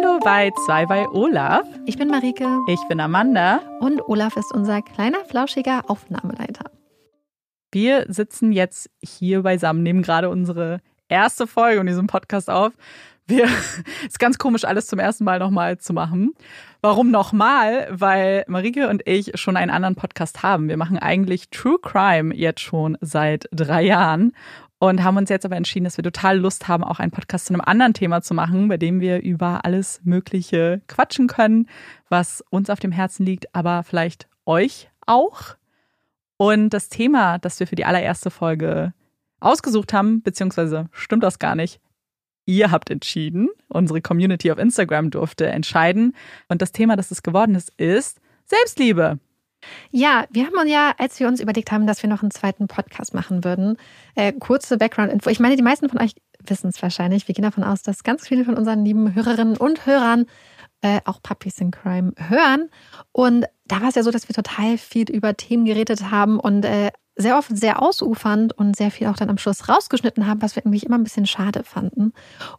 Hallo bei zwei bei Olaf. Ich bin Marike. Ich bin Amanda. Und Olaf ist unser kleiner, flauschiger Aufnahmeleiter. Wir sitzen jetzt hier beisammen, nehmen gerade unsere erste Folge in diesem Podcast auf. Wir, ist ganz komisch, alles zum ersten Mal nochmal zu machen. Warum nochmal? Weil Marike und ich schon einen anderen Podcast haben. Wir machen eigentlich True Crime jetzt schon seit drei Jahren und haben uns jetzt aber entschieden, dass wir total Lust haben, auch einen Podcast zu einem anderen Thema zu machen, bei dem wir über alles Mögliche quatschen können, was uns auf dem Herzen liegt, aber vielleicht euch auch. Und das Thema, das wir für die allererste Folge ausgesucht haben, beziehungsweise stimmt das gar nicht, ihr habt entschieden, unsere Community auf Instagram durfte entscheiden. Und das Thema, das es geworden ist, ist Selbstliebe. Ja, wir haben uns ja, als wir uns überlegt haben, dass wir noch einen zweiten Podcast machen würden, äh, kurze Background-Info. Ich meine, die meisten von euch wissen es wahrscheinlich. Wir gehen davon aus, dass ganz viele von unseren lieben Hörerinnen und Hörern äh, auch Puppies in Crime hören. Und da war es ja so, dass wir total viel über Themen geredet haben und äh, sehr oft sehr ausufernd und sehr viel auch dann am Schluss rausgeschnitten haben, was wir irgendwie immer ein bisschen schade fanden.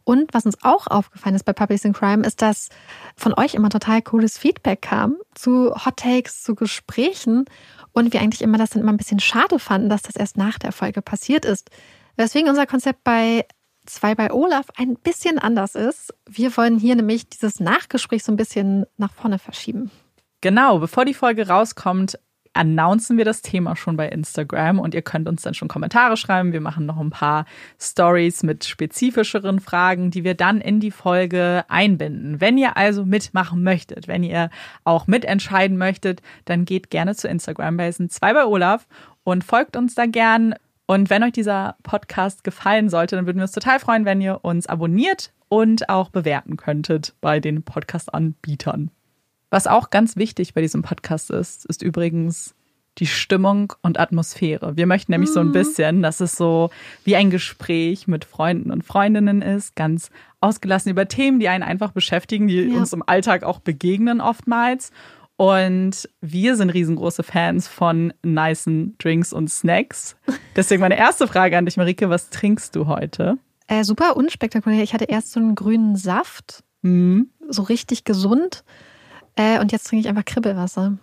Und was uns auch aufgefallen ist bei Puppies in Crime, ist, dass von euch immer total cooles Feedback kam zu Hot Takes, zu Gesprächen und wir eigentlich immer das dann immer ein bisschen schade fanden, dass das erst nach der Folge passiert ist. Weswegen unser Konzept bei zwei bei Olaf ein bisschen anders ist. Wir wollen hier nämlich dieses Nachgespräch so ein bisschen nach vorne verschieben. Genau, bevor die Folge rauskommt, announcen wir das Thema schon bei Instagram und ihr könnt uns dann schon Kommentare schreiben. Wir machen noch ein paar Stories mit spezifischeren Fragen, die wir dann in die Folge einbinden. Wenn ihr also mitmachen möchtet, wenn ihr auch mitentscheiden möchtet, dann geht gerne zu Instagram bei sind zwei bei Olaf und folgt uns da gern. Und wenn euch dieser Podcast gefallen sollte, dann würden wir uns total freuen, wenn ihr uns abonniert und auch bewerten könntet bei den Podcast-Anbietern. Was auch ganz wichtig bei diesem Podcast ist, ist übrigens die Stimmung und Atmosphäre. Wir möchten nämlich mhm. so ein mhm. bisschen, dass es so wie ein Gespräch mit Freunden und Freundinnen ist, ganz ausgelassen über Themen, die einen einfach beschäftigen, die ja. uns im Alltag auch begegnen oftmals. Und wir sind riesengroße Fans von nicen Drinks und Snacks. Deswegen meine erste Frage an dich, Marike, was trinkst du heute? Äh, super unspektakulär. Ich hatte erst so einen grünen Saft, mhm. so richtig gesund. Äh, und jetzt trinke ich einfach Kribbelwasser.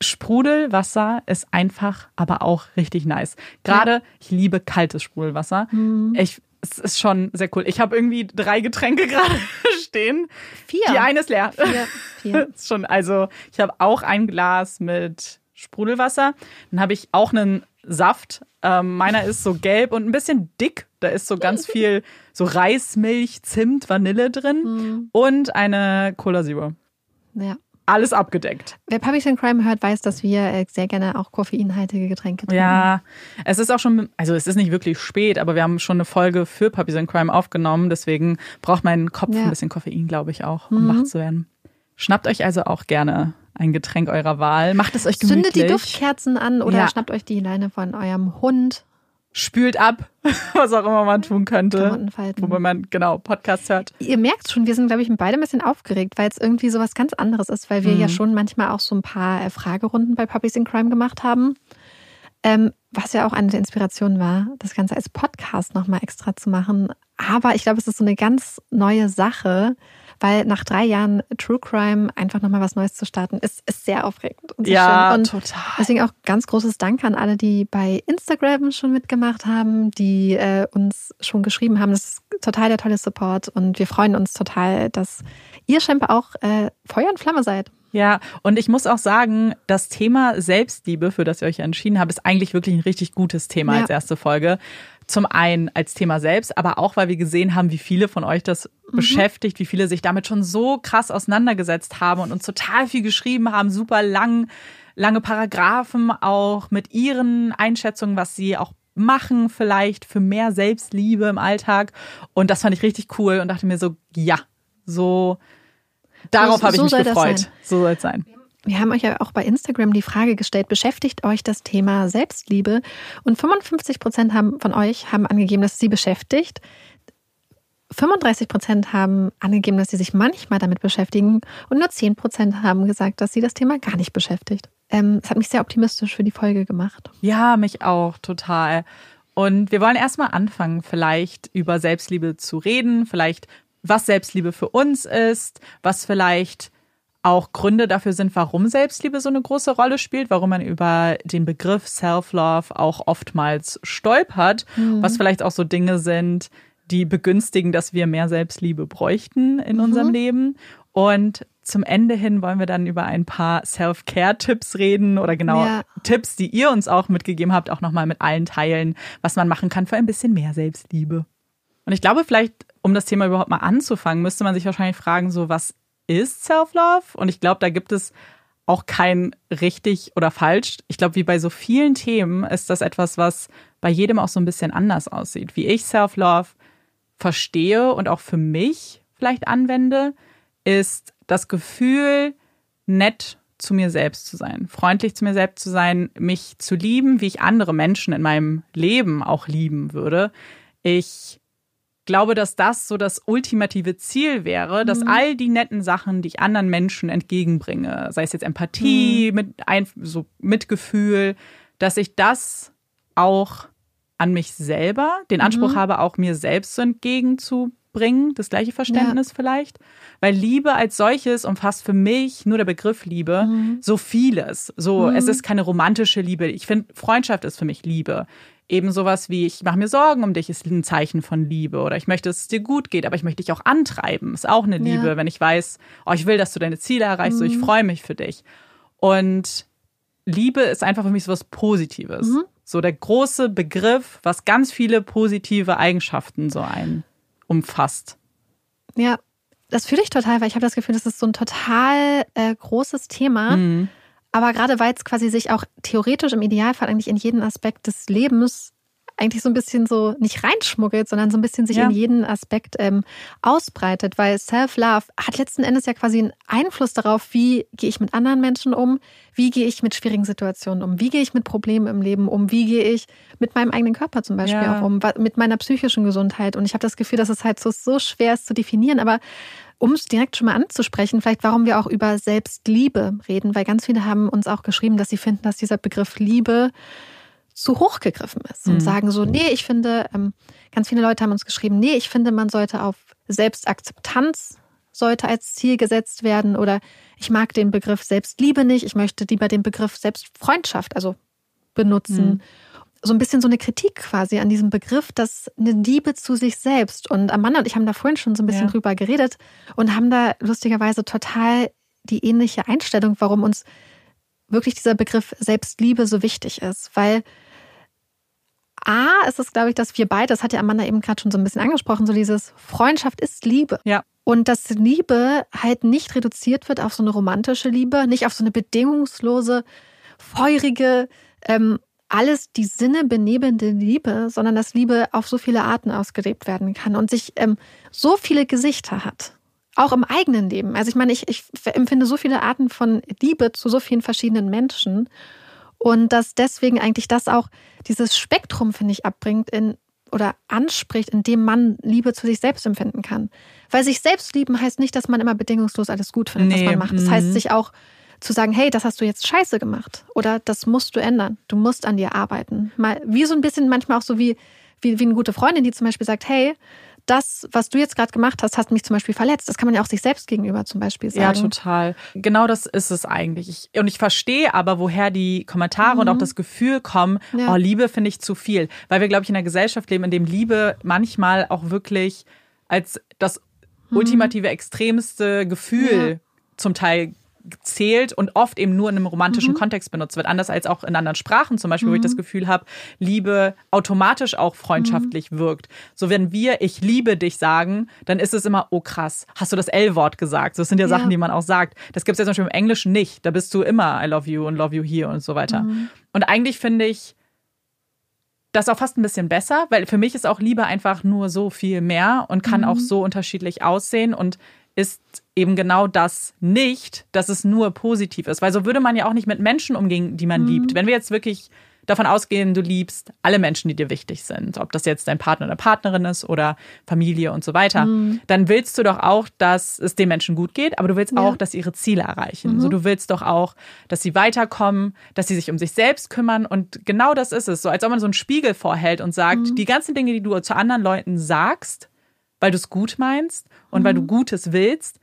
Sprudelwasser ist einfach, aber auch richtig nice. Gerade, ja. ich liebe kaltes Sprudelwasser. Mhm. Ich, es ist schon sehr cool. Ich habe irgendwie drei Getränke gerade stehen. Vier. Die eine ist leer. Vier. Vier. ist schon, also ich habe auch ein Glas mit Sprudelwasser. Dann habe ich auch einen Saft. Ähm, meiner ist so gelb und ein bisschen dick. Da ist so ganz viel so Reismilch, Zimt, Vanille drin mhm. und eine Cola Zero. Ja alles abgedeckt. Wer Puppies in Crime hört, weiß, dass wir äh, sehr gerne auch koffeinhaltige Getränke trinken. Ja, es ist auch schon, also es ist nicht wirklich spät, aber wir haben schon eine Folge für Puppies in Crime aufgenommen. Deswegen braucht mein Kopf ja. ein bisschen Koffein, glaube ich, auch, um mhm. wach zu werden. Schnappt euch also auch gerne ein Getränk eurer Wahl. Macht es euch gemütlich. Zündet die Duftkerzen an oder ja. schnappt euch die Leine von eurem Hund spült ab, was auch immer man tun könnte. Wobei man genau Podcasts hört. Ihr merkt schon, wir sind, glaube ich, beide ein bisschen aufgeregt, weil es irgendwie so was ganz anderes ist, weil wir mhm. ja schon manchmal auch so ein paar äh, Fragerunden bei Puppies in Crime gemacht haben. Ähm, was ja auch eine der Inspirationen war, das Ganze als Podcast nochmal extra zu machen. Aber ich glaube, es ist so eine ganz neue Sache, weil nach drei Jahren True Crime einfach nochmal was Neues zu starten, ist, ist sehr aufregend. Und ja, und total. Deswegen auch ganz großes Dank an alle, die bei Instagram schon mitgemacht haben, die äh, uns schon geschrieben haben. Das ist total der tolle Support und wir freuen uns total, dass ihr scheinbar auch äh, Feuer und Flamme seid. Ja, und ich muss auch sagen, das Thema Selbstliebe, für das ihr euch entschieden habt, ist eigentlich wirklich ein richtig gutes Thema ja. als erste Folge. Zum einen als Thema selbst, aber auch, weil wir gesehen haben, wie viele von euch das mhm. beschäftigt, wie viele sich damit schon so krass auseinandergesetzt haben und uns total viel geschrieben haben, super lang, lange Paragraphen auch mit ihren Einschätzungen, was sie auch machen vielleicht für mehr Selbstliebe im Alltag. Und das fand ich richtig cool und dachte mir so, ja, so darauf so, habe ich so mich gefreut. So soll es sein. Wir haben euch ja auch bei Instagram die Frage gestellt, beschäftigt euch das Thema Selbstliebe? Und 55 Prozent von euch haben angegeben, dass es sie beschäftigt. 35 Prozent haben angegeben, dass sie sich manchmal damit beschäftigen und nur 10 Prozent haben gesagt, dass sie das Thema gar nicht beschäftigt. Ähm, das hat mich sehr optimistisch für die Folge gemacht. Ja, mich auch total. Und wir wollen erstmal anfangen, vielleicht über Selbstliebe zu reden, vielleicht was Selbstliebe für uns ist, was vielleicht auch Gründe dafür sind, warum Selbstliebe so eine große Rolle spielt, warum man über den Begriff Self-Love auch oftmals stolpert, mhm. was vielleicht auch so Dinge sind, die begünstigen, dass wir mehr Selbstliebe bräuchten in mhm. unserem Leben. Und zum Ende hin wollen wir dann über ein paar Self-Care-Tipps reden oder genau ja. Tipps, die ihr uns auch mitgegeben habt, auch nochmal mit allen teilen, was man machen kann für ein bisschen mehr Selbstliebe. Und ich glaube, vielleicht, um das Thema überhaupt mal anzufangen, müsste man sich wahrscheinlich fragen, so was ist Self-Love? Und ich glaube, da gibt es auch kein richtig oder falsch. Ich glaube, wie bei so vielen Themen ist das etwas, was bei jedem auch so ein bisschen anders aussieht. Wie ich Self-Love verstehe und auch für mich vielleicht anwende, ist das Gefühl, nett zu mir selbst zu sein, freundlich zu mir selbst zu sein, mich zu lieben, wie ich andere Menschen in meinem Leben auch lieben würde. Ich glaube, dass das so das ultimative Ziel wäre, dass mhm. all die netten Sachen, die ich anderen Menschen entgegenbringe, sei es jetzt Empathie, mhm. mit ein, so Mitgefühl, dass ich das auch an mich selber, den Anspruch mhm. habe, auch mir selbst so entgegenzubringen, das gleiche Verständnis ja. vielleicht. Weil Liebe als solches umfasst für mich nur der Begriff Liebe mhm. so vieles. So, es mhm. ist keine romantische Liebe. Ich finde, Freundschaft ist für mich Liebe eben sowas wie, ich mache mir Sorgen um dich, ist ein Zeichen von Liebe. Oder ich möchte, dass es dir gut geht, aber ich möchte dich auch antreiben. Ist auch eine Liebe, ja. wenn ich weiß, oh, ich will, dass du deine Ziele erreichst, mhm. so ich mhm. freue mich für dich. Und Liebe ist einfach für mich so was Positives. Mhm. So der große Begriff, was ganz viele positive Eigenschaften so ein umfasst. Ja, das fühle ich total, weil ich habe das Gefühl, das ist so ein total äh, großes Thema. Mhm. Aber gerade weil es quasi sich auch theoretisch im Idealfall eigentlich in jeden Aspekt des Lebens eigentlich so ein bisschen so nicht reinschmuggelt, sondern so ein bisschen sich ja. in jeden Aspekt ähm, ausbreitet, weil Self-Love hat letzten Endes ja quasi einen Einfluss darauf, wie gehe ich mit anderen Menschen um, wie gehe ich mit schwierigen Situationen um, wie gehe ich mit Problemen im Leben um, wie gehe ich mit meinem eigenen Körper zum Beispiel ja. auch um, mit meiner psychischen Gesundheit. Und ich habe das Gefühl, dass es halt so, so schwer ist zu definieren, aber um es direkt schon mal anzusprechen, vielleicht warum wir auch über Selbstliebe reden, weil ganz viele haben uns auch geschrieben, dass sie finden, dass dieser Begriff Liebe zu hoch gegriffen ist und mhm. sagen so, nee, ich finde, ähm, ganz viele Leute haben uns geschrieben, nee, ich finde, man sollte auf Selbstakzeptanz sollte als Ziel gesetzt werden oder ich mag den Begriff Selbstliebe nicht, ich möchte lieber den Begriff Selbstfreundschaft also benutzen. Mhm so ein bisschen so eine Kritik quasi an diesem Begriff, dass eine Liebe zu sich selbst. Und Amanda und ich haben da vorhin schon so ein bisschen ja. drüber geredet und haben da lustigerweise total die ähnliche Einstellung, warum uns wirklich dieser Begriff Selbstliebe so wichtig ist. Weil A ist es, glaube ich, dass wir beide, das hat ja Amanda eben gerade schon so ein bisschen angesprochen, so dieses Freundschaft ist Liebe. Ja. Und dass Liebe halt nicht reduziert wird auf so eine romantische Liebe, nicht auf so eine bedingungslose, feurige, ähm, alles die Sinne benebelnde Liebe, sondern dass Liebe auf so viele Arten ausgelebt werden kann und sich ähm, so viele Gesichter hat. Auch im eigenen Leben. Also ich meine, ich, ich empfinde so viele Arten von Liebe zu so vielen verschiedenen Menschen. Und dass deswegen eigentlich das auch dieses Spektrum, finde ich, abbringt in oder anspricht, in dem man Liebe zu sich selbst empfinden kann. Weil sich selbst lieben heißt nicht, dass man immer bedingungslos alles gut findet, nee. was man macht. Das heißt, mhm. sich auch zu sagen, hey, das hast du jetzt scheiße gemacht oder das musst du ändern. Du musst an dir arbeiten. Mal wie so ein bisschen manchmal auch so wie, wie, wie eine gute Freundin, die zum Beispiel sagt, hey, das, was du jetzt gerade gemacht hast, hat mich zum Beispiel verletzt. Das kann man ja auch sich selbst gegenüber zum Beispiel sagen. Ja, total. Genau das ist es eigentlich. Ich, und ich verstehe aber, woher die Kommentare mhm. und auch das Gefühl kommen, ja. oh, Liebe finde ich zu viel. Weil wir, glaube ich, in einer Gesellschaft leben, in dem Liebe manchmal auch wirklich als das mhm. ultimative, extremste Gefühl ja. zum Teil zählt und oft eben nur in einem romantischen mhm. Kontext benutzt wird. Anders als auch in anderen Sprachen zum Beispiel, mhm. wo ich das mhm. Gefühl habe, Liebe automatisch auch freundschaftlich mhm. wirkt. So wenn wir ich liebe dich sagen, dann ist es immer, oh krass, hast du das L-Wort gesagt? Das sind ja, ja, Sachen, die man auch sagt. Das gibt es ja zum Beispiel im Englischen nicht. Da bist du immer I love you und love you here und so weiter. Mhm. Und eigentlich finde ich, das auch fast ein bisschen besser, weil für mich ist auch Liebe einfach nur so viel mehr und kann auch mhm. so unterschiedlich aussehen und ist eben genau das nicht, dass es nur positiv ist. Weil so würde man ja auch nicht mit Menschen umgehen, die man mhm. liebt. Wenn wir jetzt wirklich davon ausgehen, du liebst alle Menschen, die dir wichtig sind, ob das jetzt dein Partner oder Partnerin ist oder Familie und so weiter, mhm. dann willst du doch auch, dass es den Menschen gut geht, aber du willst ja. auch, dass sie ihre Ziele erreichen. Mhm. So, du willst doch auch, dass sie weiterkommen, dass sie sich um sich selbst kümmern und genau das ist es. So als ob man so einen Spiegel vorhält und sagt, mhm. die ganzen Dinge, die du zu anderen Leuten sagst, weil du es gut meinst und mhm. weil du Gutes willst,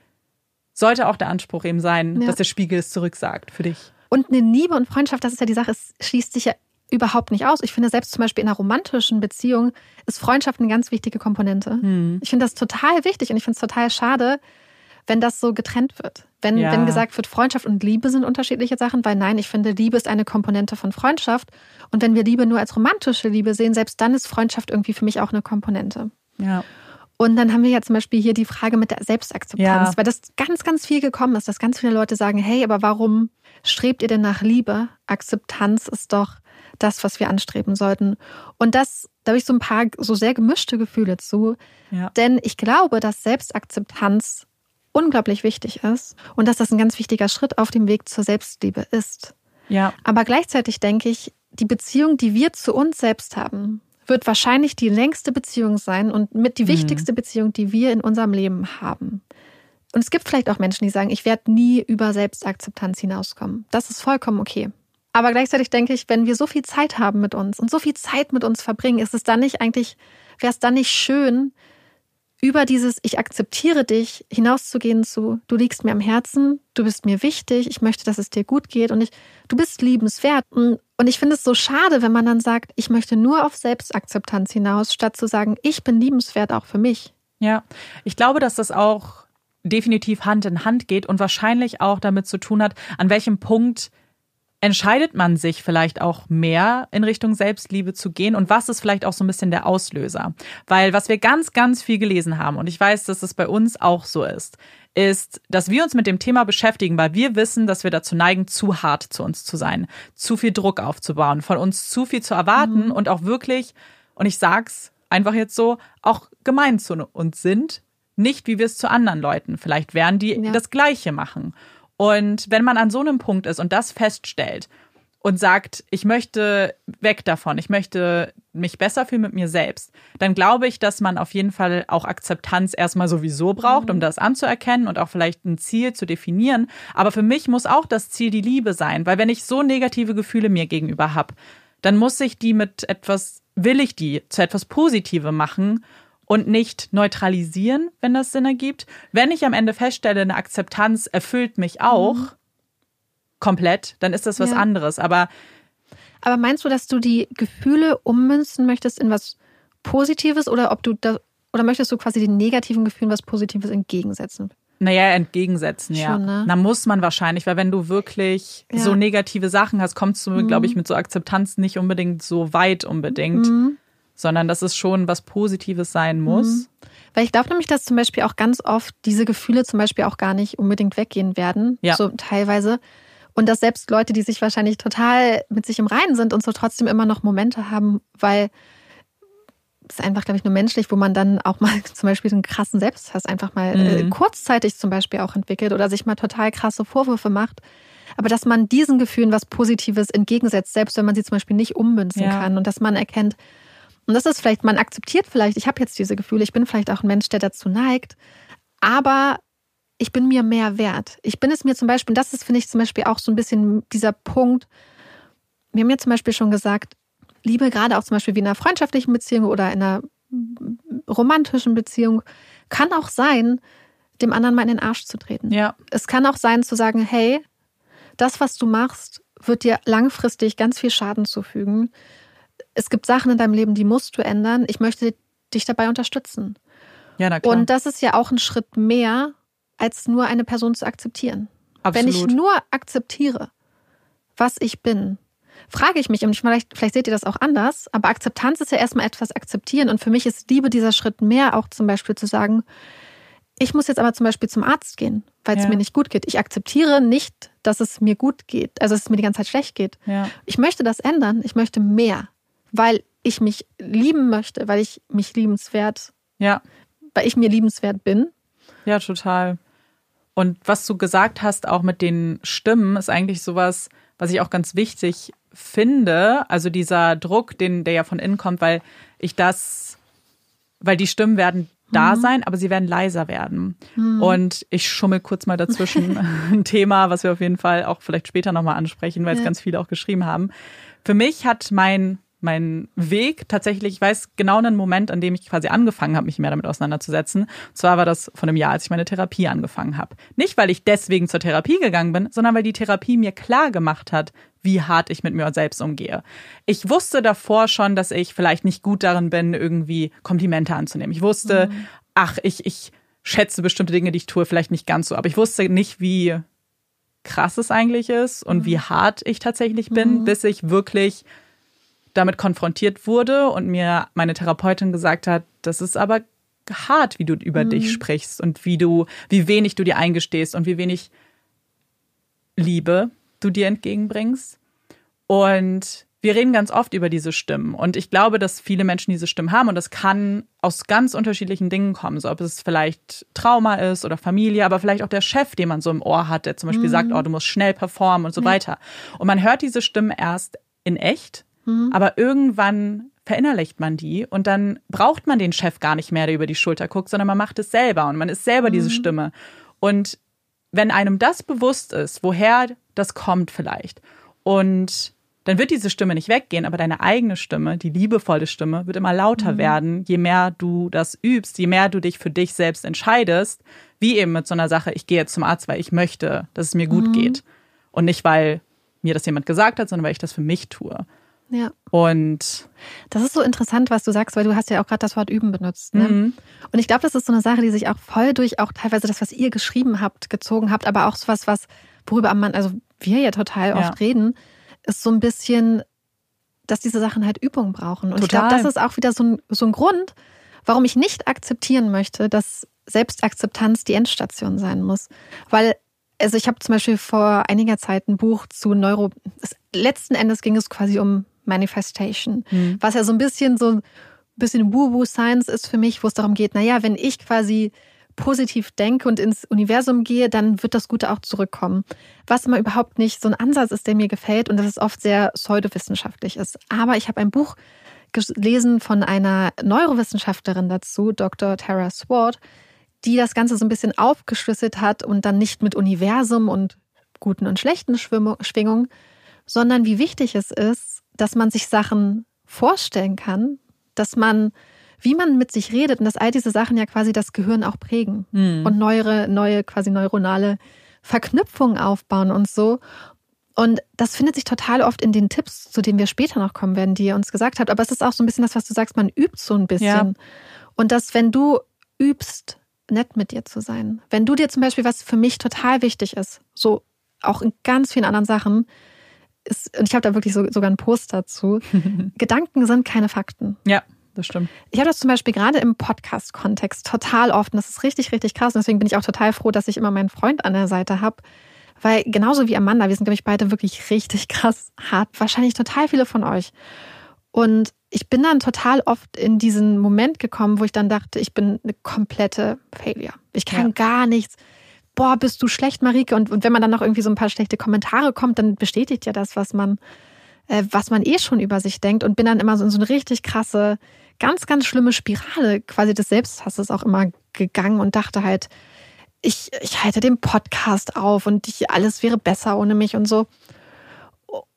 sollte auch der Anspruch eben sein, ja. dass der Spiegel es zurücksagt für dich. Und eine Liebe und Freundschaft, das ist ja die Sache, es schließt sich ja überhaupt nicht aus. Ich finde selbst zum Beispiel in einer romantischen Beziehung ist Freundschaft eine ganz wichtige Komponente. Mhm. Ich finde das total wichtig und ich finde es total schade, wenn das so getrennt wird. Wenn, ja. wenn gesagt wird, Freundschaft und Liebe sind unterschiedliche Sachen, weil nein, ich finde, Liebe ist eine Komponente von Freundschaft. Und wenn wir Liebe nur als romantische Liebe sehen, selbst dann ist Freundschaft irgendwie für mich auch eine Komponente. Ja. Und dann haben wir ja zum Beispiel hier die Frage mit der Selbstakzeptanz, ja. weil das ganz, ganz viel gekommen ist, dass ganz viele Leute sagen, hey, aber warum strebt ihr denn nach Liebe? Akzeptanz ist doch das, was wir anstreben sollten. Und das, da habe ich so ein paar so sehr gemischte Gefühle zu. Ja. Denn ich glaube, dass Selbstakzeptanz unglaublich wichtig ist und dass das ein ganz wichtiger Schritt auf dem Weg zur Selbstliebe ist. Ja. Aber gleichzeitig denke ich, die Beziehung, die wir zu uns selbst haben, wird wahrscheinlich die längste Beziehung sein und mit die mhm. wichtigste Beziehung, die wir in unserem Leben haben. Und es gibt vielleicht auch Menschen, die sagen, ich werde nie über Selbstakzeptanz hinauskommen. Das ist vollkommen okay. Aber gleichzeitig denke ich, wenn wir so viel Zeit haben mit uns und so viel Zeit mit uns verbringen, ist es dann nicht eigentlich, wäre es dann nicht schön, über dieses Ich akzeptiere dich hinauszugehen zu, du liegst mir am Herzen, du bist mir wichtig, ich möchte, dass es dir gut geht und ich, du bist liebenswert. Und ich finde es so schade, wenn man dann sagt, ich möchte nur auf Selbstakzeptanz hinaus, statt zu sagen, ich bin liebenswert auch für mich. Ja, ich glaube, dass das auch definitiv Hand in Hand geht und wahrscheinlich auch damit zu tun hat, an welchem Punkt entscheidet man sich vielleicht auch mehr in Richtung Selbstliebe zu gehen und was ist vielleicht auch so ein bisschen der Auslöser? Weil was wir ganz, ganz viel gelesen haben und ich weiß, dass es bei uns auch so ist, ist, dass wir uns mit dem Thema beschäftigen, weil wir wissen, dass wir dazu neigen, zu hart zu uns zu sein, zu viel Druck aufzubauen, von uns zu viel zu erwarten mhm. und auch wirklich, und ich sag's einfach jetzt so, auch gemein zu uns sind, nicht wie wir es zu anderen Leuten vielleicht wären, die ja. das Gleiche machen. Und wenn man an so einem Punkt ist und das feststellt und sagt, ich möchte weg davon, ich möchte mich besser fühlen mit mir selbst, dann glaube ich, dass man auf jeden Fall auch Akzeptanz erstmal sowieso braucht, um mhm. das anzuerkennen und auch vielleicht ein Ziel zu definieren. Aber für mich muss auch das Ziel die Liebe sein, weil wenn ich so negative Gefühle mir gegenüber habe, dann muss ich die mit etwas, will ich die zu etwas Positivem machen und nicht neutralisieren, wenn das Sinn ergibt. Wenn ich am Ende feststelle, eine Akzeptanz erfüllt mich auch mhm. komplett, dann ist das was ja. anderes. Aber, aber meinst du, dass du die Gefühle ummünzen möchtest in was Positives oder ob du da, oder möchtest du quasi den negativen Gefühlen was Positives entgegensetzen? Naja, entgegensetzen, ja. Schon, ne? Na, muss man wahrscheinlich, weil wenn du wirklich ja. so negative Sachen hast, kommst du, mhm. glaube ich, mit so Akzeptanz nicht unbedingt so weit unbedingt. Mhm sondern dass es schon was Positives sein muss. Mhm. Weil ich glaube nämlich, dass zum Beispiel auch ganz oft diese Gefühle zum Beispiel auch gar nicht unbedingt weggehen werden, ja. so teilweise. Und dass selbst Leute, die sich wahrscheinlich total mit sich im Reinen sind und so trotzdem immer noch Momente haben, weil es ist einfach, glaube ich, nur menschlich, wo man dann auch mal zum Beispiel einen krassen Selbsthass einfach mal äh, mhm. äh, kurzzeitig zum Beispiel auch entwickelt oder sich mal total krasse Vorwürfe macht. Aber dass man diesen Gefühlen was Positives entgegensetzt, selbst wenn man sie zum Beispiel nicht ummünzen ja. kann und dass man erkennt, und das ist vielleicht, man akzeptiert vielleicht, ich habe jetzt diese Gefühle, ich bin vielleicht auch ein Mensch, der dazu neigt, aber ich bin mir mehr wert. Ich bin es mir zum Beispiel, und das ist, finde ich, zum Beispiel auch so ein bisschen dieser Punkt, wir haben ja zum Beispiel schon gesagt, Liebe, gerade auch zum Beispiel wie in einer freundschaftlichen Beziehung oder in einer romantischen Beziehung, kann auch sein, dem anderen mal in den Arsch zu treten. Ja. Es kann auch sein, zu sagen, hey, das, was du machst, wird dir langfristig ganz viel Schaden zufügen es gibt Sachen in deinem Leben, die musst du ändern. Ich möchte dich dabei unterstützen. Ja, na klar. Und das ist ja auch ein Schritt mehr, als nur eine Person zu akzeptieren. Absolut. Wenn ich nur akzeptiere, was ich bin, frage ich mich, und vielleicht, vielleicht seht ihr das auch anders, aber Akzeptanz ist ja erstmal etwas akzeptieren. Und für mich ist Liebe dieser Schritt mehr, auch zum Beispiel zu sagen, ich muss jetzt aber zum Beispiel zum Arzt gehen, weil es ja. mir nicht gut geht. Ich akzeptiere nicht, dass es mir gut geht, also dass es mir die ganze Zeit schlecht geht. Ja. Ich möchte das ändern. Ich möchte mehr weil ich mich lieben möchte, weil ich mich liebenswert, ja, weil ich mir liebenswert bin. Ja, total. Und was du gesagt hast, auch mit den Stimmen, ist eigentlich sowas, was ich auch ganz wichtig finde. Also dieser Druck, den, der ja von innen kommt, weil ich das, weil die Stimmen werden da mhm. sein, aber sie werden leiser werden. Mhm. Und ich schummel kurz mal dazwischen ein Thema, was wir auf jeden Fall auch vielleicht später nochmal ansprechen, weil es ja. ganz viele auch geschrieben haben. Für mich hat mein mein Weg tatsächlich, ich weiß genau einen Moment, an dem ich quasi angefangen habe, mich mehr damit auseinanderzusetzen. Und zwar war das von einem Jahr, als ich meine Therapie angefangen habe. Nicht, weil ich deswegen zur Therapie gegangen bin, sondern weil die Therapie mir klar gemacht hat, wie hart ich mit mir selbst umgehe. Ich wusste davor schon, dass ich vielleicht nicht gut darin bin, irgendwie Komplimente anzunehmen. Ich wusste, mhm. ach, ich, ich schätze bestimmte Dinge, die ich tue, vielleicht nicht ganz so. Aber ich wusste nicht, wie krass es eigentlich ist und mhm. wie hart ich tatsächlich bin, mhm. bis ich wirklich damit konfrontiert wurde und mir meine Therapeutin gesagt hat, das ist aber hart, wie du über mhm. dich sprichst und wie du, wie wenig du dir eingestehst und wie wenig Liebe du dir entgegenbringst. Und wir reden ganz oft über diese Stimmen. Und ich glaube, dass viele Menschen diese Stimmen haben. Und das kann aus ganz unterschiedlichen Dingen kommen. So ob es vielleicht Trauma ist oder Familie, aber vielleicht auch der Chef, den man so im Ohr hat, der zum Beispiel mhm. sagt, oh, du musst schnell performen und so ja. weiter. Und man hört diese Stimmen erst in echt, mhm. aber irgendwann verinnerlicht man die und dann braucht man den Chef gar nicht mehr, der über die Schulter guckt, sondern man macht es selber und man ist selber mhm. diese Stimme. Und wenn einem das bewusst ist, woher das kommt vielleicht und dann wird diese Stimme nicht weggehen, aber deine eigene Stimme, die liebevolle Stimme, wird immer lauter mhm. werden, je mehr du das übst, je mehr du dich für dich selbst entscheidest, wie eben mit so einer Sache, ich gehe jetzt zum Arzt, weil ich möchte, dass es mir gut mhm. geht. Und nicht, weil mir das jemand gesagt hat, sondern weil ich das für mich tue. Ja. Und das ist so interessant, was du sagst, weil du hast ja auch gerade das Wort üben benutzt. Ne? Mhm. Und ich glaube, das ist so eine Sache, die sich auch voll durch auch teilweise das, was ihr geschrieben habt, gezogen habt, aber auch so was, was worüber man, also wir ja total oft ja. reden, ist so ein bisschen, dass diese Sachen halt Übung brauchen. Und Total. ich glaube, das ist auch wieder so ein, so ein Grund, warum ich nicht akzeptieren möchte, dass Selbstakzeptanz die Endstation sein muss. Weil, also ich habe zum Beispiel vor einiger Zeit ein Buch zu Neuro. Letzten Endes ging es quasi um Manifestation, mhm. was ja so ein bisschen so ein bisschen Woo-Woo-Science ist für mich, wo es darum geht, naja, wenn ich quasi positiv denke und ins Universum gehe, dann wird das Gute auch zurückkommen. Was immer überhaupt nicht so ein Ansatz ist, der mir gefällt und das ist oft sehr pseudowissenschaftlich ist. Aber ich habe ein Buch gelesen von einer Neurowissenschaftlerin dazu, Dr. Tara Swart, die das Ganze so ein bisschen aufgeschlüsselt hat und dann nicht mit Universum und guten und schlechten Schwingungen, sondern wie wichtig es ist, dass man sich Sachen vorstellen kann, dass man wie man mit sich redet und dass all diese Sachen ja quasi das Gehirn auch prägen mhm. und neuere, neue quasi neuronale Verknüpfungen aufbauen und so. Und das findet sich total oft in den Tipps, zu denen wir später noch kommen werden, die ihr uns gesagt habt. Aber es ist auch so ein bisschen das, was du sagst, man übt so ein bisschen. Ja. Und dass, wenn du übst, nett mit dir zu sein, wenn du dir zum Beispiel, was für mich total wichtig ist, so auch in ganz vielen anderen Sachen, ist, und ich habe da wirklich so, sogar einen Post dazu, Gedanken sind keine Fakten. Ja das stimmt. Ich habe das zum Beispiel gerade im Podcast-Kontext total oft und das ist richtig, richtig krass. Und deswegen bin ich auch total froh, dass ich immer meinen Freund an der Seite habe. Weil genauso wie Amanda, wir sind, glaube ich, beide wirklich richtig krass hart. Wahrscheinlich total viele von euch. Und ich bin dann total oft in diesen Moment gekommen, wo ich dann dachte, ich bin eine komplette Failure. Ich kann ja. gar nichts. Boah, bist du schlecht, Marike. Und, und wenn man dann noch irgendwie so ein paar schlechte Kommentare kommt, dann bestätigt ja das, was man, äh, was man eh schon über sich denkt. Und bin dann immer so in so eine richtig krasse ganz, ganz schlimme Spirale quasi des Selbsthasses auch immer gegangen und dachte halt, ich, ich halte den Podcast auf und ich, alles wäre besser ohne mich und so.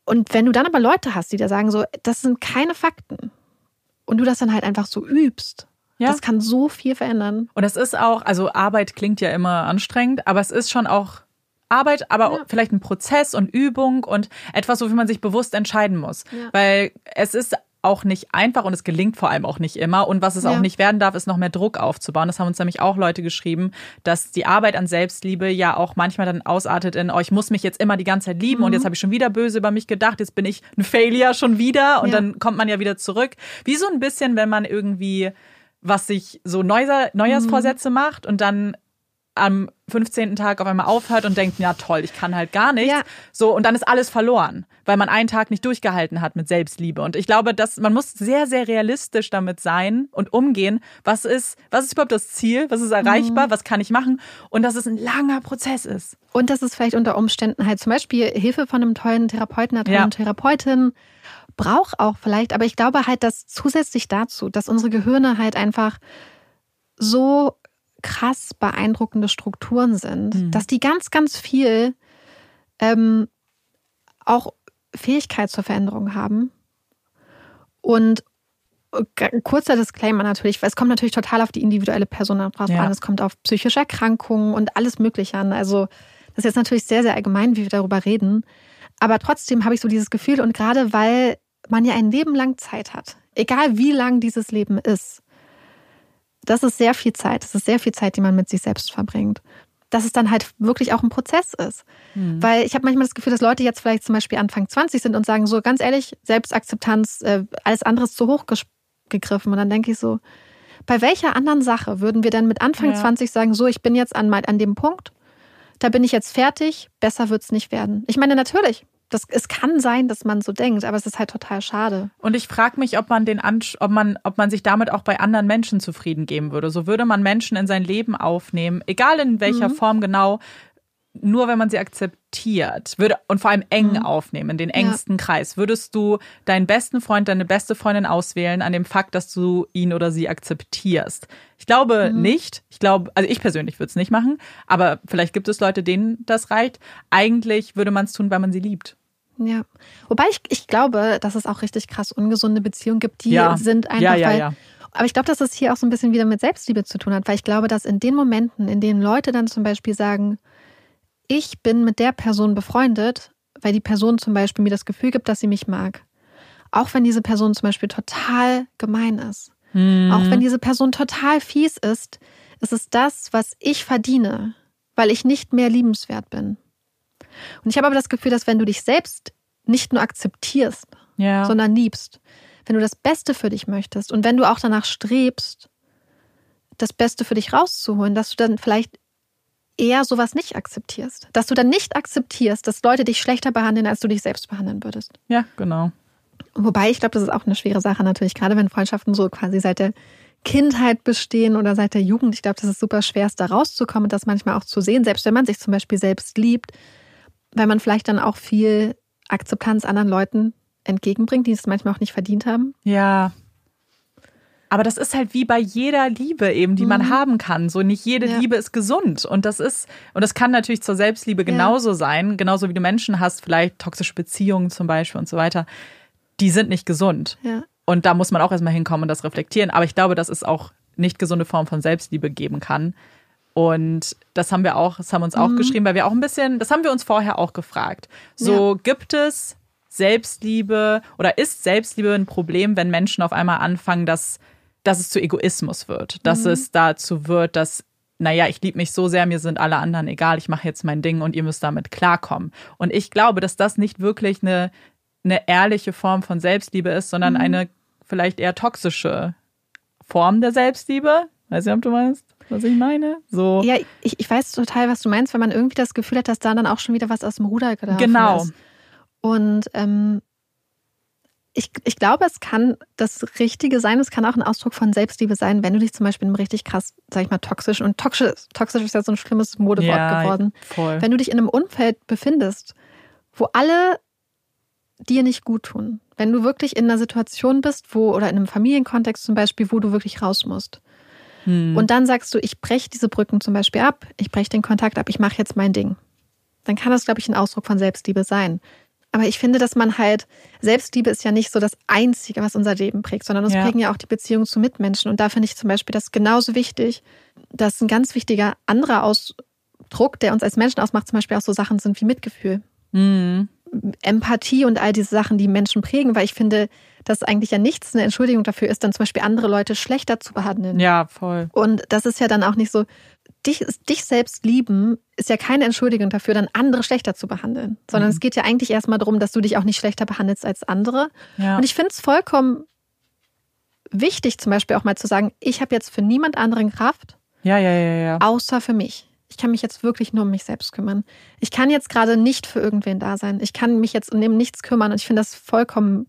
Und wenn du dann aber Leute hast, die da sagen, so, das sind keine Fakten und du das dann halt einfach so übst, ja. das kann so viel verändern. Und es ist auch, also Arbeit klingt ja immer anstrengend, aber es ist schon auch Arbeit, aber ja. vielleicht ein Prozess und Übung und etwas, wofür man sich bewusst entscheiden muss. Ja. Weil es ist auch nicht einfach und es gelingt vor allem auch nicht immer. Und was es ja. auch nicht werden darf, ist noch mehr Druck aufzubauen. Das haben uns nämlich auch Leute geschrieben, dass die Arbeit an Selbstliebe ja auch manchmal dann ausartet in, oh, ich muss mich jetzt immer die ganze Zeit lieben mhm. und jetzt habe ich schon wieder böse über mich gedacht, jetzt bin ich ein Failure schon wieder und ja. dann kommt man ja wieder zurück. Wie so ein bisschen, wenn man irgendwie was sich so Neujahr, Neujahrsvorsätze mhm. macht und dann am 15. Tag auf einmal aufhört und denkt, ja toll, ich kann halt gar nichts. Ja. So, und dann ist alles verloren, weil man einen Tag nicht durchgehalten hat mit Selbstliebe. Und ich glaube, dass man muss sehr, sehr realistisch damit sein und umgehen, was ist, was ist überhaupt das Ziel, was ist erreichbar, mhm. was kann ich machen und dass es ein langer Prozess ist. Und dass es vielleicht unter Umständen halt zum Beispiel Hilfe von einem tollen Therapeuten, einer tollen ja. Therapeutin braucht auch vielleicht, aber ich glaube halt, dass zusätzlich dazu, dass unsere Gehirne halt einfach so krass beeindruckende Strukturen sind, mhm. dass die ganz, ganz viel ähm, auch Fähigkeit zur Veränderung haben. Und äh, kurzer Disclaimer natürlich, weil es kommt natürlich total auf die individuelle Person drauf ja. an. Es kommt auf psychische Erkrankungen und alles Mögliche an. Also das ist jetzt natürlich sehr, sehr allgemein, wie wir darüber reden. Aber trotzdem habe ich so dieses Gefühl und gerade weil man ja ein Leben lang Zeit hat, egal wie lang dieses Leben ist, das ist sehr viel Zeit. Das ist sehr viel Zeit, die man mit sich selbst verbringt. Dass es dann halt wirklich auch ein Prozess ist. Mhm. Weil ich habe manchmal das Gefühl, dass Leute jetzt vielleicht zum Beispiel Anfang 20 sind und sagen so ganz ehrlich, Selbstakzeptanz, äh, alles andere ist zu hoch gegriffen. Und dann denke ich so, bei welcher anderen Sache würden wir denn mit Anfang ja. 20 sagen, so, ich bin jetzt an, an dem Punkt, da bin ich jetzt fertig, besser wird es nicht werden. Ich meine, natürlich, das, es kann sein, dass man so denkt, aber es ist halt total schade. Und ich frage mich, ob man den ob man, ob man sich damit auch bei anderen Menschen zufrieden geben würde. So würde man Menschen in sein Leben aufnehmen, egal in welcher mhm. Form genau, nur wenn man sie akzeptiert würde und vor allem eng mhm. aufnehmen, in den engsten ja. Kreis, würdest du deinen besten Freund, deine beste Freundin auswählen an dem Fakt, dass du ihn oder sie akzeptierst? Ich glaube mhm. nicht. Ich glaube, also ich persönlich würde es nicht machen, aber vielleicht gibt es Leute, denen das reicht. Eigentlich würde man es tun, weil man sie liebt. Ja. Wobei ich, ich glaube, dass es auch richtig krass ungesunde Beziehungen gibt, die ja. sind einfach, ja, weil. Aber ich glaube, dass es hier auch so ein bisschen wieder mit Selbstliebe zu tun hat, weil ich glaube, dass in den Momenten, in denen Leute dann zum Beispiel sagen, ich bin mit der Person befreundet, weil die Person zum Beispiel mir das Gefühl gibt, dass sie mich mag. Auch wenn diese Person zum Beispiel total gemein ist. Mhm. Auch wenn diese Person total fies ist, ist es das, was ich verdiene, weil ich nicht mehr liebenswert bin. Und ich habe aber das Gefühl, dass wenn du dich selbst nicht nur akzeptierst, ja. sondern liebst, wenn du das Beste für dich möchtest und wenn du auch danach strebst, das Beste für dich rauszuholen, dass du dann vielleicht eher sowas nicht akzeptierst. Dass du dann nicht akzeptierst, dass Leute dich schlechter behandeln, als du dich selbst behandeln würdest. Ja, genau. Wobei ich glaube, das ist auch eine schwere Sache natürlich, gerade wenn Freundschaften so quasi seit der Kindheit bestehen oder seit der Jugend. Ich glaube, das ist super schwer, da rauszukommen und das manchmal auch zu sehen, selbst wenn man sich zum Beispiel selbst liebt, weil man vielleicht dann auch viel Akzeptanz anderen Leuten entgegenbringt, die es manchmal auch nicht verdient haben. Ja. Aber das ist halt wie bei jeder Liebe eben, die mhm. man haben kann. So nicht jede ja. Liebe ist gesund. Und das ist, und das kann natürlich zur Selbstliebe genauso ja. sein. Genauso wie du Menschen hast, vielleicht toxische Beziehungen zum Beispiel und so weiter. Die sind nicht gesund. Ja. Und da muss man auch erstmal hinkommen und das reflektieren. Aber ich glaube, dass es auch nicht gesunde Form von Selbstliebe geben kann. Und das haben wir auch, das haben uns auch mhm. geschrieben, weil wir auch ein bisschen, das haben wir uns vorher auch gefragt. So ja. gibt es Selbstliebe oder ist Selbstliebe ein Problem, wenn Menschen auf einmal anfangen, dass, dass es zu Egoismus wird, dass mhm. es dazu wird, dass naja, ich liebe mich so sehr, mir sind alle anderen egal, ich mache jetzt mein Ding und ihr müsst damit klarkommen. Und ich glaube, dass das nicht wirklich eine, eine ehrliche Form von Selbstliebe ist, sondern mhm. eine vielleicht eher toxische Form der Selbstliebe. Weiß nicht, ob du meinst? was ich meine? So. Ja, ich, ich weiß total, was du meinst, wenn man irgendwie das Gefühl hat, dass da dann auch schon wieder was aus dem Ruder gelaufen genau. ist. Genau. Und ähm, ich, ich glaube, es kann das Richtige sein, es kann auch ein Ausdruck von Selbstliebe sein, wenn du dich zum Beispiel in einem richtig krass, sag ich mal, toxisch und toxisch, toxisch ist ja so ein schlimmes Modewort ja, geworden. Voll. Wenn du dich in einem Umfeld befindest, wo alle dir nicht gut tun, wenn du wirklich in einer Situation bist, wo, oder in einem Familienkontext zum Beispiel, wo du wirklich raus musst, hm. Und dann sagst du, ich breche diese Brücken zum Beispiel ab, ich breche den Kontakt ab, ich mache jetzt mein Ding. Dann kann das, glaube ich, ein Ausdruck von Selbstliebe sein. Aber ich finde, dass man halt, Selbstliebe ist ja nicht so das Einzige, was unser Leben prägt, sondern uns ja. prägen ja auch die Beziehungen zu Mitmenschen. Und da finde ich zum Beispiel das genauso wichtig, dass ein ganz wichtiger anderer Ausdruck, der uns als Menschen ausmacht, zum Beispiel auch so Sachen sind wie Mitgefühl. Mhm. Empathie und all diese Sachen, die Menschen prägen, weil ich finde, dass eigentlich ja nichts eine Entschuldigung dafür ist, dann zum Beispiel andere Leute schlechter zu behandeln. Ja, voll. Und das ist ja dann auch nicht so, dich, dich selbst lieben ist ja keine Entschuldigung dafür, dann andere schlechter zu behandeln, sondern mhm. es geht ja eigentlich erstmal darum, dass du dich auch nicht schlechter behandelst als andere. Ja. Und ich finde es vollkommen wichtig, zum Beispiel auch mal zu sagen, ich habe jetzt für niemand anderen Kraft, ja, ja, ja, ja. außer für mich. Ich kann mich jetzt wirklich nur um mich selbst kümmern. Ich kann jetzt gerade nicht für irgendwen da sein. Ich kann mich jetzt um nichts kümmern. Und ich finde das vollkommen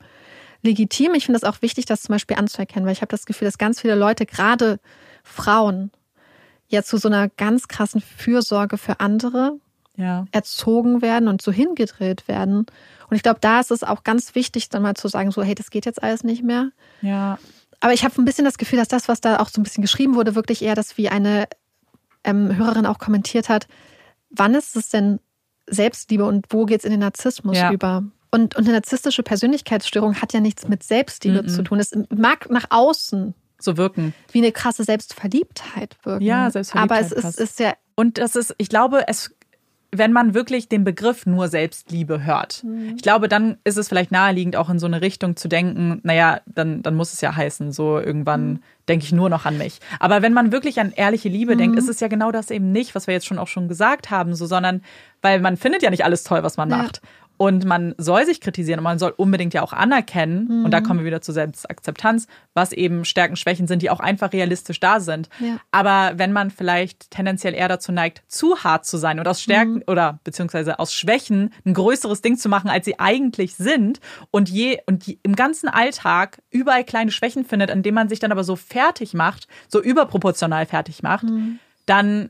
legitim. Ich finde das auch wichtig, das zum Beispiel anzuerkennen, weil ich habe das Gefühl, dass ganz viele Leute, gerade Frauen, ja zu so einer ganz krassen Fürsorge für andere ja. erzogen werden und so hingedreht werden. Und ich glaube, da ist es auch ganz wichtig, dann mal zu sagen, so, hey, das geht jetzt alles nicht mehr. Ja. Aber ich habe ein bisschen das Gefühl, dass das, was da auch so ein bisschen geschrieben wurde, wirklich eher das, wie eine ähm, Hörerin auch kommentiert hat, wann ist es denn Selbstliebe und wo geht es in den Narzissmus ja. über? Und, und eine narzisstische Persönlichkeitsstörung hat ja nichts mit Selbstliebe Mhm. zu tun. Es mag nach außen So wirken. wie eine krasse Selbstverliebtheit wirken. Ja, Selbstverliebtheit Aber es ist, ist ja Und das ist, ich glaube, es, wenn man wirklich den Begriff nur Selbstliebe hört, ich glaube, dann ist es vielleicht naheliegend, auch in so eine Richtung zu denken, naja, dann, dann muss es ja heißen, so irgendwann denke ich nur noch an mich. Aber wenn man wirklich an ehrliche Liebe denkt, ist es ja genau das eben nicht, was wir jetzt schon auch schon gesagt haben, so, sondern weil man findet ja nicht alles toll, was man Ja. macht. Und man soll sich kritisieren und man soll unbedingt ja auch anerkennen, und da kommen wir wieder zur Selbstakzeptanz, was eben Stärken, Schwächen sind, die auch einfach realistisch da sind. Ja. Aber wenn man vielleicht tendenziell eher dazu neigt, zu hart zu sein und aus Stärken Mhm. oder beziehungsweise aus Schwächen ein größeres Ding zu machen, als sie eigentlich sind und je und je, im ganzen Alltag überall kleine Schwächen findet, an denen man sich dann aber so fertig macht, so überproportional fertig macht, Mhm. dann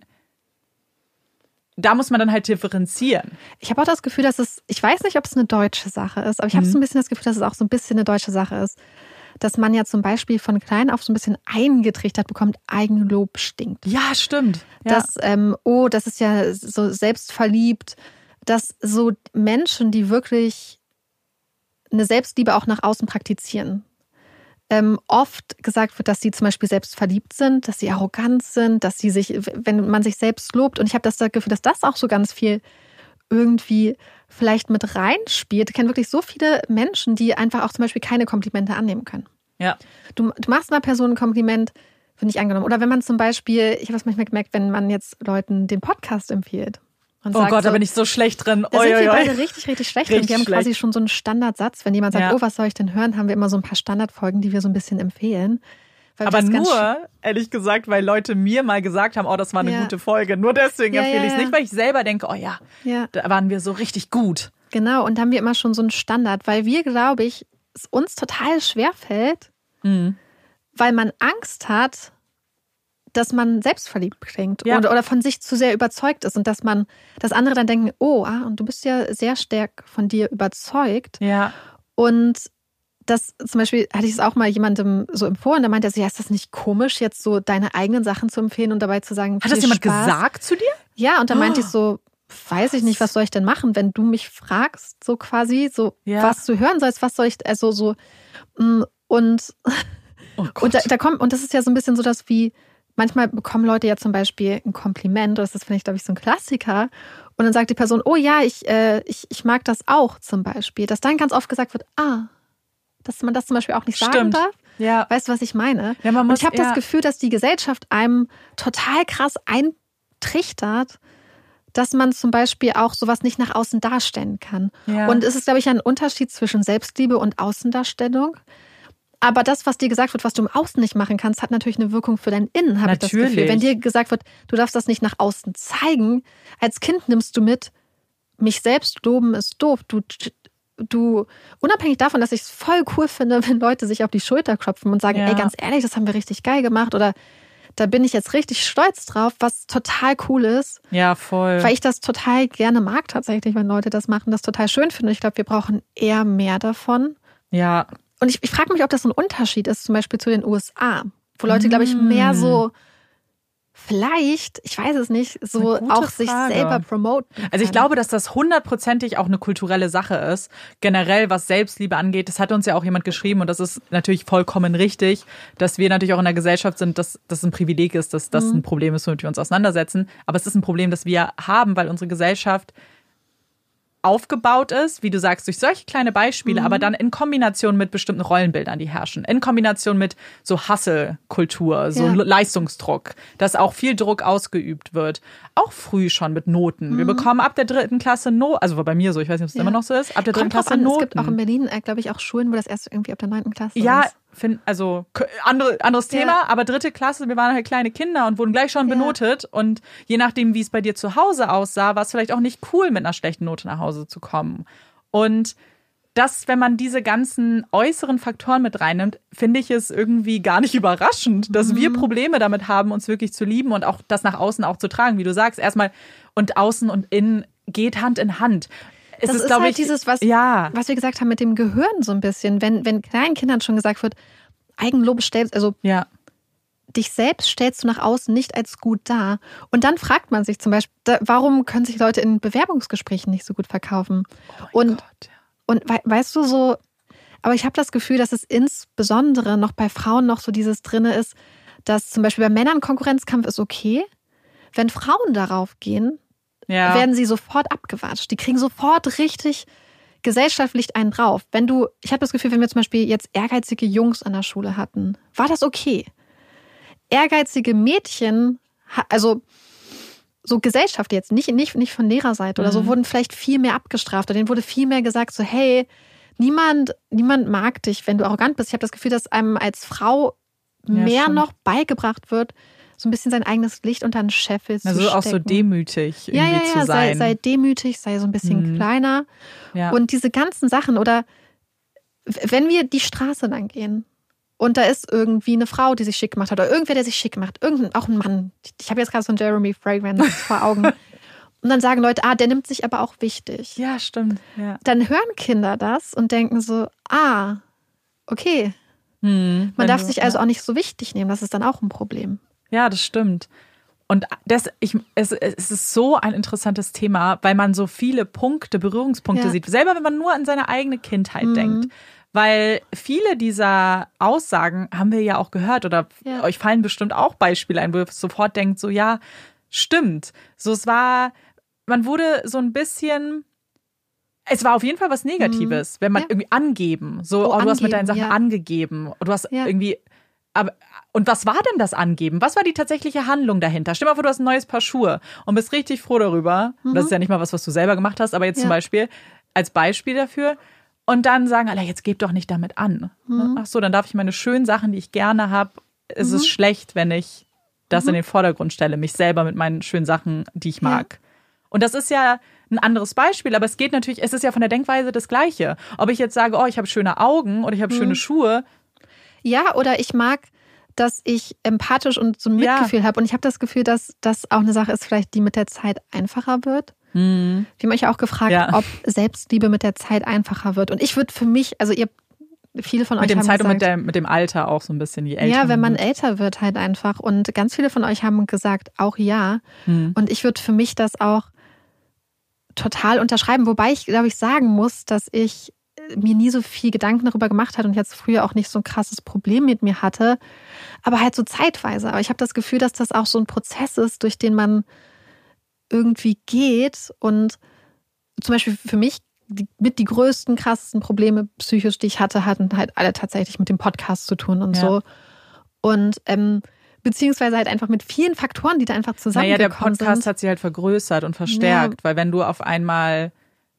da muss man dann halt differenzieren. Ich habe auch das Gefühl, dass es, ich weiß nicht, ob es eine deutsche Sache ist, aber ich habe Mhm. so ein bisschen das Gefühl, dass es auch so ein bisschen eine deutsche Sache ist. Dass man ja zum Beispiel von klein auf so ein bisschen eingetrichtert bekommt, Eigenlob stinkt. Ja, stimmt. Ja. Dass, ähm, oh, das ist ja so selbstverliebt, dass so Menschen, die wirklich eine Selbstliebe auch nach außen praktizieren, ähm, oft gesagt wird, dass sie zum Beispiel selbst verliebt sind, dass sie arrogant sind, dass sie sich, wenn man sich selbst lobt, und ich habe das Gefühl, dass das auch so ganz viel irgendwie vielleicht mit reinspielt. Ich kenne wirklich so viele Menschen, die einfach auch zum Beispiel keine Komplimente annehmen können. ja. Du, du machst einer Person ein Kompliment, wird nicht angenommen. Oder wenn man zum Beispiel, ich habe das manchmal gemerkt, wenn man jetzt Leuten den Podcast empfiehlt. Oh Gott, so, da bin ich so schlecht drin. da Oi, sind wir oi. beide richtig, richtig schlecht drin. Richtig Wir haben schlecht. quasi schon so einen Standardsatz. Wenn jemand sagt, Ja. oh, was soll ich denn hören, haben wir immer so ein paar Standardfolgen, die wir so ein bisschen empfehlen. Aber nur, ehrlich gesagt, weil Leute mir mal gesagt haben, oh, das war eine Ja. gute Folge. Nur deswegen Ja, empfehle ich es nicht, weil ich selber denke, oh ja, Ja, da waren wir so richtig gut. genau. Und da haben wir immer schon so einen Standard, weil wir, glaube ich, es uns total schwer fällt, Mhm. weil man Angst hat, dass man selbstverliebt klingt Ja. oder, oder von sich zu sehr überzeugt ist und dass man, dass andere dann denken, oh, ah, und du bist ja sehr stark von dir überzeugt. Ja. Und das zum Beispiel hatte ich es auch mal jemandem so empfohlen, da meinte er so, ja, ist das nicht komisch, jetzt so deine eigenen Sachen zu empfehlen und dabei zu sagen, Hat das jemand Spaß? gesagt zu dir? Ja, und da meinte ich Oh. so, weiß ich nicht, was soll ich denn machen, wenn du mich fragst, so quasi, so Ja. was du hören sollst, was soll ich, also so, mm, und Oh und da, da kommt, und das ist ja so ein bisschen so das wie, manchmal bekommen Leute ja zum Beispiel ein Kompliment, das ist, finde ich, glaube ich, so ein Klassiker. Und dann sagt die Person, oh ja, ich, äh, ich, ich mag das auch zum Beispiel. Dass dann ganz oft gesagt wird, ah, dass man das zum Beispiel auch nicht sagen Stimmt. darf. Ja. Weißt du, was ich meine? Ja, man Und muss, ich habe ja. das Gefühl, dass die Gesellschaft einem total krass eintrichtert, dass man zum Beispiel auch sowas nicht nach außen darstellen kann. Ja. Und es ist, glaube ich, ein Unterschied zwischen Selbstliebe und Außendarstellung. Aber das, was dir gesagt wird, was du im Außen nicht machen kannst, hat natürlich eine Wirkung für dein Innen, habe ich das Gefühl. Wenn dir gesagt wird, du darfst das nicht nach außen zeigen, als Kind nimmst du mit, mich selbst loben ist doof. Du, du unabhängig davon, dass ich es voll cool finde, wenn Leute sich auf die Schulter klopfen und sagen, Ja. ey, ganz ehrlich, das haben wir richtig geil gemacht oder da bin ich jetzt richtig stolz drauf, was total cool ist, ja, voll. weil ich das total gerne mag tatsächlich, wenn Leute das machen, das total schön finde. Ich glaube, wir brauchen eher mehr davon. ja. Und ich, ich frage mich, ob das ein Unterschied ist, zum Beispiel zu den USA, wo Leute, glaube ich, mehr so vielleicht, ich weiß es nicht, so Mm. auch sich Frage. selber promoten. Also ich glaube, dass das hundertprozentig auch eine kulturelle Sache ist. Generell, was Selbstliebe angeht, das hat uns ja auch jemand geschrieben und das ist natürlich vollkommen richtig, dass wir natürlich auch in der Gesellschaft sind, dass das ein Privileg ist, dass das ein Problem ist, womit wir uns auseinandersetzen. Aber es ist ein Problem, das wir haben, weil unsere Gesellschaft aufgebaut ist, wie du sagst, durch solche kleine Beispiele, aber dann in Kombination mit bestimmten Rollenbildern, die herrschen, in Kombination mit so Hasselkultur, so Ja. Leistungsdruck, dass auch viel Druck ausgeübt wird, auch früh schon mit Noten. Wir bekommen ab der dritten Klasse Noten, also war bei mir so, ich weiß nicht, ob es Ja. immer noch so ist, ab der dritten Kommt drauf Klasse an, Noten. es gibt auch in Berlin, äh, glaube ich, auch Schulen, wo das erst irgendwie ab der 9. Klasse Ja, ist. Find, also andere, anderes Ja. Thema, aber dritte Klasse, wir waren halt kleine Kinder und wurden gleich schon Ja. benotet. Und je nachdem, wie es bei dir zu Hause aussah, war es vielleicht auch nicht cool, mit einer schlechten Note nach Hause zu kommen. Und das, wenn man diese ganzen äußeren Faktoren mit reinnimmt, finde ich es irgendwie gar nicht überraschend, dass Mhm. wir Probleme damit haben, uns wirklich zu lieben und auch das nach außen auch zu tragen, wie du sagst. Erstmal und außen und innen geht Hand in Hand. Es Das ist, glaub halt ich, dieses, was, ja, was wir gesagt haben mit dem Gehirn so ein bisschen. Wenn, wenn kleinen Kindern schon gesagt wird, Eigenlob stellst, also ja, dich selbst stellst du nach außen nicht als gut dar. Und dann fragt man sich zum Beispiel, warum können sich Leute in Bewerbungsgesprächen nicht so gut verkaufen? und, Oh Gott, ja. Und we weißt du so, aber ich habe das Gefühl, dass es insbesondere noch bei Frauen noch so dieses drinne ist, dass zum Beispiel bei Männern Konkurrenzkampf ist okay. Wenn Frauen darauf gehen, Ja. werden sie sofort abgewatscht. Die kriegen sofort richtig gesellschaftlich einen drauf. Wenn du, ich habe das Gefühl, wenn wir zum Beispiel jetzt ehrgeizige Jungs an der Schule hatten, war das okay. Ehrgeizige Mädchen, also so Gesellschaft jetzt, nicht, nicht, nicht von Lehrerseite oder so, Mhm. wurden vielleicht viel mehr abgestraft. Oder denen wurde viel mehr gesagt, so, hey, niemand, niemand mag dich, wenn du arrogant bist. Ich habe das Gefühl, dass einem als Frau Ja, mehr stimmt. noch beigebracht wird, so ein bisschen sein eigenes Licht unter den Scheffel zu Also auch so stecken. demütig irgendwie ja, ja, ja, zu sei, sein. sei demütig, sei so ein bisschen Mhm. kleiner. ja. Und diese ganzen Sachen oder wenn wir die Straße lang gehen und da ist irgendwie eine Frau, die sich schick gemacht hat oder irgendwer, der sich schick macht, irgendein, auch ein Mann. Ich habe jetzt gerade so einen Jeremy Fragrance vor Augen. Und dann sagen Leute, ah, der nimmt sich aber auch wichtig. ja, stimmt. Ja. Dann hören Kinder das und denken so, ah, okay. Hm, Man darf du- sich also auch nicht so wichtig nehmen. Das ist dann auch ein Problem. Ja, das stimmt. Und das, ich, es, es ist so ein interessantes Thema, weil man so viele Punkte, Berührungspunkte Ja. sieht. Selber wenn man nur an seine eigene Kindheit Mhm. denkt. Weil viele dieser Aussagen haben wir ja auch gehört oder Ja. euch fallen bestimmt auch Beispiele ein, wo ihr sofort denkt, so ja, stimmt. So es war, man wurde so ein bisschen, es war auf jeden Fall was Negatives, wenn man Ja. irgendwie angeben. So, Oh, oh, du hast mit deinen angeben, Sachen ja. angegeben. Du hast irgendwie, aber, und was war denn das Angeben? Was war die tatsächliche Handlung dahinter? Stell mal vor, du hast ein neues Paar Schuhe und bist richtig froh darüber. Und Das ist ja nicht mal was, was du selber gemacht hast, aber jetzt zum Mhm. Ja. Beispiel als Beispiel dafür. Und dann sagen alle, jetzt geb doch nicht damit an. Mhm. Ach so, dann darf ich meine schönen Sachen, die ich gerne habe, ist Mhm. es schlecht, wenn ich das in den Vordergrund stelle, mich selber mit meinen schönen Sachen, die ich Ja. mag. Und das ist ja ein anderes Beispiel, aber es geht natürlich, es ist ja von der Denkweise das Gleiche. Ob ich jetzt sage, oh, ich habe schöne Augen oder ich Mhm. habe schöne Schuhe, Ja, oder ich mag, dass ich empathisch und so ein Ja. Mitgefühl habe. Und ich habe das Gefühl, dass das auch eine Sache ist, vielleicht die mit der Zeit einfacher wird. Wir haben euch ja auch gefragt, Ja. ob Selbstliebe mit der Zeit einfacher wird. Und ich würde für mich, also ihr, viele von euch mit dem haben Zeit und gesagt, mit, der, mit dem Alter auch so ein bisschen, je älter ja, wenn man wird. älter wird halt einfach. Und ganz viele von euch haben gesagt, auch ja. Hm. Und ich würde für mich das auch total unterschreiben. Wobei ich, glaube ich, sagen muss, dass ich mir nie so viel Gedanken darüber gemacht hat und jetzt früher auch nicht so ein krasses Problem mit mir hatte. Aber halt so zeitweise. Aber ich habe das Gefühl, dass das auch so ein Prozess ist, durch den man irgendwie geht. Und zum Beispiel für mich die, mit die größten, krassesten Probleme psychisch, die ich hatte, hatten halt alle tatsächlich mit dem Podcast zu tun und Ja. so. Und ähm, beziehungsweise halt einfach mit vielen Faktoren, die da einfach Naja, zusammengekommen der Podcast sind. hat sie halt vergrößert und verstärkt, weil wenn du auf einmal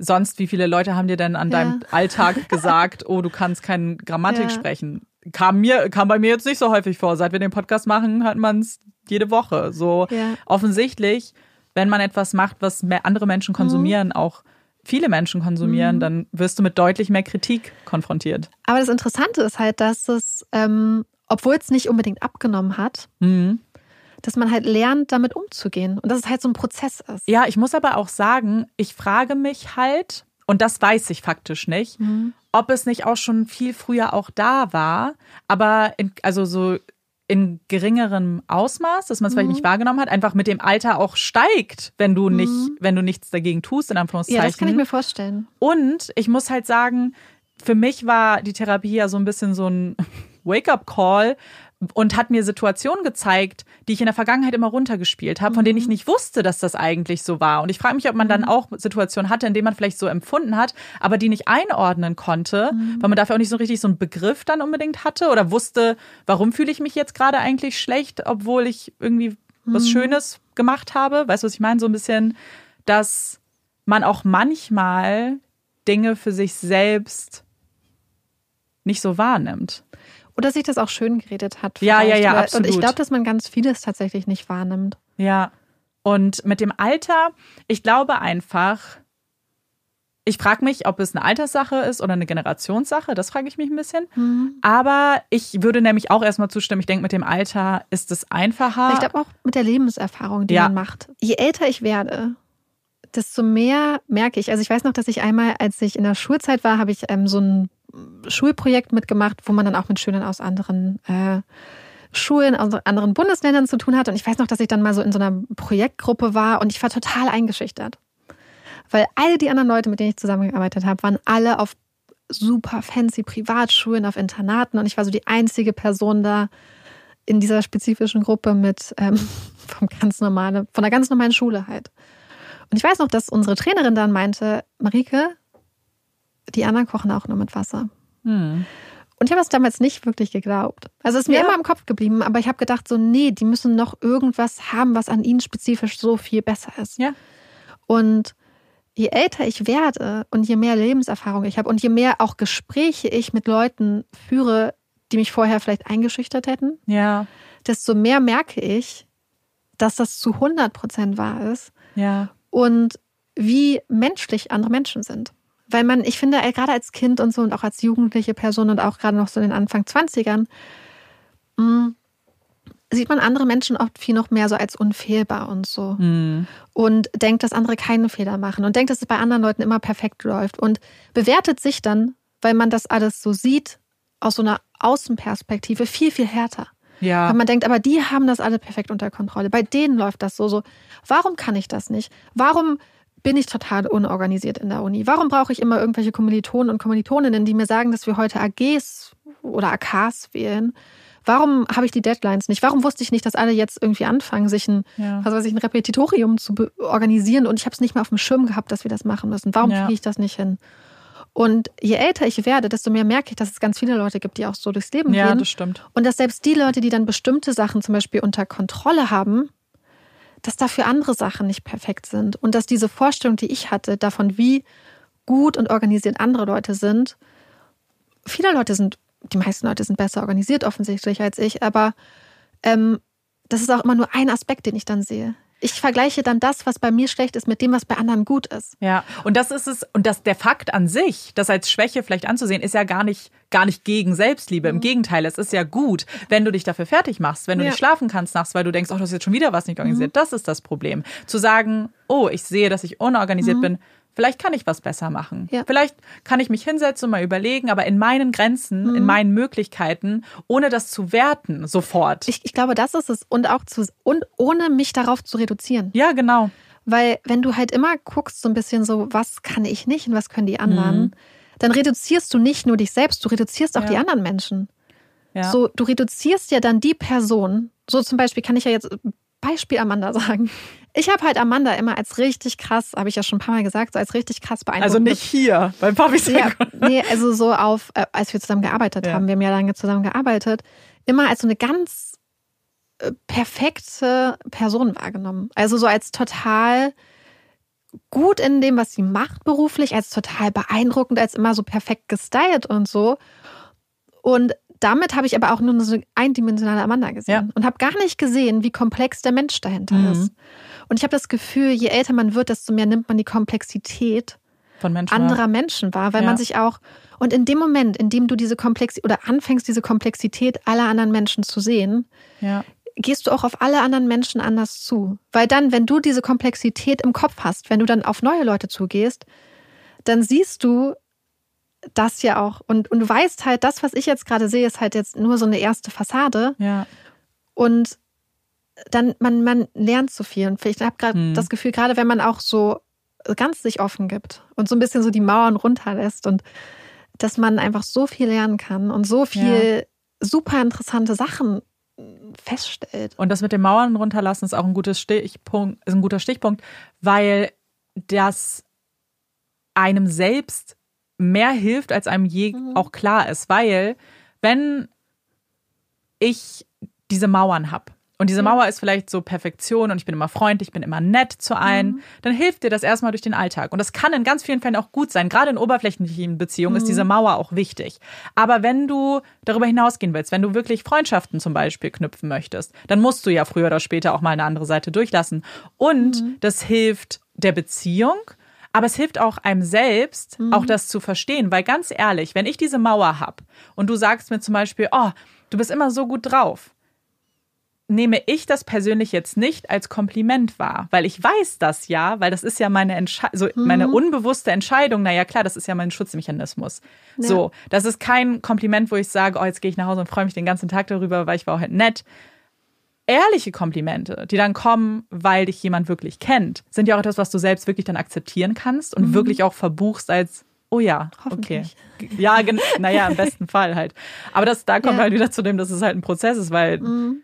sonst, wie viele Leute haben dir denn an Ja. deinem Alltag gesagt, oh, du kannst keine Grammatik Ja. sprechen? Kam mir, kam bei mir jetzt nicht so häufig vor. Seit wir den Podcast machen, hört man es jede Woche. So Ja. offensichtlich, wenn man etwas macht, was mehr andere Menschen konsumieren, Mhm. auch viele Menschen konsumieren, dann wirst du mit deutlich mehr Kritik konfrontiert. Aber das Interessante ist halt, dass es, ähm, obwohl es nicht unbedingt abgenommen hat, Mhm. Dass man halt lernt, damit umzugehen. Und dass es halt so ein Prozess ist. Ja, ich muss aber auch sagen, ich frage mich halt, und das weiß ich faktisch nicht, Mhm. ob es nicht auch schon viel früher auch da war, aber in, also so in geringerem Ausmaß, dass man es vielleicht Mhm. nicht wahrgenommen hat, einfach mit dem Alter auch steigt, wenn du nicht, wenn du nichts dagegen tust, in Anführungszeichen. Ja, das kann ich mir vorstellen. Und ich muss halt sagen, für mich war die Therapie ja so ein bisschen so ein Wake-up-Call und hat mir Situationen gezeigt, die ich in der Vergangenheit immer runtergespielt habe, von denen ich nicht wusste, dass das eigentlich so war. Und ich frage mich, ob man dann auch Situationen hatte, in denen man vielleicht so empfunden hat, aber die nicht einordnen konnte, weil man dafür auch nicht so richtig so einen Begriff dann unbedingt hatte oder wusste, warum fühle ich mich jetzt gerade eigentlich schlecht, obwohl ich irgendwie was Schönes gemacht habe. Weißt du, was ich meine? So ein bisschen, dass man auch manchmal Dinge für sich selbst nicht so wahrnimmt. Oder sich das auch schön geredet hat. Ja, ja, vielleicht. ja, Oder- Und absolut. ich glaube, dass man ganz vieles tatsächlich nicht wahrnimmt. Ja. Und mit dem Alter, ich glaube einfach, ich frage mich, ob es eine Alterssache ist oder eine Generationssache. Das frage ich mich ein bisschen. Mhm. Aber ich würde nämlich auch erstmal zustimmen. Ich denke, mit dem Alter ist es einfacher. Ich glaube auch mit der Lebenserfahrung, die Ja. man macht. Je älter ich werde, desto mehr merke ich. Also ich weiß noch, dass ich einmal, als ich in der Schulzeit war, habe ich ähm, so ein Schulprojekt mitgemacht, wo man dann auch mit Schülern aus anderen äh, Schulen, aus anderen Bundesländern zu tun hat. Und ich weiß noch, dass ich dann mal so in so einer Projektgruppe war und ich war total eingeschüchtert. Weil all die anderen Leute, mit denen ich zusammengearbeitet habe, waren alle auf super fancy Privatschulen auf Internaten und ich war so die einzige Person da in dieser spezifischen Gruppe mit ähm, vom ganz normale, von einer ganz normalen Schule halt. Und ich weiß noch, dass unsere Trainerin dann meinte, Marike, die anderen kochen auch nur mit Wasser. Hm. Und ich habe es damals nicht wirklich geglaubt. Also es ist mir ja. immer im Kopf geblieben, aber ich habe gedacht, so, nee, die müssen noch irgendwas haben, was an ihnen spezifisch so viel besser ist. Ja. Und je älter ich werde und je mehr Lebenserfahrung ich habe und je mehr auch Gespräche ich mit Leuten führe, die mich vorher vielleicht eingeschüchtert hätten, ja. desto mehr merke ich, dass das zu 100 Prozent wahr ist. Ja. Und wie menschlich andere Menschen sind. Weil man, ich finde, äh, gerade als Kind und so und auch als jugendliche Person und auch gerade noch so in den Anfang 20ern, mh, mm, sieht man andere Menschen oft viel noch mehr so als unfehlbar und so. Mhm. Und denkt, dass andere keinen Fehler machen und denkt, dass es bei anderen Leuten immer perfekt läuft und bewertet sich dann, weil man das alles so sieht, aus so einer Außenperspektive viel, viel härter. Ja. Weil man denkt, aber die haben das alle perfekt unter Kontrolle. Bei denen läuft das so, so. Warum kann ich das nicht? Warum bin ich total unorganisiert in der Uni? Warum brauche ich immer irgendwelche Kommilitonen und Kommilitoninnen, die mir sagen, dass wir heute AGs oder AKs wählen? Warum habe ich die Deadlines nicht? Warum wusste ich nicht, dass alle jetzt irgendwie anfangen, sich ein, ja. was weiß ich, ein Repetitorium zu organisieren und ich habe es nicht mehr auf dem Schirm gehabt, dass wir das machen müssen? Warum ja. kriege ich das nicht hin? Und je älter ich werde, desto mehr merke ich, dass es ganz viele Leute gibt, die auch so durchs Leben ja, gehen. Ja, das stimmt. Und dass selbst die Leute, die dann bestimmte Sachen zum Beispiel unter Kontrolle haben, dass dafür andere Sachen nicht perfekt sind und dass diese Vorstellung, die ich hatte, davon, wie gut und organisiert andere Leute sind, viele Leute sind, die meisten Leute sind besser organisiert offensichtlich als ich, aber ähm, das ist auch immer nur ein Aspekt, den ich dann sehe ich vergleiche dann das, was bei mir schlecht ist, mit dem, was bei anderen gut ist. Ja, und das ist es, und das, der Fakt an sich, das als Schwäche vielleicht anzusehen, ist ja gar nicht, gar nicht gegen Selbstliebe. Im mhm. Gegenteil, es ist ja gut, wenn du dich dafür fertig machst, wenn du ja. nicht schlafen kannst nachts, weil du denkst, oh, das ist jetzt schon wieder was nicht organisiert. Mhm. Das ist das Problem. Zu sagen, oh, ich sehe, dass ich unorganisiert mhm. bin, Vielleicht kann ich was besser machen. Ja. Vielleicht kann ich mich hinsetzen und mal überlegen, aber in meinen Grenzen, mhm. in meinen Möglichkeiten, ohne das zu werten, sofort. Ich, ich glaube, das ist es. Und auch zu, und ohne mich darauf zu reduzieren. Ja, genau. Weil wenn du halt immer guckst, so ein bisschen so, was kann ich nicht und was können die anderen, mhm. dann reduzierst du nicht nur dich selbst, du reduzierst auch ja. die anderen Menschen. Ja. So, du reduzierst ja dann die Person. So zum Beispiel kann ich ja jetzt Beispiel Amanda sagen. Ich habe halt Amanda immer als richtig krass, habe ich ja schon ein paar Mal gesagt, so als richtig krass beeindruckt. Also nicht hier beim Papi ja, Nee, also so auf, äh, als wir zusammen gearbeitet ja. haben, wir haben ja lange zusammen gearbeitet, immer als so eine ganz äh, perfekte Person wahrgenommen. Also so als total gut in dem, was sie macht beruflich, als total beeindruckend, als immer so perfekt gestylt und so. Und damit habe ich aber auch nur so eine eindimensionale Amanda gesehen ja. und habe gar nicht gesehen, wie komplex der Mensch dahinter mhm. ist. Und ich habe das Gefühl, je älter man wird, desto mehr nimmt man die Komplexität von Menschen anderer wahr. Menschen wahr, weil ja. man sich auch und in dem Moment, in dem du diese Komplexität oder anfängst, diese Komplexität aller anderen Menschen zu sehen, ja. gehst du auch auf alle anderen Menschen anders zu. Weil dann, wenn du diese Komplexität im Kopf hast, wenn du dann auf neue Leute zugehst, dann siehst du, das ja auch. Und, und du weißt halt, das, was ich jetzt gerade sehe, ist halt jetzt nur so eine erste Fassade. Ja. Und dann, man, man lernt so viel. Und ich habe gerade hm. das Gefühl, gerade wenn man auch so ganz sich offen gibt und so ein bisschen so die Mauern runterlässt und dass man einfach so viel lernen kann und so viel ja. super interessante Sachen feststellt. Und das mit den Mauern runterlassen ist auch ein gutes Stichpunkt, ist ein guter Stichpunkt, weil das einem selbst mehr hilft, als einem je mhm. auch klar ist. Weil, wenn ich diese Mauern habe, und diese Mauer ist vielleicht so Perfektion und ich bin immer freundlich, ich bin immer nett zu allen, mhm. dann hilft dir das erstmal durch den Alltag. Und das kann in ganz vielen Fällen auch gut sein. Gerade in oberflächlichen Beziehungen mhm. ist diese Mauer auch wichtig. Aber wenn du darüber hinausgehen willst, wenn du wirklich Freundschaften zum Beispiel knüpfen möchtest, dann musst du ja früher oder später auch mal eine andere Seite durchlassen. Und mhm. das hilft der Beziehung aber es hilft auch einem selbst, mhm. auch das zu verstehen. Weil ganz ehrlich, wenn ich diese Mauer habe und du sagst mir zum Beispiel, oh, du bist immer so gut drauf, nehme ich das persönlich jetzt nicht als Kompliment wahr, weil ich weiß das ja, weil das ist ja meine Entsche so mhm. meine unbewusste Entscheidung. Naja, klar, das ist ja mein Schutzmechanismus. Ja. So, das ist kein Kompliment, wo ich sage, oh, jetzt gehe ich nach Hause und freue mich den ganzen Tag darüber, weil ich war auch halt nett, ehrliche Komplimente, die dann kommen, weil dich jemand wirklich kennt, sind ja auch etwas, was du selbst wirklich dann akzeptieren kannst und mhm. wirklich auch verbuchst als oh ja, okay. Ja, naja, im besten Fall halt. Aber das, da kommen ja. halt wieder zu dem, dass es halt ein Prozess ist, weil mhm.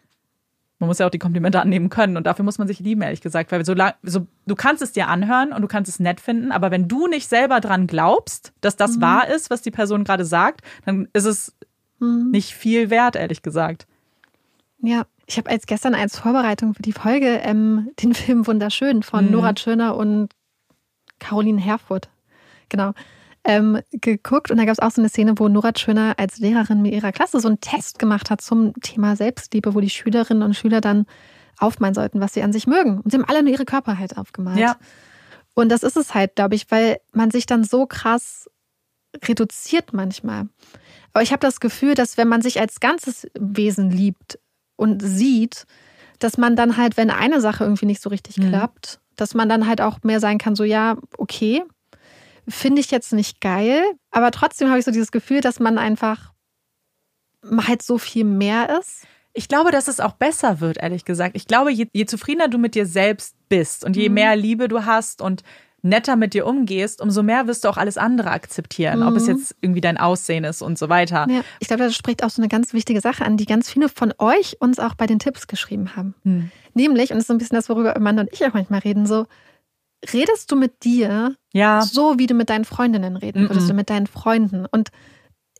man muss ja auch die Komplimente annehmen können und dafür muss man sich lieben, ehrlich gesagt. Weil so, so, du kannst es dir anhören und du kannst es nett finden, aber wenn du nicht selber dran glaubst, dass das mhm. wahr ist, was die Person gerade sagt, dann ist es mhm. nicht viel wert, ehrlich gesagt. Ja, ich habe als gestern als Vorbereitung für die Folge ähm, den Film Wunderschön von mhm. Nora Tschirner und Caroline Herfurth, genau, ähm, geguckt. Und da gab es auch so eine Szene, wo Nora Tschirner als Lehrerin mit ihrer Klasse so einen Test gemacht hat zum Thema Selbstliebe, wo die Schülerinnen und Schüler dann aufmalen sollten, was sie an sich mögen. Und sie haben alle nur ihre Körperheit aufgemalt. Ja. Und das ist es halt, glaube ich, weil man sich dann so krass reduziert manchmal. Aber ich habe das Gefühl, dass wenn man sich als ganzes Wesen liebt, und sieht, dass man dann halt, wenn eine Sache irgendwie nicht so richtig mhm. klappt, dass man dann halt auch mehr sein kann, so ja, okay, finde ich jetzt nicht geil, aber trotzdem habe ich so dieses Gefühl, dass man einfach halt so viel mehr ist. Ich glaube, dass es auch besser wird, ehrlich gesagt. Ich glaube, je, je zufriedener du mit dir selbst bist und je mhm. mehr Liebe du hast und netter mit dir umgehst, umso mehr wirst du auch alles andere akzeptieren, mhm. ob es mhm. jetzt irgendwie dein Aussehen ist und so weiter. Ja, ich glaube, das spricht auch so eine ganz wichtige Sache an, die ganz viele von euch uns auch bei den Tipps geschrieben haben. Mhm. Nämlich, und das ist so ein bisschen das, worüber Amanda und ich auch manchmal reden, so, redest du mit dir ja. so, wie du mit deinen Freundinnen reden würdest, mhm. du mit deinen Freunden. Und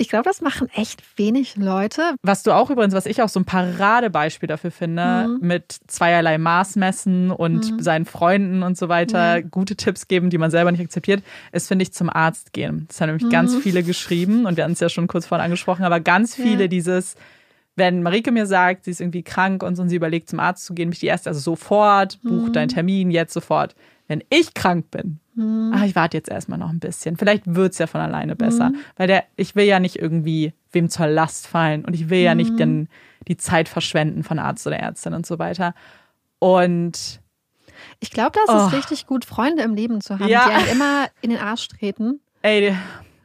ich glaube, das machen echt wenig Leute. Was du auch übrigens, was ich auch so ein Paradebeispiel dafür finde, mhm. mit zweierlei Maß messen und mhm. seinen Freunden und so weiter mhm. gute Tipps geben, die man selber nicht akzeptiert, ist, finde ich, zum Arzt gehen. Das haben nämlich ganz mhm. viele geschrieben und wir haben es ja schon kurz vorhin angesprochen, aber ganz viele ja. dieses, wenn Marike mir sagt, sie ist irgendwie krank und, so, und sie überlegt, zum Arzt zu gehen, mich die erste, also sofort, buch mhm. deinen Termin, jetzt sofort. Wenn ich krank bin, hm. ach, ich warte jetzt erstmal noch ein bisschen. Vielleicht wird es ja von alleine besser. Hm. Weil der, ich will ja nicht irgendwie wem zur Last fallen und ich will ja nicht hm. den, die Zeit verschwenden von Arzt oder Ärztin und so weiter. Und ich glaube, das oh. ist richtig gut, Freunde im Leben zu haben, ja. die einem immer in den Arsch treten. Ey,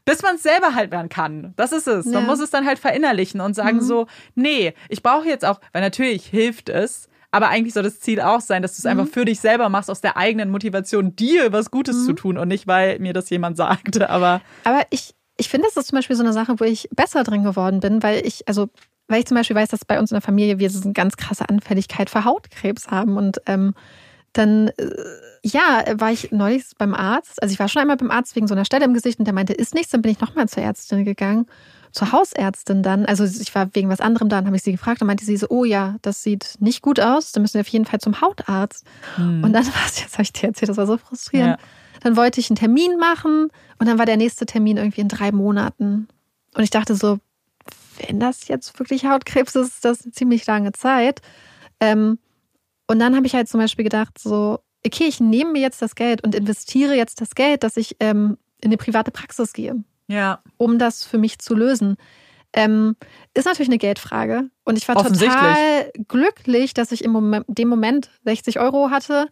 bis man es selber halt werden kann. Das ist es. Ja. Man muss es dann halt verinnerlichen und sagen mhm. so, nee, ich brauche jetzt auch, weil natürlich hilft es, aber eigentlich soll das Ziel auch sein, dass du es mhm. einfach für dich selber machst, aus der eigenen Motivation, dir was Gutes mhm. zu tun und nicht, weil mir das jemand sagte. Aber, aber ich, ich finde, das ist zum Beispiel so eine Sache, wo ich besser drin geworden bin, weil ich, also weil ich zum Beispiel weiß, dass bei uns in der Familie wir so eine ganz krasse Anfälligkeit für Hautkrebs haben. Und ähm, dann, äh, ja, war ich neulich beim Arzt. Also ich war schon einmal beim Arzt wegen so einer Stelle im Gesicht und der meinte, ist nichts. Dann bin ich nochmal zur Ärztin gegangen zur Hausärztin dann, also ich war wegen was anderem da und habe ich sie gefragt und meinte sie so, oh ja, das sieht nicht gut aus, dann müssen wir auf jeden Fall zum Hautarzt. Hm. Und dann war es, jetzt habe ich dir erzählt, das war so frustrierend. Ja. Dann wollte ich einen Termin machen und dann war der nächste Termin irgendwie in drei Monaten. Und ich dachte so, wenn das jetzt wirklich Hautkrebs ist, ist das eine ziemlich lange Zeit. Ähm, und dann habe ich halt zum Beispiel gedacht, so, okay, ich nehme mir jetzt das Geld und investiere jetzt das Geld, dass ich ähm, in eine private Praxis gehe ja. um das für mich zu lösen. Ähm, ist natürlich eine Geldfrage. Und ich war total glücklich, dass ich im Moment, dem Moment 60 Euro hatte,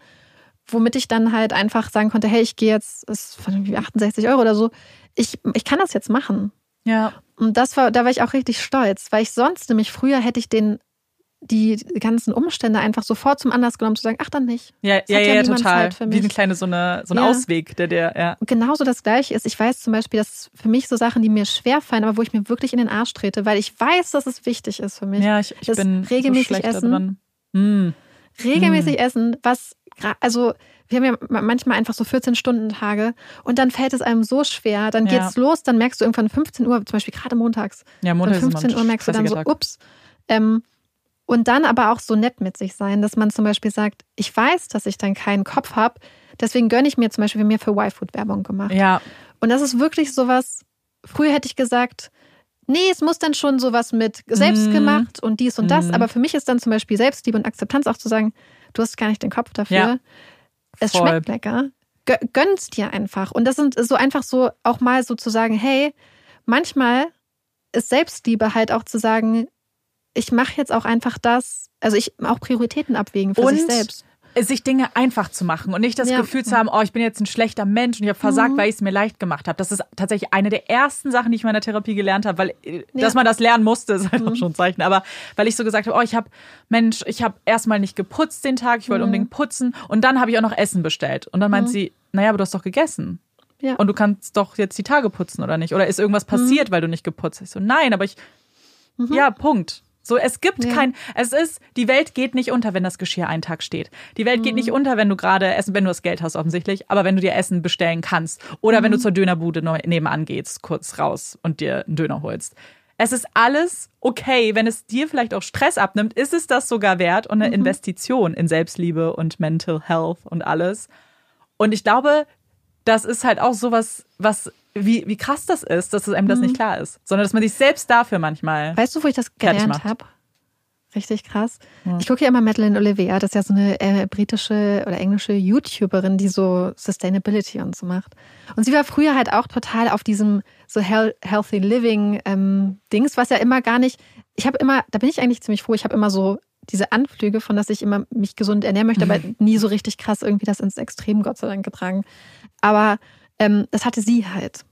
womit ich dann halt einfach sagen konnte, hey, ich gehe jetzt, ist von 68 Euro oder so, ich, ich kann das jetzt machen. Ja. Und das war, da war ich auch richtig stolz, weil ich sonst nämlich früher hätte ich den die ganzen Umstände einfach sofort zum Anlass genommen zu sagen, ach dann nicht. Ja, ja, ja, ja total. Wie eine kleine so eine so ein ja. Ausweg, der der ja. Genauso das gleiche ist. Ich weiß zum Beispiel, dass für mich so Sachen, die mir schwer fallen, aber wo ich mir wirklich in den Arsch trete, weil ich weiß, dass es wichtig ist für mich. Ja, ich, ich bin regelmäßig so essen. Mm. Regelmäßig mm. essen, was also wir haben ja manchmal einfach so 14-Stunden-Tage und dann fällt es einem so schwer, dann geht's ja. los, dann merkst du irgendwann 15 Uhr, zum Beispiel gerade montags. Ja, montags. 15 Uhr merkst du dann so, Tag. ups. Ähm, und dann aber auch so nett mit sich sein, dass man zum Beispiel sagt, ich weiß, dass ich dann keinen Kopf habe, deswegen gönne ich mir zum Beispiel, wir mir für Y-Food Werbung gemacht. Ja. Und das ist wirklich sowas, früher hätte ich gesagt, nee, es muss dann schon sowas mit selbstgemacht mm. und dies und das. Mm. Aber für mich ist dann zum Beispiel Selbstliebe und Akzeptanz auch zu sagen, du hast gar nicht den Kopf dafür. Ja. Es Voll. schmeckt lecker. Gönnst dir einfach. Und das sind so einfach so auch mal so zu sagen, hey, manchmal ist Selbstliebe halt auch zu sagen, ich mache jetzt auch einfach das, also ich auch Prioritäten abwägen für und sich selbst. Sich Dinge einfach zu machen und nicht das ja. Gefühl zu haben, oh, ich bin jetzt ein schlechter Mensch und ich habe versagt, mhm. weil ich es mir leicht gemacht habe. Das ist tatsächlich eine der ersten Sachen, die ich in meiner Therapie gelernt habe, weil äh, ja. dass man das lernen musste, ist halt mhm. auch schon ein Zeichen. Aber weil ich so gesagt habe, oh, ich habe, Mensch, ich habe erstmal nicht geputzt den Tag, ich wollte mhm. unbedingt putzen und dann habe ich auch noch Essen bestellt. Und dann meint mhm. sie, naja, aber du hast doch gegessen. Ja. Und du kannst doch jetzt die Tage putzen oder nicht? Oder ist irgendwas passiert, Mhm. weil du nicht geputzt hast? Ich so, nein, aber ich, ja, Punkt. So, es gibt Ja. kein, es ist, die Welt geht nicht unter, wenn das Geschirr einen Tag steht. Die Welt Mhm. geht nicht unter, wenn du gerade Essen, wenn du das Geld hast offensichtlich, aber wenn du dir Essen bestellen kannst oder Mhm. wenn du zur Dönerbude nebenan gehst, kurz raus und dir einen Döner holst. Es ist alles okay, wenn es dir vielleicht auch Stress abnimmt, ist es das sogar wert und eine Mhm. Investition in Selbstliebe und Mental Health und alles. Und ich glaube, das ist halt auch sowas, was, wie, wie krass das ist, dass es einem das Mhm. nicht klar ist, sondern dass man sich selbst dafür manchmal. Weißt du, wo ich das gelernt habe? Richtig krass. Ich gucke ja immer Madeleine Olivier, das ist ja so eine äh, britische oder englische YouTuberin, die so Sustainability und so macht. Und sie war früher halt auch total auf diesem so hel healthy living ähm, Dings, was ja immer gar nicht. Ich habe immer, da bin ich eigentlich ziemlich froh. Ich habe immer so diese Anflüge von, dass ich immer mich gesund ernähren möchte, aber nie so richtig krass irgendwie das ins Extrem, Gott sei Dank, getragen. Aber ähm, das hatte sie halt.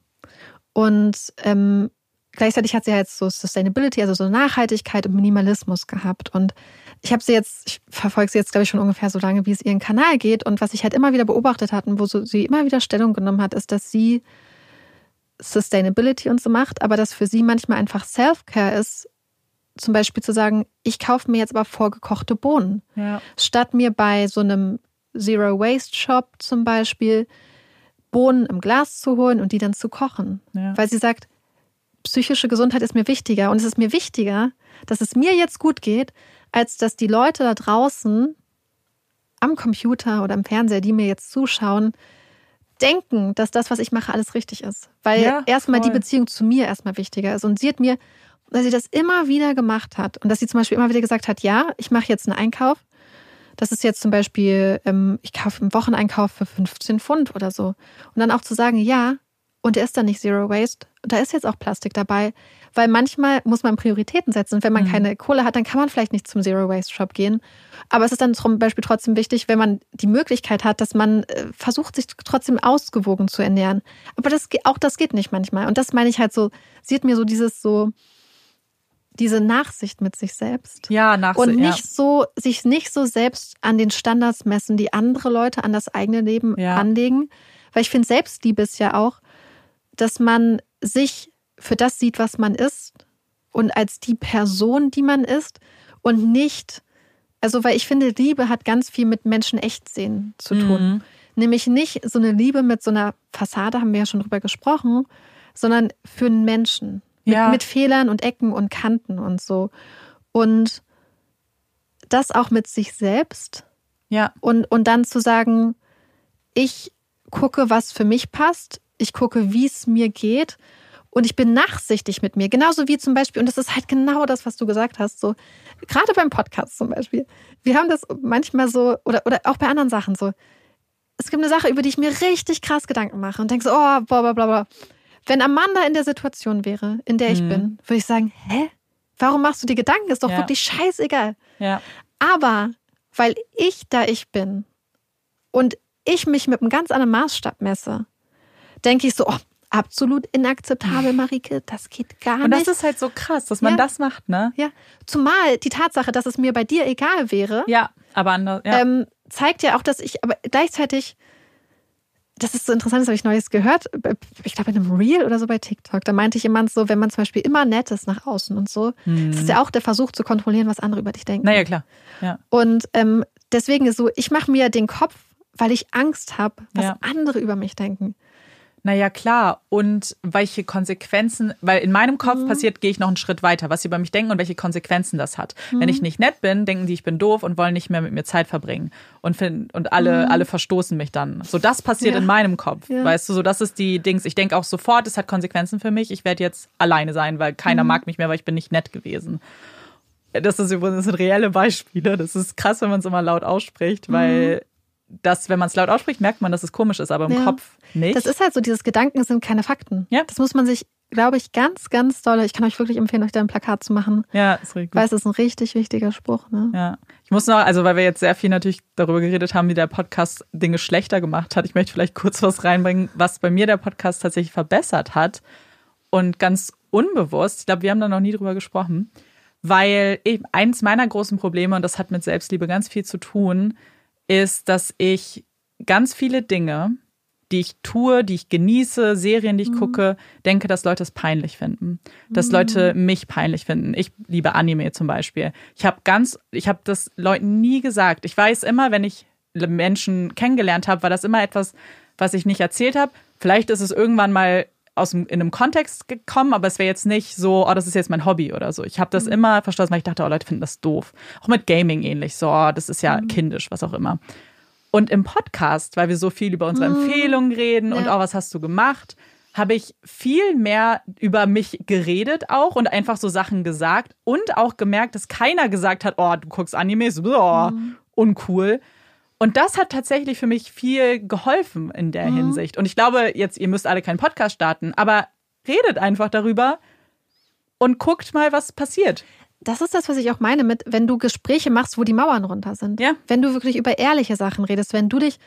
Und ähm, gleichzeitig hat sie halt so Sustainability, also so Nachhaltigkeit und Minimalismus gehabt. Und ich habe sie jetzt, ich verfolge sie jetzt, glaube ich, schon ungefähr so lange, wie es ihren Kanal geht. Und was ich halt immer wieder beobachtet hatte und wo so, sie immer wieder Stellung genommen hat, ist, dass sie Sustainability und so macht, aber dass für sie manchmal einfach Self-Care ist, zum Beispiel zu sagen, ich kaufe mir jetzt aber vorgekochte Bohnen Ja. statt mir bei so einem Zero Waste Shop zum Beispiel Bohnen im Glas zu holen und die dann zu kochen. Ja. Weil sie sagt, psychische Gesundheit ist mir wichtiger und es ist mir wichtiger, dass es mir jetzt gut geht, als dass die Leute da draußen am Computer oder am Fernseher, die mir jetzt zuschauen, denken, dass das, was ich mache, alles richtig ist. Weil Ja, erstmal die. Beziehung zu mir erstmal wichtiger ist. Und sie hat mir, dass sie das immer wieder gemacht hat und dass sie zum Beispiel immer wieder gesagt hat, ja, ich mache jetzt einen Einkauf. Das ist jetzt zum Beispiel, ähm, ich kaufe einen Wocheneinkauf für 15 Pfund oder so. Und dann auch zu sagen, ja, und der ist dann nicht Zero Waste. Und da ist jetzt auch Plastik dabei. Weil manchmal muss man Prioritäten setzen. Und wenn man keine Kohle hat, dann kann man vielleicht nicht zum Zero Waste Shop gehen. Aber es ist dann zum Beispiel trotzdem wichtig, wenn man die Möglichkeit hat, dass man äh, versucht, sich trotzdem ausgewogen zu ernähren. Aber das, auch das geht nicht manchmal. Und das meine ich halt so, sie hat mir so dieses so, diese Nachsicht mit sich selbst. Ja, nach Und ja. nicht so, sich nicht so selbst an den Standards messen, die andere Leute an das eigene Leben Ja. anlegen. Weil ich finde, Selbstliebe ist ja auch, dass man sich für das sieht, was man ist und als die Person, die man ist und nicht, also weil ich finde, Liebe hat ganz viel mit Menschen echt sehen zu tun. Mhm. Nämlich nicht so eine Liebe mit so einer Fassade, haben wir ja schon drüber gesprochen, sondern für einen Menschen. Mit, Ja. mit Fehlern und Ecken und Kanten und so. Und das auch mit sich selbst Ja, und, und dann zu sagen, ich gucke, was für mich passt, ich gucke, wie es mir geht und ich bin nachsichtig mit mir. Genauso wie zum Beispiel, und das ist halt genau das, was du gesagt hast, so, gerade beim Podcast zum Beispiel. Wir haben das manchmal so, oder, oder auch bei anderen Sachen so. Es gibt eine Sache, über die ich mir richtig krass Gedanken mache und denke so, oh, bla, bla, bla, bla. Wenn Amanda in der Situation wäre, in der ich Mhm. bin, würde ich sagen, hä? Warum machst du dir Gedanken? Ist doch Ja. wirklich scheißegal. ja, Aber weil ich da ich bin und ich mich mit einem ganz anderen Maßstab messe, denke ich so, oh, absolut inakzeptabel, Marike, das geht gar und das nicht. ist halt so krass, dass man Ja. das macht, ne? ja, zumal die Tatsache, dass es mir bei dir egal wäre, Ja, aber anders, ja. ähm, zeigt ja auch, dass ich, aber gleichzeitig, das ist so interessant, das habe ich Neues gehört, ich glaube in einem Reel oder so bei TikTok, da meinte jemand so, wenn man zum Beispiel immer nett ist nach außen und so, das ist ja auch der Versuch zu kontrollieren, was andere über dich denken. naja, klar. Ja. Und ähm, deswegen ist so, ich mache mir den Kopf, weil ich Angst habe, was Ja. andere über mich denken. Naja, klar. Und welche Konsequenzen, weil in meinem Mhm. Kopf passiert, gehe ich noch einen Schritt weiter, was sie über mich denken und welche Konsequenzen das hat. Wenn Mhm. ich nicht nett bin, denken die, ich bin doof und wollen nicht mehr mit mir Zeit verbringen. Und, find, und alle, alle verstoßen mich dann. So, das passiert Mhm. Ja. in meinem Kopf. Ja. Weißt du, so, das ist die Dings. Ich denke auch sofort, es hat Konsequenzen für mich. Ich werde jetzt alleine sein, weil keiner Mhm. mag mich mehr, weil ich bin nicht nett gewesen. Das ist übrigens das sind reelle Beispiele. Das ist krass, wenn man es immer laut ausspricht, weil das, wenn man es laut ausspricht, merkt man, dass es komisch ist, aber im. Ja. Kopf nicht. Das ist halt so, dieses Gedanken sind keine Fakten. Ja. Das muss man sich, glaube ich, ganz, ganz doll, ich kann euch wirklich empfehlen, euch da ein Plakat zu machen, ja, ist richtig. weil es ist ein richtig wichtiger Spruch. Ne? Ja. Ich muss noch, also weil wir jetzt sehr viel natürlich darüber geredet haben, wie der Podcast Dinge schlechter gemacht hat. Ich möchte vielleicht kurz was reinbringen, was bei mir der Podcast tatsächlich verbessert hat. Und ganz unbewusst, ich glaube, wir haben da noch nie drüber gesprochen, weil eben eins meiner großen Probleme, und das hat mit Selbstliebe ganz viel zu tun, ist, dass ich ganz viele Dinge, die ich tue, die ich genieße, Serien, die ich mhm. gucke, denke, dass Leute es peinlich finden. Dass mhm. Leute mich peinlich finden. Ich liebe Anime zum Beispiel. Ich habe ganz, ich habe das Leuten nie gesagt. Ich weiß immer, wenn ich Menschen kennengelernt habe, war das immer etwas, was ich nicht erzählt habe. Vielleicht ist es irgendwann mal aus dem, in einem Kontext gekommen, aber es wäre jetzt nicht so, oh, das ist jetzt mein Hobby oder so. Ich habe das mhm. immer verstanden, weil ich dachte, oh, Leute finden das doof. Auch mit Gaming ähnlich, so, oh, das ist ja mhm. kindisch, was auch immer. Und im Podcast, weil wir so viel über unsere mhm. Empfehlungen reden ja. und oh, was hast du gemacht, habe ich viel mehr über mich geredet auch und einfach so Sachen gesagt und auch gemerkt, dass keiner gesagt hat, oh, du guckst Animes, oh, uncool, und das hat tatsächlich für mich viel geholfen in der mhm. Hinsicht. Und ich glaube, jetzt, ihr müsst alle keinen Podcast starten, aber redet einfach darüber und guckt mal, was passiert. Das ist das, was ich auch meine mit, wenn du Gespräche machst, wo die Mauern runter sind. Ja. Wenn du wirklich über ehrliche Sachen redest, wenn du dich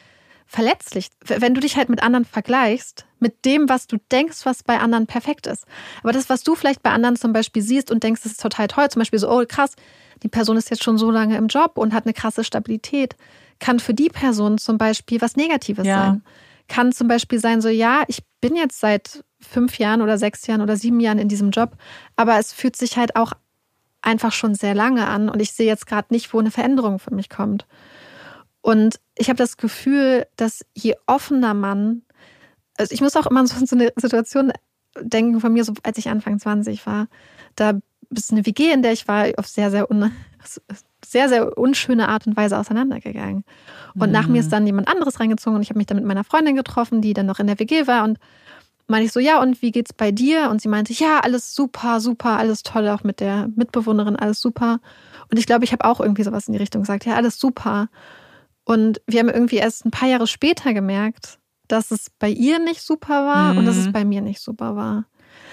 verletzlich, wenn du dich halt mit anderen vergleichst, mit dem, was du denkst, was bei anderen perfekt ist. Aber das, was du vielleicht bei anderen zum Beispiel siehst und denkst, das ist total toll, zum Beispiel so, oh krass, die Person ist jetzt schon so lange im Job und hat eine krasse Stabilität kann für die Person zum Beispiel was Negatives ja. sein. Kann zum Beispiel sein, so, ja, ich bin jetzt seit fünf Jahren oder sechs Jahren oder sieben Jahren in diesem Job, aber es fühlt sich halt auch einfach schon sehr lange an und ich sehe jetzt gerade nicht, wo eine Veränderung für mich kommt. Und ich habe das Gefühl, dass je offener man, also ich muss auch immer so eine Situation denken von mir, so als ich Anfang 20 war, da ist eine WG, in der ich war, auf sehr, sehr un sehr, sehr unschöne Art und Weise auseinandergegangen. Und mhm. nach mir ist mhm. dann jemand anderes reingezogen und ich habe mich dann mit meiner Freundin getroffen, die dann noch in der WG war und meinte ich so, ja, und wie geht's bei dir? Und sie meinte, ja, alles super, super, alles toll, auch mit der Mitbewohnerin, alles super. Und ich glaube, ich habe auch irgendwie sowas in die Richtung gesagt, ja, alles super. Und wir haben irgendwie erst ein paar Jahre später gemerkt, dass es bei ihr nicht super war mhm. und dass es mhm. bei mir nicht super war.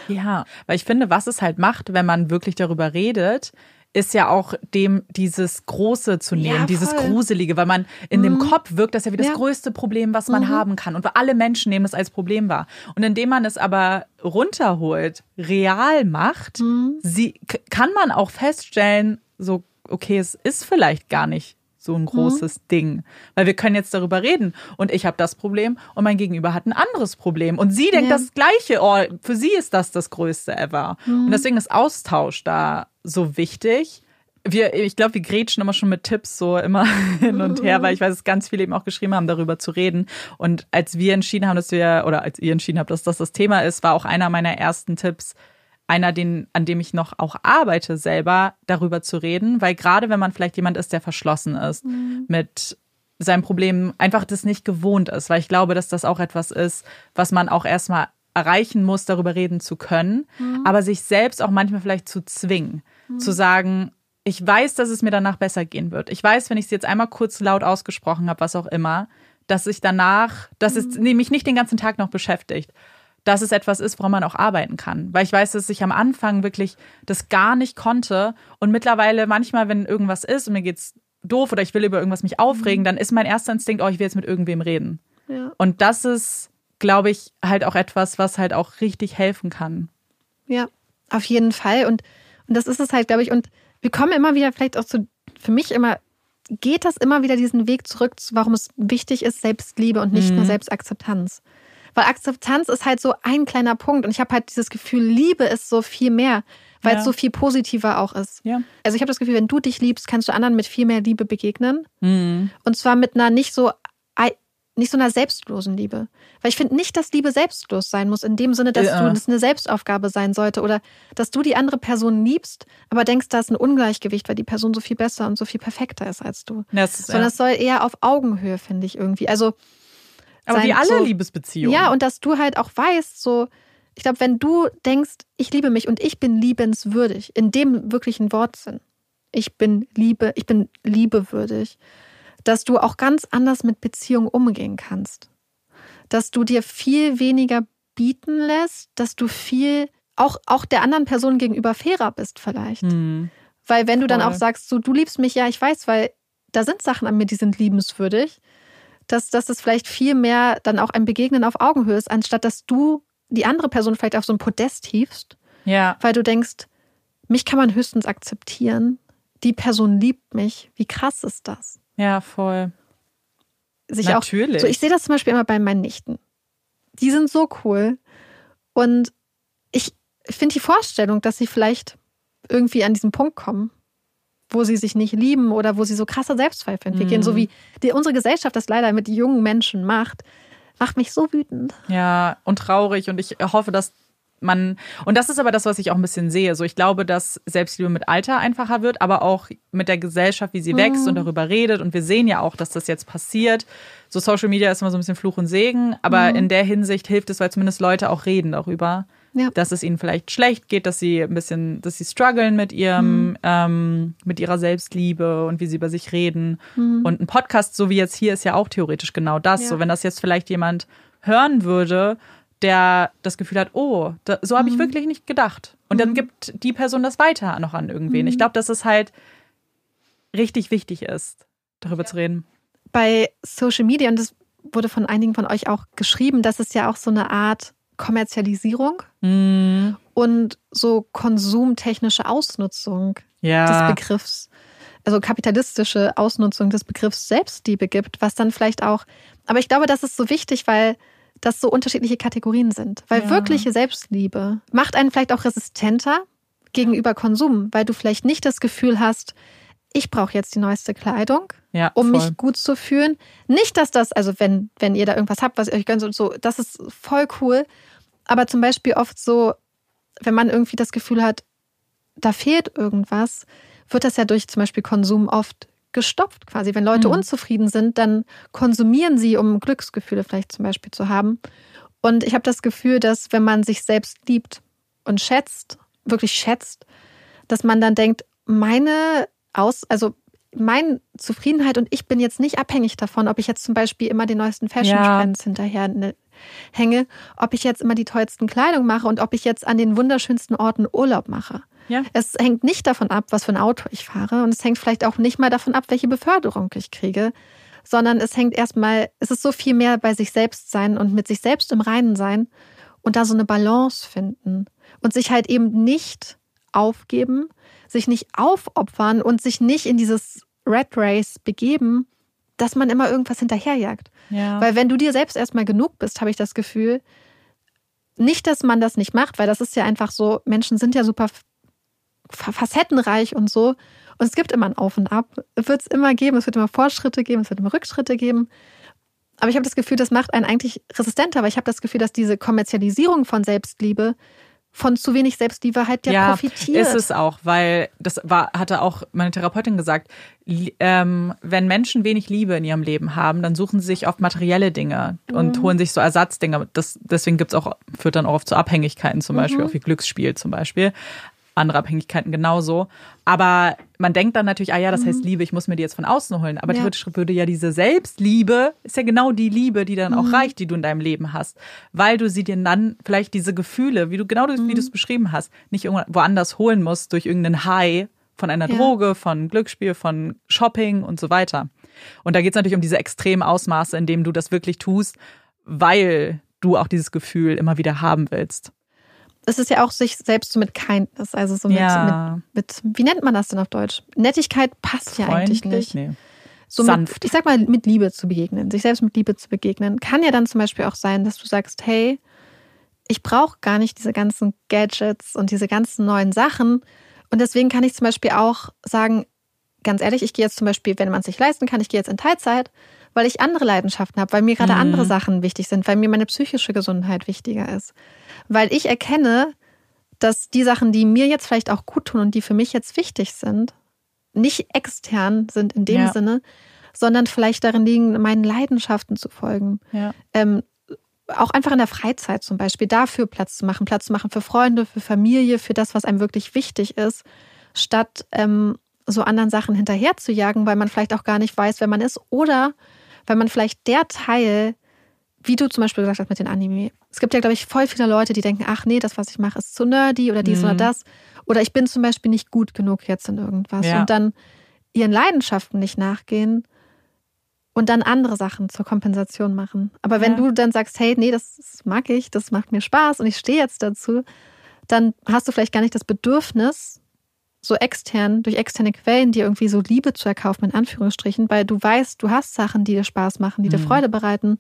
Ja, weil ich finde, was es halt macht, wenn man wirklich darüber redet, ist ja auch dem dieses Große zu nehmen, ja, dieses Gruselige, weil man in mhm. dem Kopf wirkt das ja wie das ja. größte Problem, was man mhm. haben kann. Und alle Menschen nehmen es als Problem wahr. Und indem man es aber runterholt, real macht, mhm. sie, kann man auch feststellen, so, okay, es ist vielleicht gar nicht so ein großes mhm. Ding. Weil wir können jetzt darüber reden und ich habe das Problem und mein Gegenüber hat ein anderes Problem. Und sie denkt ja. das Gleiche. Oh, für sie ist das das Größte ever. Mhm. Und deswegen ist Austausch da so wichtig. Wir, ich glaube, wir grätschen immer schon mit Tipps so immer hin und her, weil ich weiß, dass ganz viele eben auch geschrieben haben, darüber zu reden. Und als wir entschieden haben, dass wir, oder als ihr entschieden habt, dass das das Thema ist, war auch einer meiner ersten Tipps, einer, den, an dem ich noch auch arbeite, selber darüber zu reden, weil gerade wenn man vielleicht jemand ist, der verschlossen ist mhm. mit seinem Problem, einfach das nicht gewohnt ist, weil ich glaube, dass das auch etwas ist, was man auch erstmal erreichen muss, darüber reden zu können, mhm. aber sich selbst auch manchmal vielleicht zu zwingen, mhm. zu sagen, ich weiß, dass es mir danach besser gehen wird. Ich weiß, wenn ich es jetzt einmal kurz laut ausgesprochen habe, was auch immer, dass ich danach, dass es mhm. mich nicht den ganzen Tag noch beschäftigt dass es etwas ist, woran man auch arbeiten kann. Weil ich weiß, dass ich am Anfang wirklich das gar nicht konnte und mittlerweile manchmal, wenn irgendwas ist und mir geht's doof oder ich will über irgendwas mich aufregen, mhm. dann ist mein erster Instinkt, oh, ich will jetzt mit irgendwem reden. Ja. Und das ist, glaube ich, halt auch etwas, was halt auch richtig helfen kann. Ja, auf jeden Fall. Und, und das ist es halt, glaube ich. Und wir kommen immer wieder vielleicht auch zu, für mich immer, geht das immer wieder diesen Weg zurück, warum es wichtig ist, Selbstliebe und nicht mhm. nur Selbstakzeptanz. Weil Akzeptanz ist halt so ein kleiner Punkt. Und ich habe halt dieses Gefühl, Liebe ist so viel mehr, weil ja. es so viel positiver auch ist. Ja. Also ich habe das Gefühl, wenn du dich liebst, kannst du anderen mit viel mehr Liebe begegnen. Mhm. Und zwar mit einer nicht so nicht so einer selbstlosen Liebe. Weil ich finde nicht, dass Liebe selbstlos sein muss, in dem Sinne, dass ja. du das eine Selbstaufgabe sein sollte oder dass du die andere Person liebst, aber denkst, da ist ein Ungleichgewicht, weil die Person so viel besser und so viel perfekter ist als du. Das ist, Sondern es soll eher auf Augenhöhe, finde ich irgendwie. Also aber wie alle so, Liebesbeziehungen. Ja, und dass du halt auch weißt, so, ich glaube, wenn du denkst, ich liebe mich und ich bin liebenswürdig, in dem wirklichen Wortsinn, ich bin Liebe, ich bin liebewürdig, dass du auch ganz anders mit Beziehungen umgehen kannst. Dass du dir viel weniger bieten lässt, dass du viel auch, auch der anderen Person gegenüber fairer bist, vielleicht. Hm. Weil wenn du dann auch sagst, so, du liebst mich, ja, ich weiß, weil da sind Sachen an mir, die sind liebenswürdig dass, dass es vielleicht viel mehr dann auch ein Begegnen auf Augenhöhe ist, anstatt dass du die andere Person vielleicht auf so ein Podest hiefst. Ja. Weil du denkst, mich kann man höchstens akzeptieren. Die Person liebt mich. Wie krass ist das? Ja, voll. Sich Natürlich. Auch, so, ich sehe das zum Beispiel immer bei meinen Nichten. die sind so cool. Und ich finde die Vorstellung, dass sie vielleicht irgendwie an diesen Punkt kommen, wo sie sich nicht lieben oder wo sie so krasse Selbstzweifel entwickeln, mhm. so wie die, unsere Gesellschaft das leider mit jungen Menschen macht, macht mich so wütend. Ja, und traurig. Und ich hoffe, dass man, und das ist aber das, was ich auch ein bisschen sehe. So, ich glaube, dass Selbstliebe mit Alter einfacher wird, aber auch mit der Gesellschaft, wie sie wächst und mhm. darüber redet. Und wir sehen ja auch, dass das jetzt passiert. So Social Media ist immer so ein bisschen Fluch und Segen, aber mhm. in der Hinsicht hilft es, weil zumindest Leute auch reden darüber. Ja. Dass es ihnen vielleicht schlecht geht, dass sie ein bisschen, dass sie strugglen mit ihrem, mhm. ähm, mit ihrer Selbstliebe und wie sie über sich reden. Mhm. Und ein Podcast, so wie jetzt hier, ist ja auch theoretisch genau das. Ja. So, wenn das jetzt vielleicht jemand hören würde der das Gefühl hat, oh, da, so habe ich mhm. wirklich nicht gedacht. Und mhm. dann gibt die Person das weiter noch an irgendwen. Mhm. Ich glaube, dass es halt richtig wichtig ist, darüber ja. zu reden. Bei Social Media, und das wurde von einigen von euch auch geschrieben, das ist ja auch so eine Art Kommerzialisierung mhm. und so konsumtechnische Ausnutzung ja. des Begriffs, also kapitalistische Ausnutzung des Begriffs Selbstliebe gibt, was dann vielleicht auch, aber ich glaube, das ist so wichtig, weil das so unterschiedliche Kategorien sind. Weil ja. wirkliche Selbstliebe macht einen vielleicht auch resistenter gegenüber Konsum, weil du vielleicht nicht das Gefühl hast, ich brauche jetzt die neueste Kleidung, ja, um voll. mich gut zu fühlen. Nicht, dass das, also wenn, wenn ihr da irgendwas habt, was ihr euch gönnt und so, das ist voll cool. Aber zum Beispiel oft so, wenn man irgendwie das Gefühl hat, da fehlt irgendwas, wird das ja durch zum Beispiel Konsum oft gestopft quasi. Wenn Leute mhm. unzufrieden sind, dann konsumieren sie, um Glücksgefühle vielleicht zum Beispiel zu haben. Und ich habe das Gefühl, dass wenn man sich selbst liebt und schätzt, wirklich schätzt, dass man dann denkt, meine Aus, also meine Zufriedenheit und ich bin jetzt nicht abhängig davon, ob ich jetzt zum Beispiel immer den neuesten Fashion Trends ja. hinterher ne, hänge, ob ich jetzt immer die tollsten Kleidung mache und ob ich jetzt an den wunderschönsten Orten Urlaub mache. Ja. Es hängt nicht davon ab, was für ein Auto ich fahre und es hängt vielleicht auch nicht mal davon ab, welche Beförderung ich kriege, sondern es hängt erstmal, es ist so viel mehr bei sich selbst sein und mit sich selbst im Reinen sein und da so eine Balance finden und sich halt eben nicht aufgeben, sich nicht aufopfern und sich nicht in dieses Red Race begeben, dass man immer irgendwas hinterherjagt. Ja. Weil wenn du dir selbst erstmal genug bist, habe ich das Gefühl, nicht, dass man das nicht macht, weil das ist ja einfach so, Menschen sind ja super facettenreich und so. Und es gibt immer ein Auf und Ab. Es wird es immer geben, es wird immer Fortschritte geben, es wird immer Rückschritte geben. Aber ich habe das Gefühl, das macht einen eigentlich resistenter, weil ich habe das Gefühl, dass diese Kommerzialisierung von Selbstliebe von zu wenig Selbstliebe halt ja, ja profitiert. Ist es auch, weil das war, hatte auch meine Therapeutin gesagt, ähm, wenn Menschen wenig Liebe in ihrem Leben haben, dann suchen sie sich oft materielle Dinge und mhm. holen sich so Ersatzdinge. Das, deswegen gibt's auch, führt dann auch oft zu Abhängigkeiten zum Beispiel, mhm. auch wie Glücksspiel zum Beispiel andere Abhängigkeiten genauso. Aber man denkt dann natürlich, ah ja, das mhm. heißt Liebe, ich muss mir die jetzt von außen holen. Aber ja. theoretisch würde ja diese Selbstliebe, ist ja genau die Liebe, die dann mhm. auch reicht, die du in deinem Leben hast. Weil du sie dir dann vielleicht diese Gefühle, wie du genau mhm. wie du es beschrieben hast, nicht woanders holen musst durch irgendeinen High von einer ja. Droge, von Glücksspiel, von Shopping und so weiter. Und da geht es natürlich um diese extremen Ausmaße, in denen du das wirklich tust, weil du auch dieses Gefühl immer wieder haben willst es ist ja auch sich selbst so mit Kindness, also so mit, ja. mit, mit, wie nennt man das denn auf Deutsch? Nettigkeit passt ja eigentlich nicht. Nee. So Sanft. Mit, ich sag mal, mit Liebe zu begegnen, sich selbst mit Liebe zu begegnen, kann ja dann zum Beispiel auch sein, dass du sagst, hey, ich brauche gar nicht diese ganzen Gadgets und diese ganzen neuen Sachen. Und deswegen kann ich zum Beispiel auch sagen, ganz ehrlich, ich gehe jetzt zum Beispiel, wenn man es sich leisten kann, ich gehe jetzt in Teilzeit, weil ich andere Leidenschaften habe, weil mir gerade mhm. andere Sachen wichtig sind, weil mir meine psychische Gesundheit wichtiger ist weil ich erkenne, dass die Sachen, die mir jetzt vielleicht auch gut tun und die für mich jetzt wichtig sind, nicht extern sind in dem ja. Sinne, sondern vielleicht darin liegen, meinen Leidenschaften zu folgen. Ja. Ähm, auch einfach in der Freizeit zum Beispiel dafür Platz zu machen, Platz zu machen für Freunde, für Familie, für das, was einem wirklich wichtig ist, statt ähm, so anderen Sachen hinterher zu jagen, weil man vielleicht auch gar nicht weiß, wer man ist oder weil man vielleicht der Teil wie du zum Beispiel gesagt hast mit den Anime. Es gibt ja, glaube ich, voll viele Leute, die denken, ach nee, das, was ich mache, ist zu nerdy oder dies mhm. oder das. Oder ich bin zum Beispiel nicht gut genug jetzt in irgendwas. Ja. Und dann ihren Leidenschaften nicht nachgehen und dann andere Sachen zur Kompensation machen. Aber wenn ja. du dann sagst, hey, nee, das mag ich, das macht mir Spaß und ich stehe jetzt dazu, dann hast du vielleicht gar nicht das Bedürfnis, so extern, durch externe Quellen, dir irgendwie so Liebe zu erkaufen, in Anführungsstrichen, weil du weißt, du hast Sachen, die dir Spaß machen, die dir Mhm. Freude bereiten.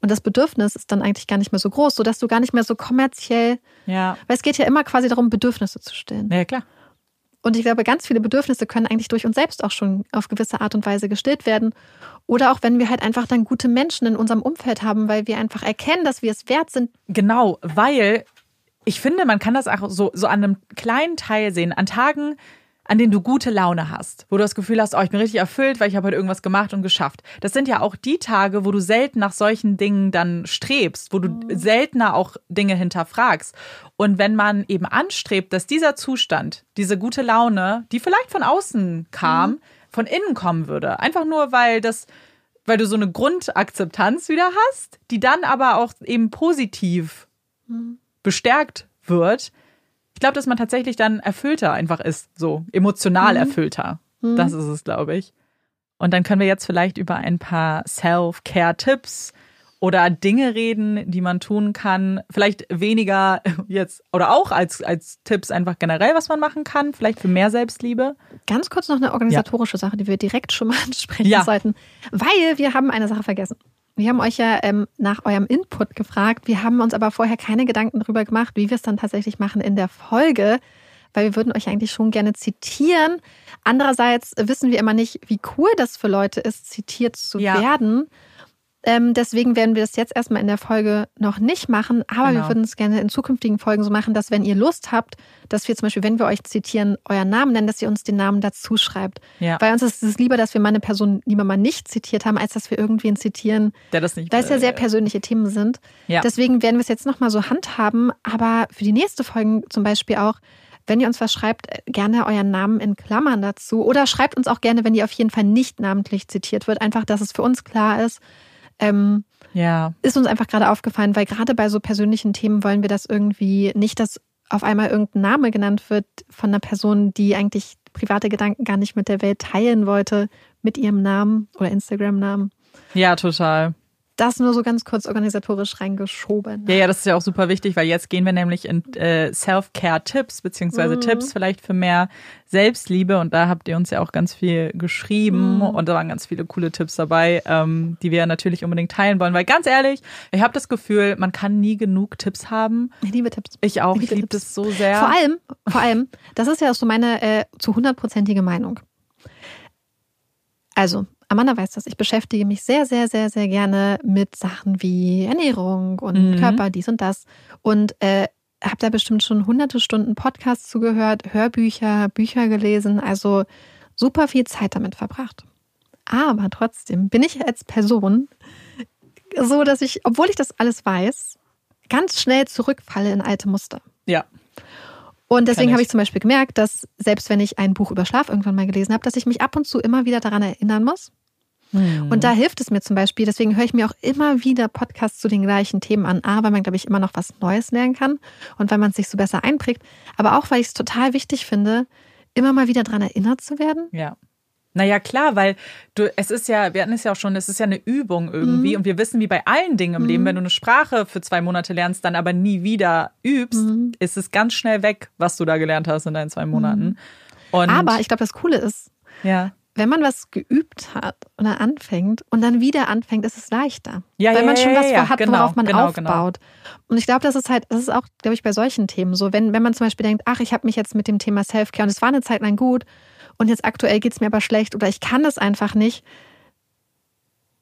Und das Bedürfnis ist dann eigentlich gar nicht mehr so groß, sodass du gar nicht mehr so kommerziell, Ja. weil es geht ja immer quasi darum, Bedürfnisse zu stillen. Ja, klar. Und ich glaube, ganz viele Bedürfnisse können eigentlich durch uns selbst auch schon auf gewisse Art und Weise gestillt werden. Oder auch wenn wir halt einfach dann gute Menschen in unserem Umfeld haben, weil wir einfach erkennen, dass wir es wert sind. Genau, weil ich finde, man kann das auch so, so an einem kleinen Teil sehen. An Tagen, an denen du gute Laune hast, wo du das Gefühl hast, oh, ich bin richtig erfüllt, weil ich habe heute irgendwas gemacht und geschafft. Das sind ja auch die Tage, wo du selten nach solchen Dingen dann strebst, wo du seltener auch Dinge hinterfragst. Und wenn man eben anstrebt, dass dieser Zustand, diese gute Laune, die vielleicht von außen kam, von innen kommen würde, einfach nur weil das weil du so eine Grundakzeptanz wieder hast, die dann aber auch eben positiv bestärkt wird. Ich glaube, dass man tatsächlich dann erfüllter einfach ist, so emotional erfüllter. Das ist es, glaube ich. Und dann können wir jetzt vielleicht über ein paar Self-Care-Tipps oder Dinge reden, die man tun kann. Vielleicht weniger jetzt oder auch als, als Tipps einfach generell, was man machen kann. Vielleicht für mehr Selbstliebe. Ganz kurz noch eine organisatorische Sache, die wir direkt schon mal ansprechen Ja. sollten. Weil wir haben eine Sache vergessen. Wir haben euch ja ähm, nach eurem Input gefragt. Wir haben uns aber vorher keine Gedanken darüber gemacht, wie wir es dann tatsächlich machen in der Folge, weil wir würden euch eigentlich schon gerne zitieren. Andererseits wissen wir immer nicht, wie cool das für Leute ist, zitiert zu Ja. werden. Ähm, deswegen werden wir das jetzt erstmal in der Folge noch nicht machen, aber Genau. wir würden es gerne in zukünftigen Folgen so machen, dass wenn ihr Lust habt, dass wir zum Beispiel, wenn wir euch zitieren, euren Namen nennen, dass ihr uns den Namen dazu schreibt. Ja. Weil uns ist es lieber, dass wir mal eine Person lieber mal nicht zitiert haben, als dass wir irgendwen zitieren, Der das nicht weil es ja sehr persönliche Themen sind. Ja. Deswegen werden wir es jetzt nochmal so handhaben, aber für die nächste Folge zum Beispiel auch, wenn ihr uns was schreibt, gerne euren Namen in Klammern dazu. Oder schreibt uns auch gerne, wenn ihr auf jeden Fall nicht namentlich zitiert wird. Einfach, dass es für uns klar ist. Ähm, Ja. ist uns einfach gerade aufgefallen, weil gerade bei so persönlichen Themen wollen wir das irgendwie nicht, dass auf einmal irgendein Name genannt wird von einer Person, die eigentlich private Gedanken gar nicht mit der Welt teilen wollte, mit ihrem Namen oder Instagram-Namen. Ja, total. Das nur so ganz kurz organisatorisch reingeschoben. Ja, ja, das ist ja auch super wichtig, weil jetzt gehen wir nämlich in äh, Self-Care-Tipps, beziehungsweise Mhm. Tipps vielleicht für mehr Selbstliebe. Und da habt ihr uns ja auch ganz viel geschrieben Mhm. und da waren ganz viele coole Tipps dabei, ähm, die wir natürlich unbedingt teilen wollen. Weil ganz ehrlich, ich habe das Gefühl, man kann nie genug Tipps haben. Ich liebe Tipps. Ich auch, ich Liebe liebe das so sehr. Vor allem, vor allem, das ist ja auch so meine äh, zu hundertprozentige Meinung. Also, Amanda weiß das, ich beschäftige mich sehr, sehr, sehr, sehr gerne mit Sachen wie Ernährung und Mhm. Körper, dies und das. Und äh, habe da bestimmt schon hunderte Stunden Podcasts zugehört, Hörbücher, Bücher gelesen, also super viel Zeit damit verbracht. Aber trotzdem bin ich als Person so, dass ich, obwohl ich das alles weiß, ganz schnell zurückfalle in alte Muster. Ja. Und deswegen habe ich zum Beispiel gemerkt, dass selbst wenn ich ein Buch über Schlaf irgendwann mal gelesen habe, dass ich mich ab und zu immer wieder daran erinnern muss. Hm. Und da hilft es mir zum Beispiel, deswegen höre ich mir auch immer wieder Podcasts zu den gleichen Themen an. A, weil man, glaube ich, immer noch was Neues lernen kann und weil man es sich so besser einprägt. Aber auch, weil ich es total wichtig finde, immer mal wieder daran erinnert zu werden. Ja. Naja, klar, weil du, es ist ja, wir hatten es ja auch schon, es ist ja eine Übung irgendwie Mhm. und wir wissen, wie bei allen Dingen im Leben, wenn du eine Sprache für zwei Monate lernst, dann aber nie wieder übst, Mhm. ist es ganz schnell weg, was du da gelernt hast in deinen zwei Monaten. Und Aber ich glaube, das Coole ist, ja, wenn man was geübt hat oder anfängt und dann wieder anfängt, ist es leichter. Ja, weil ja, man schon was ja, hat, genau, worauf man genau, aufbaut. Und ich glaube, das ist halt, das ist auch, glaube ich, bei solchen Themen so. Wenn, wenn man zum Beispiel denkt, ach, ich habe mich jetzt mit dem Thema Self-Care und es war eine Zeit lang gut und jetzt aktuell geht es mir aber schlecht oder ich kann das einfach nicht,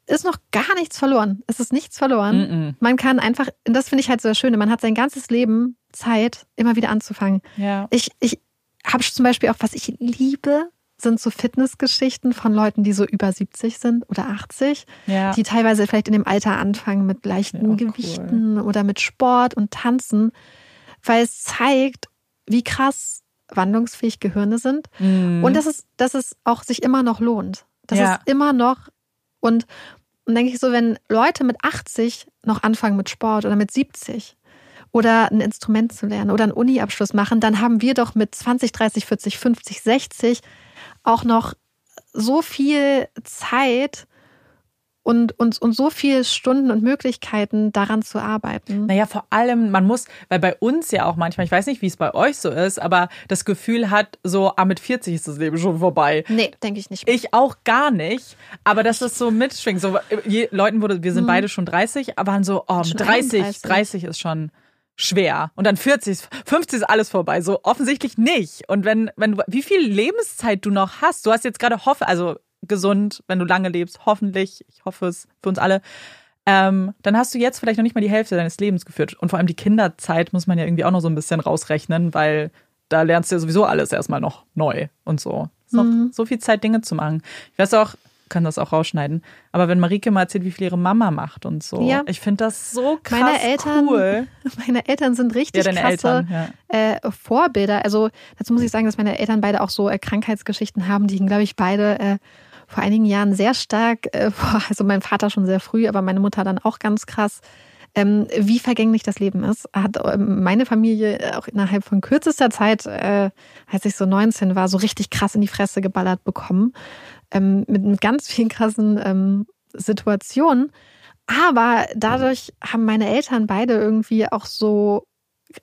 ist noch gar nichts verloren. Es ist nichts verloren. Mm-mm. Man kann einfach, und das finde ich halt so das Schöne, man hat sein ganzes Leben Zeit, immer wieder anzufangen. ja, Ich, ich habe zum Beispiel auch, was ich liebe, sind so Fitnessgeschichten von Leuten, die so über 70 sind oder 80, ja. die teilweise vielleicht in dem Alter anfangen mit leichten Ja, cool. Gewichten oder mit Sport und Tanzen, weil es zeigt, wie krass wandlungsfähig Gehirne sind Mhm. und dass es, dass es auch sich immer noch lohnt. Dass Ja. es immer noch und, und denke ich so, wenn Leute mit 80 noch anfangen mit Sport oder mit 70 oder ein Instrument zu lernen oder einen Uni-Abschluss machen, dann haben wir doch mit 20, 30, 40, 50, 60 auch noch so viel Zeit, und, und, und so viele Stunden und Möglichkeiten, daran zu arbeiten. Naja, vor allem, man muss, weil bei uns ja auch manchmal, ich weiß nicht, wie es bei euch so ist, aber das Gefühl hat, so, ah, mit 40 ist das Leben schon vorbei. Nee, denke ich nicht. Ich auch gar nicht, aber das ist so mitschwingt. So, Leuten wurde, wir sind mhm. beide schon 30, aber waren so, oh, mit 30, 31. 30 ist schon schwer. Und dann 40, 50 ist alles vorbei. So offensichtlich nicht. Und wenn, wenn du, wie viel Lebenszeit du noch hast, du hast jetzt gerade hoffe, also gesund, wenn du lange lebst, hoffentlich, ich hoffe es für uns alle, ähm, dann hast du jetzt vielleicht noch nicht mal die Hälfte deines Lebens geführt. Und vor allem die Kinderzeit muss man ja irgendwie auch noch so ein bisschen rausrechnen, weil da lernst du ja sowieso alles erstmal noch neu und so. Es ist mhm. noch so viel Zeit, Dinge zu machen. Ich weiß auch, kann das auch rausschneiden. Aber wenn Marike mal erzählt, wie viel ihre Mama macht und so, ja. ich finde das so krass meine Eltern, cool. Meine Eltern sind richtig ja, krasse Eltern, ja. äh, Vorbilder. Also dazu muss ich sagen, dass meine Eltern beide auch so äh, Krankheitsgeschichten haben, die, glaube ich, beide äh, vor einigen Jahren sehr stark, äh, also mein Vater schon sehr früh, aber meine Mutter dann auch ganz krass, ähm, wie vergänglich das Leben ist. Hat ähm, meine Familie auch innerhalb von kürzester Zeit, äh, als ich so 19 war, so richtig krass in die Fresse geballert bekommen. Ähm, mit, mit ganz vielen krassen ähm, Situationen. Aber dadurch haben meine Eltern beide irgendwie auch so,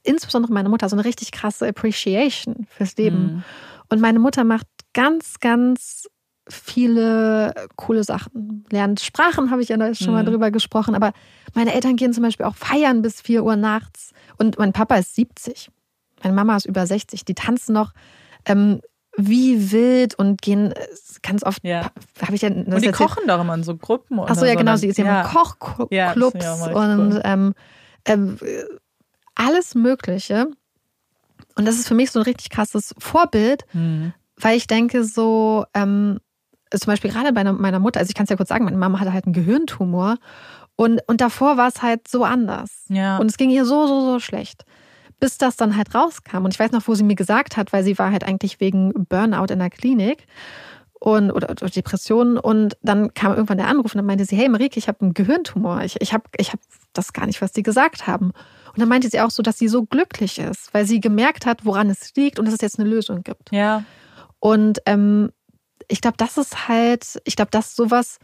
insbesondere meine Mutter, so eine richtig krasse Appreciation fürs Leben. Mhm. Und meine Mutter macht ganz, ganz viele coole Sachen. Lernt Sprachen, habe ich ja schon mal mhm. drüber gesprochen. Aber meine Eltern gehen zum Beispiel auch feiern bis 4 Uhr nachts. Und mein Papa ist 70. Meine Mama ist über 60. Die tanzen noch ähm, wie wild und gehen ganz oft. Ja. Habe ich ja. und die kochen doch immer in so Gruppen. Achso, ja, genau. Sie ist ja, ja. Kochclubs ja, und ähm, ähm, alles Mögliche. Und das ist für mich so ein richtig krasses Vorbild, mhm. weil ich denke, so, ähm, zum Beispiel gerade bei meiner Mutter, also ich kann es ja kurz sagen, meine Mama hatte halt einen Gehirntumor und, und davor war es halt so anders. Ja. Und es ging ihr so, so, so schlecht. Bis das dann halt rauskam. Und ich weiß noch, wo sie mir gesagt hat, weil sie war halt eigentlich wegen Burnout in der Klinik und oder, oder Depressionen. Und dann kam irgendwann der Anruf und dann meinte sie, hey Marike, ich habe einen Gehirntumor. Ich, ich habe ich hab das gar nicht, was die gesagt haben. Und dann meinte sie auch so, dass sie so glücklich ist, weil sie gemerkt hat, woran es liegt und dass es jetzt eine Lösung gibt. Ja. Und ähm, ich glaube, das ist halt, ich glaube, dass sowas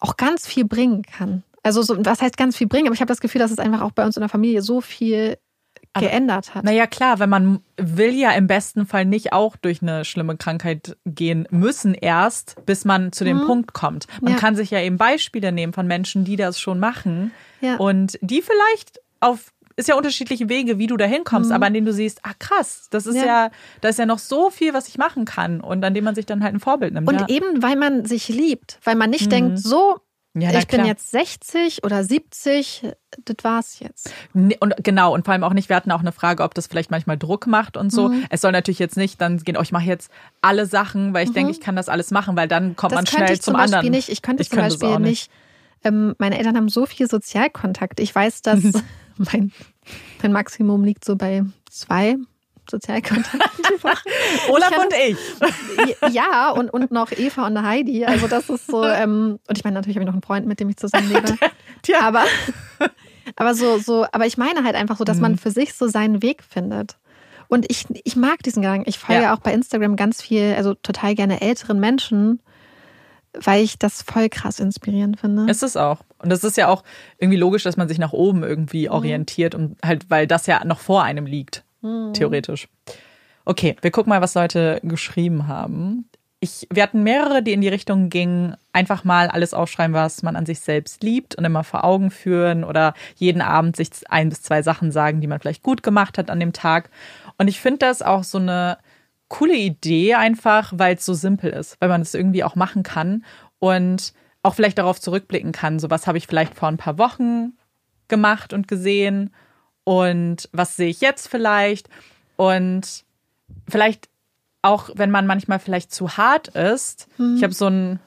auch ganz viel bringen kann. Also, so, was heißt ganz viel bringen? Aber ich habe das Gefühl, dass es einfach auch bei uns in der Familie so viel geändert hat. Naja, klar, wenn man will ja im besten Fall nicht auch durch eine schlimme Krankheit gehen müssen erst, bis man zu dem mhm. Punkt kommt. Man ja. kann sich ja eben Beispiele nehmen von Menschen, die das schon machen ja. und die vielleicht auf ist ja unterschiedliche Wege, wie du da hinkommst, mhm. aber an denen du siehst, ah krass, das ist ja. ja. da ist ja noch so viel, was ich machen kann und an dem man sich dann halt ein Vorbild nimmt. Und eben, weil man sich liebt, weil man nicht mhm. denkt, so, ja, ich bin jetzt 60 oder 70, das war's jetzt. Und genau, und vor allem auch nicht, wir hatten auch eine Frage, ob das vielleicht manchmal Druck macht und so. Mhm. Es soll natürlich jetzt nicht dann gehen, oh, ich mache jetzt alle Sachen, weil ich mhm. denke, ich kann das alles machen, weil dann kommt das man schnell zum, zum Beispiel anderen. Nicht. Ich könnte ich zum könnte Beispiel nicht. Ähm, meine Eltern haben so viel Sozialkontakt. Ich weiß, dass mein, mein Maximum liegt so bei zwei Sozialkontakten Olaf und ich. Ja, und, und noch Eva und Heidi. Also das ist so, ähm, und ich meine, natürlich habe ich noch einen Freund, mit dem ich zusammenlebe. Tja. Aber, aber so, so, aber ich meine halt einfach so, dass mhm. man für sich so seinen Weg findet. Und ich, ich mag diesen Gedanken. Ich folge ja. auch bei Instagram ganz viel, also total gerne älteren Menschen, weil ich das voll krass inspirierend finde. Ist es auch. Und es ist ja auch irgendwie logisch, dass man sich nach oben irgendwie mhm. orientiert und halt, weil das ja noch vor einem liegt, mhm. theoretisch. Okay, wir gucken mal, was Leute geschrieben haben. Ich, wir hatten mehrere, die in die Richtung gingen, einfach mal alles aufschreiben, was man an sich selbst liebt und immer vor Augen führen oder jeden Abend sich ein bis zwei Sachen sagen, die man vielleicht gut gemacht hat an dem Tag. Und ich finde das auch so eine coole Idee einfach, weil es so simpel ist, weil man es irgendwie auch machen kann und auch vielleicht darauf zurückblicken kann. So was habe ich vielleicht vor ein paar Wochen gemacht und gesehen und was sehe ich jetzt vielleicht und vielleicht auch, wenn man manchmal vielleicht zu hart ist. Mhm. Ich habe so einen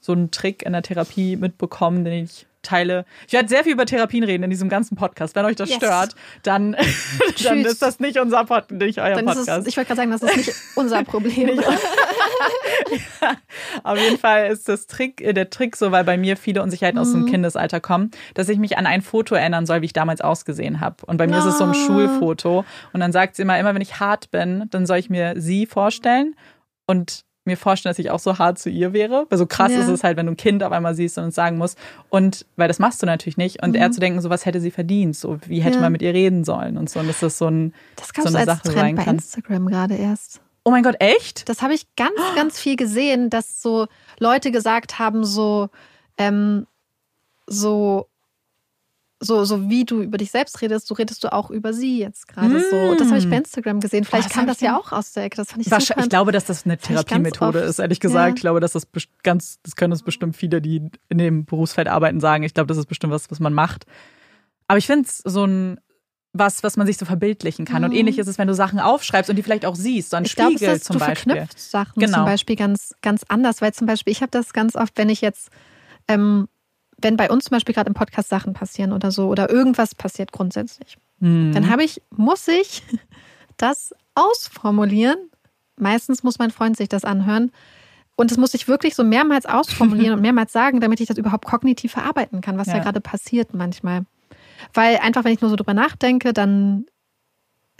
so einen Trick in der Therapie mitbekommen, den ich teile. Ich werde sehr viel über Therapien reden in diesem ganzen Podcast. Wenn euch das yes. stört, dann, dann ist das nicht unser Pod, nicht euer dann Podcast. Es, ich wollte gerade sagen, das ist nicht unser Problem. nicht, ja, auf jeden Fall ist das Trick, äh, der Trick so, weil bei mir viele Unsicherheiten mhm. aus dem mhm. Kindesalter kommen, dass ich mich an ein Foto erinnern soll, wie ich damals ausgesehen habe. Und bei mir ah. ist es so ein ah. Schulfoto. Und dann sagt sie immer, immer wenn ich hart bin, dann soll ich mir sie vorstellen und mir vorstellen, dass ich auch so hart zu ihr wäre. Weil so krass Ja. ist es halt, wenn du ein Kind auf einmal siehst und es sagen musst. Und weil das machst du natürlich nicht. Und eher zu denken, so was hätte sie verdient, so wie hätte Mhm. Ja. man mit ihr reden sollen und so. Und dass das so ein, Das gab so eine als Sache Trend sein bei kann. Instagram gerade erst. Oh mein Gott, echt? Das habe ich ganz, ganz viel gesehen, dass so Leute gesagt haben, so, ähm, so, so, so wie du über dich selbst redest, so redest du auch über sie jetzt gerade so. Das habe ich bei Instagram gesehen. Vielleicht Mm. das kam das ja auch aus der Ecke. Das fand ich super. ich glaube, dass das eine Therapiemethode ist, ehrlich gesagt. Ja. Ich glaube, dass das ganz, das können uns bestimmt viele, die in dem Berufsfeld arbeiten, sagen. Ich glaube, das ist bestimmt was, was man macht. Aber ich finde es so ein was, was man sich so verbildlichen kann. Und Mhm. ähnlich ist es, wenn du Sachen aufschreibst und die vielleicht auch siehst, so ein Spiegel dass zum du Beispiel. verknüpft Sachen Genau. zum Beispiel ganz, ganz anders, weil zum Beispiel ich habe das ganz oft, wenn ich jetzt, ähm, wenn bei uns zum Beispiel gerade im Podcast Sachen passieren oder so oder irgendwas passiert grundsätzlich, Hm. dann habe ich, muss ich das ausformulieren. Meistens muss mein Freund sich das anhören. Und das muss ich wirklich so mehrmals ausformulieren und mehrmals sagen, damit ich das überhaupt kognitiv verarbeiten kann, was ja, Ja. gerade passiert manchmal. Weil einfach, wenn ich nur so drüber nachdenke, dann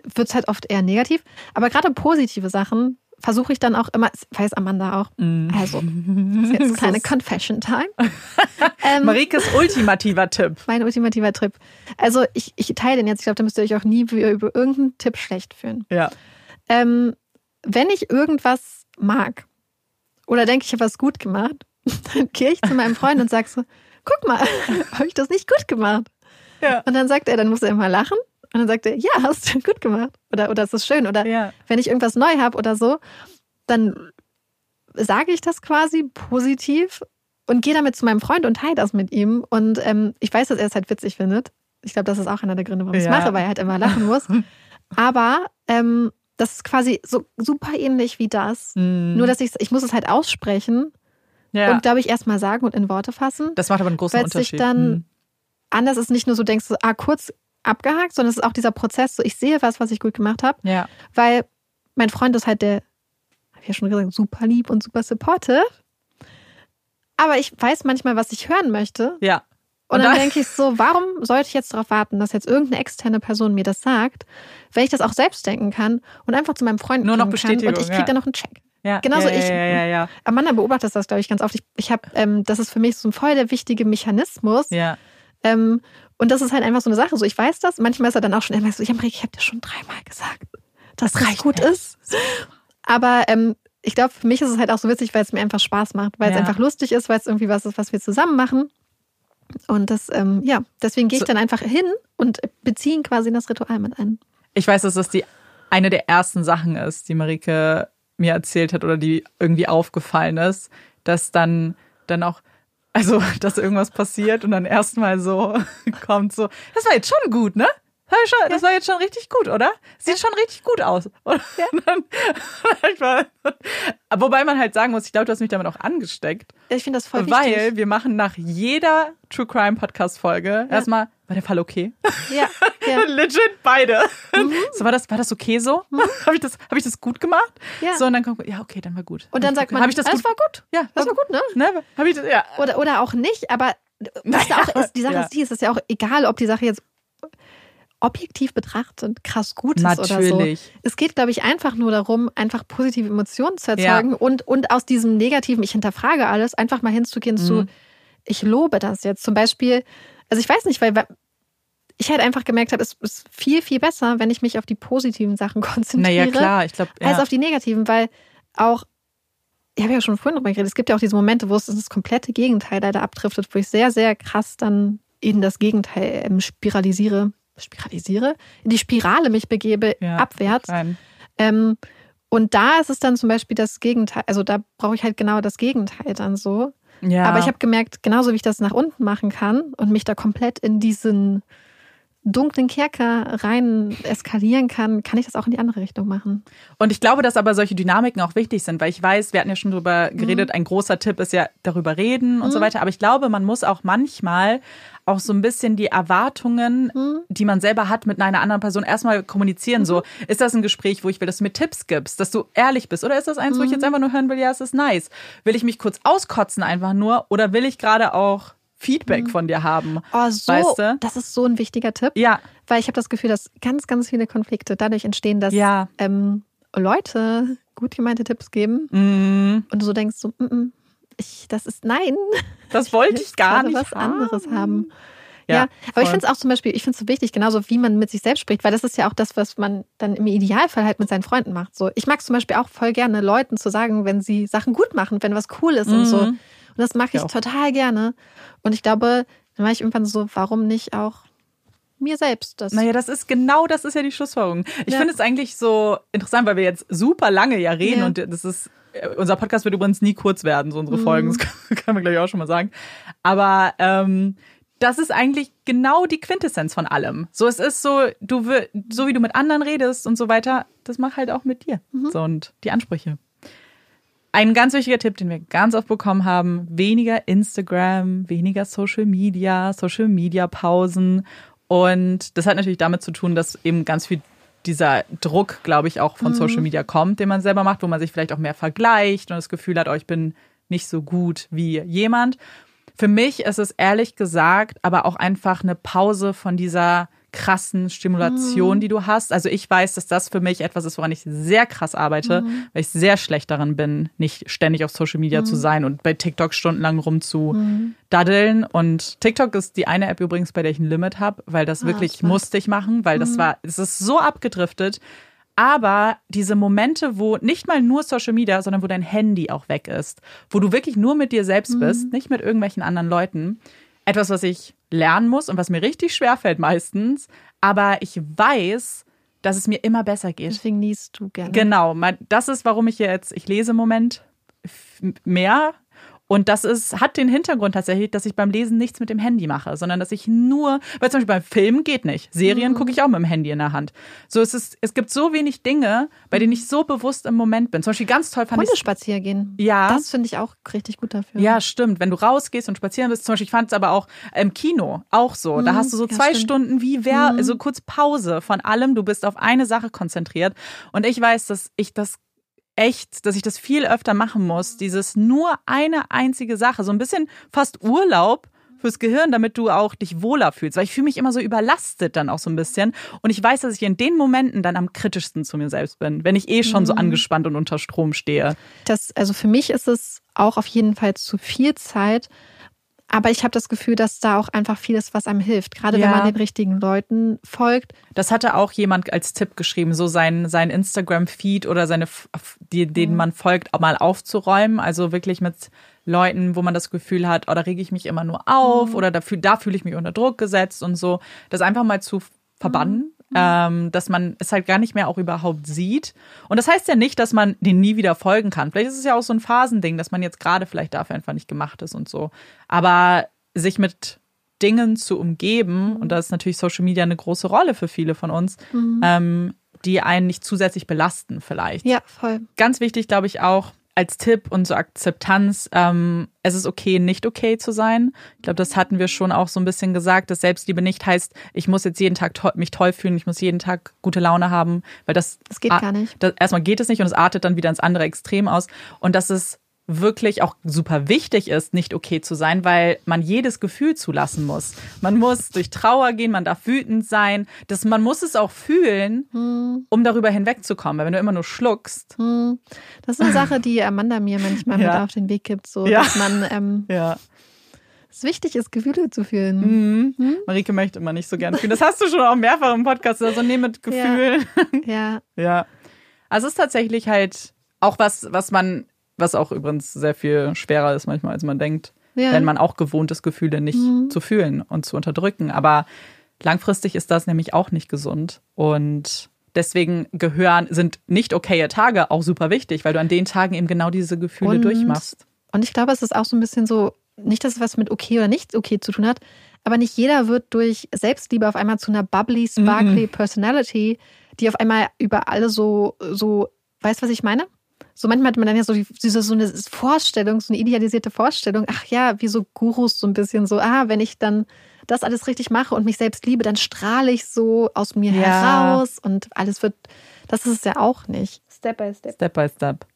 wird es halt oft eher negativ. Aber gerade positive Sachen versuche ich dann auch immer, weiß Amanda auch. Mhm. Also, ist jetzt eine kleine Confession Time. ähm, Marikes ultimativer Tipp. mein ultimativer Tipp. Also ich, ich teile den jetzt. Ich glaube, da müsst ihr euch auch nie über, über irgendeinen Tipp schlecht fühlen. Ja. Ähm, wenn ich irgendwas mag oder denke, ich habe was gut gemacht, dann gehe ich zu meinem Freund und sage so, guck mal, habe ich das nicht gut gemacht? Ja. Und dann sagt er, dann muss er immer lachen. Und dann sagt er, ja, hast du gut gemacht. Oder, oder es ist schön. Oder Ja. wenn ich irgendwas neu habe oder so, dann sage ich das quasi positiv und gehe damit zu meinem Freund und teile das mit ihm. Und ähm, ich weiß, dass er es halt witzig findet. Ich glaube, das ist auch einer der Gründe, warum ich es Ja. mache, weil er halt immer lachen muss. Aber ähm, das ist quasi so super ähnlich wie das. Mhm. Nur, dass ich ich muss es halt aussprechen ja. und, glaube ich, erstmal sagen und in Worte fassen. das macht aber einen großen weil es sich Unterschied. dann Mhm. anders ist, nicht nur so denkst, du, ah, kurz abgehakt, sondern es ist auch dieser Prozess, so ich sehe was, was ich gut gemacht habe. Ja. Weil mein Freund ist halt der, hab ich ja schon gesagt, super lieb und super supportive. Aber ich weiß manchmal, was ich hören möchte. Ja. Und, Und dann da- denke ich so, warum sollte ich jetzt darauf warten, dass jetzt irgendeine externe Person mir das sagt, wenn ich das auch selbst denken kann und einfach zu meinem Freund Nur noch gehen kann und Bestätigung, ich kriege ja. dann noch einen Check. Ja. Genauso ja, ich- Ja, ja, ja. Amanda beobachtet das, glaube ich, ganz oft. Ich, ich habe, ähm, das ist für mich so ein voll der wichtige Mechanismus. Ja. Ähm, und das ist halt einfach so eine Sache. So, ich weiß das. Manchmal ist er dann auch schon immer so, ich habe dir schon dreimal gesagt, dass das reicht gut mir. ist. Aber ähm, ich glaube, für mich ist es halt auch so witzig, weil es mir einfach Spaß macht, weil es Ja. einfach lustig ist, weil es irgendwie was ist, was wir zusammen machen. Und das, ähm, ja, deswegen gehe ich So- dann einfach hin und beziehe quasi in das Ritual mit ein. Ich weiß, dass das die eine der ersten Sachen ist, die Marike mir erzählt hat oder die irgendwie aufgefallen ist, dass dann dann auch also dass irgendwas passiert und dann erstmal so kommt so, das war jetzt schon gut, ne? Das war, schon, das war jetzt schon richtig gut, oder? Sieht schon richtig gut aus. Und dann, wobei man halt sagen muss, ich glaube, du hast mich damit auch angesteckt, Ich finde das voll weil wichtig. wir machen nach jeder True Crime Podcast Folge erstmal, war der Fall okay? Ja, ja. Legit beide. Mhm. So war das, war das okay so? Habe ich das, habe ich das gut gemacht? Ja. So und dann kommt, ja okay, dann war gut. Und dann sagt man, ich das, "Ah, gut? das war gut. Ja, Das war gut, ne? Ne? Ich das, ja. Oder, oder auch nicht, aber was da auch ist, die Sache Ja. ist die, es ist ja auch egal, ob die Sache jetzt objektiv betrachtet krass gut ist oder so. Natürlich. Es geht, glaube ich, einfach nur darum, einfach positive Emotionen zu erzeugen und, und aus diesem negativen, ich hinterfrage alles, einfach mal hinzugehen zu, Mhm. ich lobe das jetzt. Zum Beispiel, also ich weiß nicht, weil ich halt einfach gemerkt habe, es ist viel, viel besser, wenn ich mich auf die positiven Sachen konzentriere Naja, klar, ich glaube, als ja. auf die negativen, weil auch, ich habe ja schon vorhin drüber geredet, es gibt ja auch diese Momente, wo es das komplette Gegenteil leider abdriftet, wo ich sehr, sehr krass dann in das Gegenteil ähm, spiralisiere, spiralisiere, in die Spirale mich begebe, ja, abwärts. Ähm, und da ist es dann zum Beispiel das Gegenteil, also da brauche ich halt genau das Gegenteil dann so. Ja. Aber ich habe gemerkt, genauso wie ich das nach unten machen kann und mich da komplett in diesen dunklen Kerker rein eskalieren kann, kann ich das auch in die andere Richtung machen. Und ich glaube, dass aber solche Dynamiken auch wichtig sind, weil ich weiß, wir hatten ja schon drüber Mhm. geredet, ein großer Tipp ist ja darüber reden und so weiter. Aber ich glaube, man muss auch manchmal auch so ein bisschen die Erwartungen, Mhm. die man selber hat, mit einer anderen Person erstmal kommunizieren. So, ist das ein Gespräch, wo ich will, dass du mir Tipps gibst, dass du ehrlich bist? Oder ist das eins, wo ich Mhm. jetzt einfach nur hören will, ja, es ist nice? Will ich mich kurz auskotzen einfach nur? Oder will ich gerade auch Feedback von dir haben? Oh, so, Weißt du? das ist so ein wichtiger Tipp, Ja, weil ich habe das Gefühl, dass ganz, ganz viele Konflikte dadurch entstehen, dass Ja. ähm, Leute gut gemeinte Tipps geben Mm, und du so denkst so, mm, mm, ich, das ist nein. das wollte ich gar nicht was anderes haben. Ja, Ja, aber ich voll. finde es auch zum Beispiel, ich finde es so wichtig, genauso wie man mit sich selbst spricht, weil das ist ja auch das, was man dann im Idealfall halt mit seinen Freunden macht. So, ich mag zum Beispiel auch voll gerne Leuten zu sagen, wenn sie Sachen gut machen, wenn was cool ist und so. Mhm. Und das mache ich Ja total gerne. Und ich glaube, dann war ich irgendwann so, warum nicht auch mir selbst das? Naja, das ist genau, das ist ja die Schlussfolgerung. Ich Ja. finde es eigentlich so interessant, weil wir jetzt super lange ja reden Ja. und das ist, äh, unser Podcast wird übrigens nie kurz werden, so unsere Mhm. Folgen, das kann, man gleich auch schon mal sagen. Aber ähm, das ist eigentlich genau die Quintessenz von allem. So, es ist so, du so wie du mit anderen redest und so weiter, das mach halt auch mit dir. Mhm. So und die Ansprüche. Ein ganz wichtiger Tipp, den wir ganz oft bekommen haben, weniger Instagram, weniger Social Media, Social Media Pausen. Und das hat natürlich damit zu tun, dass eben ganz viel dieser Druck, glaube ich, auch von Social Media kommt, den man selber macht, wo man sich vielleicht auch mehr vergleicht und das Gefühl hat, oh, ich bin nicht so gut wie jemand. Für mich ist es ehrlich gesagt aber auch einfach eine Pause von dieser krassen Stimulation, die du hast. Also ich weiß, dass das für mich etwas ist, woran ich sehr krass arbeite, weil ich sehr schlecht darin bin, nicht ständig auf Social Media zu sein und bei TikTok stundenlang rumzudaddeln. Und TikTok ist die eine App übrigens, bei der ich ein Limit habe, weil das Ah, wirklich smart. musste ich machen, weil das war, es ist so abgedriftet. Aber diese Momente, wo nicht mal nur Social Media, sondern wo dein Handy auch weg ist, wo du wirklich nur mit dir selbst bist, nicht mit irgendwelchen anderen Leuten, etwas, was ich lernen muss und was mir richtig schwer fällt meistens, aber ich weiß, dass es mir immer besser geht. Deswegen liest du gerne. Genau, das ist, warum ich jetzt, ich lese im Moment mehr. Und das ist, hat den Hintergrund tatsächlich, dass ich beim Lesen nichts mit dem Handy mache, sondern dass ich nur, weil zum Beispiel beim Film geht nicht. Serien Mhm. gucke ich auch mit dem Handy in der Hand. So, es ist, es gibt so wenig Dinge, bei denen ich so bewusst im Moment bin. Zum Beispiel ganz toll fand ich Hundespaziergehen. Ja. Das finde ich auch richtig gut dafür. ja, stimmt. Wenn du rausgehst und spazieren bist, zum Beispiel, ich fand es aber auch im Kino auch so. Da Mhm, hast du so zwei stimmt. Stunden wie wer, so kurz Pause von allem. Du bist auf eine Sache konzentriert. Und ich weiß, dass ich das echt, dass ich das viel öfter machen muss. Dieses nur eine einzige Sache, so ein bisschen fast Urlaub fürs Gehirn, damit du auch dich wohler fühlst. Weil ich fühle mich immer so überlastet dann auch so ein bisschen. Und ich weiß, dass ich in den Momenten dann am kritischsten zu mir selbst bin, wenn ich eh schon Mhm. so angespannt und unter Strom stehe. Das, also für mich ist es auch auf jeden Fall zu viel Zeit. Aber ich habe das Gefühl, dass da auch einfach vieles, was einem hilft. Gerade Ja. wenn man den richtigen Leuten folgt. Das hatte auch jemand als Tipp geschrieben, so sein, sein Instagram-Feed oder seine, die, denen man folgt, auch mal aufzuräumen. Also wirklich mit Leuten, wo man das Gefühl hat, oh, da rege ich mich immer nur auf oder da, fühl- da fühle ich mich unter Druck gesetzt und so. Das einfach mal zu verbannen, ähm, dass man es halt gar nicht mehr auch überhaupt sieht. Und das heißt ja nicht, dass man den nie wieder folgen kann. Vielleicht ist es ja auch so ein Phasending, dass man jetzt gerade vielleicht dafür einfach nicht gemacht ist und so. Aber sich mit Dingen zu umgeben, und da ist natürlich Social Media eine große Rolle für viele von uns, ähm, die einen nicht zusätzlich belasten vielleicht. Ja, voll. Ganz wichtig, glaube ich, auch als Tipp und so Akzeptanz, ähm, es ist okay, nicht okay zu sein. Ich glaube, das hatten wir schon auch so ein bisschen gesagt, dass Selbstliebe nicht heißt, ich muss jetzt jeden Tag to mich toll fühlen, ich muss jeden Tag gute Laune haben, weil das, Das geht gar nicht. Das, erstmal geht es nicht und es artet dann wieder ins andere Extrem aus. Und dass es wirklich auch super wichtig ist, nicht okay zu sein, weil man jedes Gefühl zulassen muss. Man muss durch Trauer gehen, man darf wütend sein, das, man muss es auch fühlen, Hm. um darüber hinwegzukommen. Weil wenn du immer nur schluckst, Hm. Das ist eine Sache, die Amanda mir manchmal Ja. mit auf den Weg gibt, so Ja. dass man ähm, ja. es wichtig ist, Gefühle zu fühlen. Mhm. Marike möchte immer nicht so gerne fühlen. Das hast du schon auch mehrfach im Podcast, also nee, mit Gefühlen. Ja, Ja. Also es ist tatsächlich halt auch was, was man, was auch übrigens sehr viel schwerer ist manchmal, als man denkt, Ja. wenn man auch gewohnt ist, Gefühle nicht Mhm. zu fühlen und zu unterdrücken. Aber langfristig ist das nämlich auch nicht gesund. Und deswegen gehören, sind nicht okaye Tage auch super wichtig, weil du an den Tagen eben genau diese Gefühle Und- durchmachst. Und ich glaube, es ist auch so ein bisschen so, nicht, dass es was mit okay oder nicht okay zu tun hat, aber nicht jeder wird durch Selbstliebe auf einmal zu einer bubbly, sparkly Personality, die auf einmal über alle so, so, weißt du, was ich meine? So manchmal hat man dann ja so die, diese, so eine Vorstellung, so eine idealisierte Vorstellung, ach ja, wie so Gurus so ein bisschen so, ah, wenn ich dann das alles richtig mache und mich selbst liebe, dann strahle ich so aus mir Ja. heraus und alles wird, das ist es ja auch nicht. Step by step. Step by Step.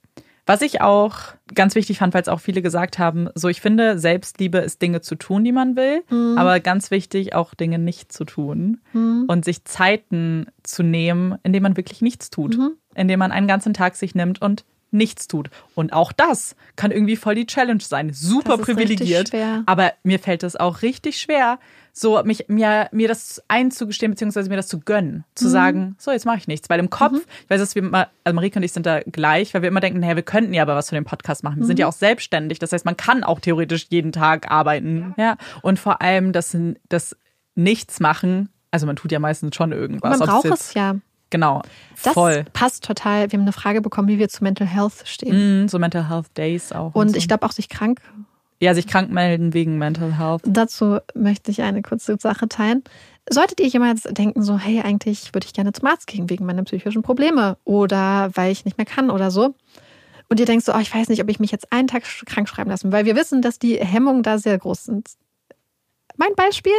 Was ich auch ganz wichtig fand, weil es auch viele gesagt haben, so ich finde, Selbstliebe ist Dinge zu tun, die man will, Mhm. aber ganz wichtig, auch Dinge nicht zu tun Mhm. und sich Zeiten zu nehmen, in denen man wirklich nichts tut. Mhm. indem man einen ganzen Tag sich nimmt und nichts tut. Und auch das kann irgendwie voll die Challenge sein. Super Das privilegiert. Aber mir fällt es auch richtig schwer, so mich, mir, mir das einzugestehen, beziehungsweise mir das zu gönnen. Zu Mhm. sagen, so, jetzt mache ich nichts. Weil im Kopf, ich weiß, dass wir immer, also Marike und ich sind da gleich, weil wir immer denken, naja, wir könnten ja aber was für den Podcast machen. Wir sind ja Mhm. auch selbstständig. Das heißt, man kann auch theoretisch jeden Tag arbeiten. Ja. Und vor allem das, das Nichts machen. Also man tut ja meistens schon irgendwas. Man Ob braucht es ja. Genau. Das voll. passt total. Wir haben eine Frage bekommen, wie wir zu Mental Health stehen. Mm, so Mental Health Days auch. Und so. ich glaube auch sich krank. ja, sich krank melden wegen Mental Health. Dazu möchte ich eine kurze Sache teilen. Solltet ihr jemals denken, so, hey, eigentlich würde ich gerne zum Arzt gehen wegen meiner psychischen Probleme oder weil ich nicht mehr kann oder so. Und ihr denkt so, oh, ich weiß nicht, ob ich mich jetzt einen Tag krank schreiben lassen, weil wir wissen, dass die Hemmungen da sehr groß sind. Mein Beispiel,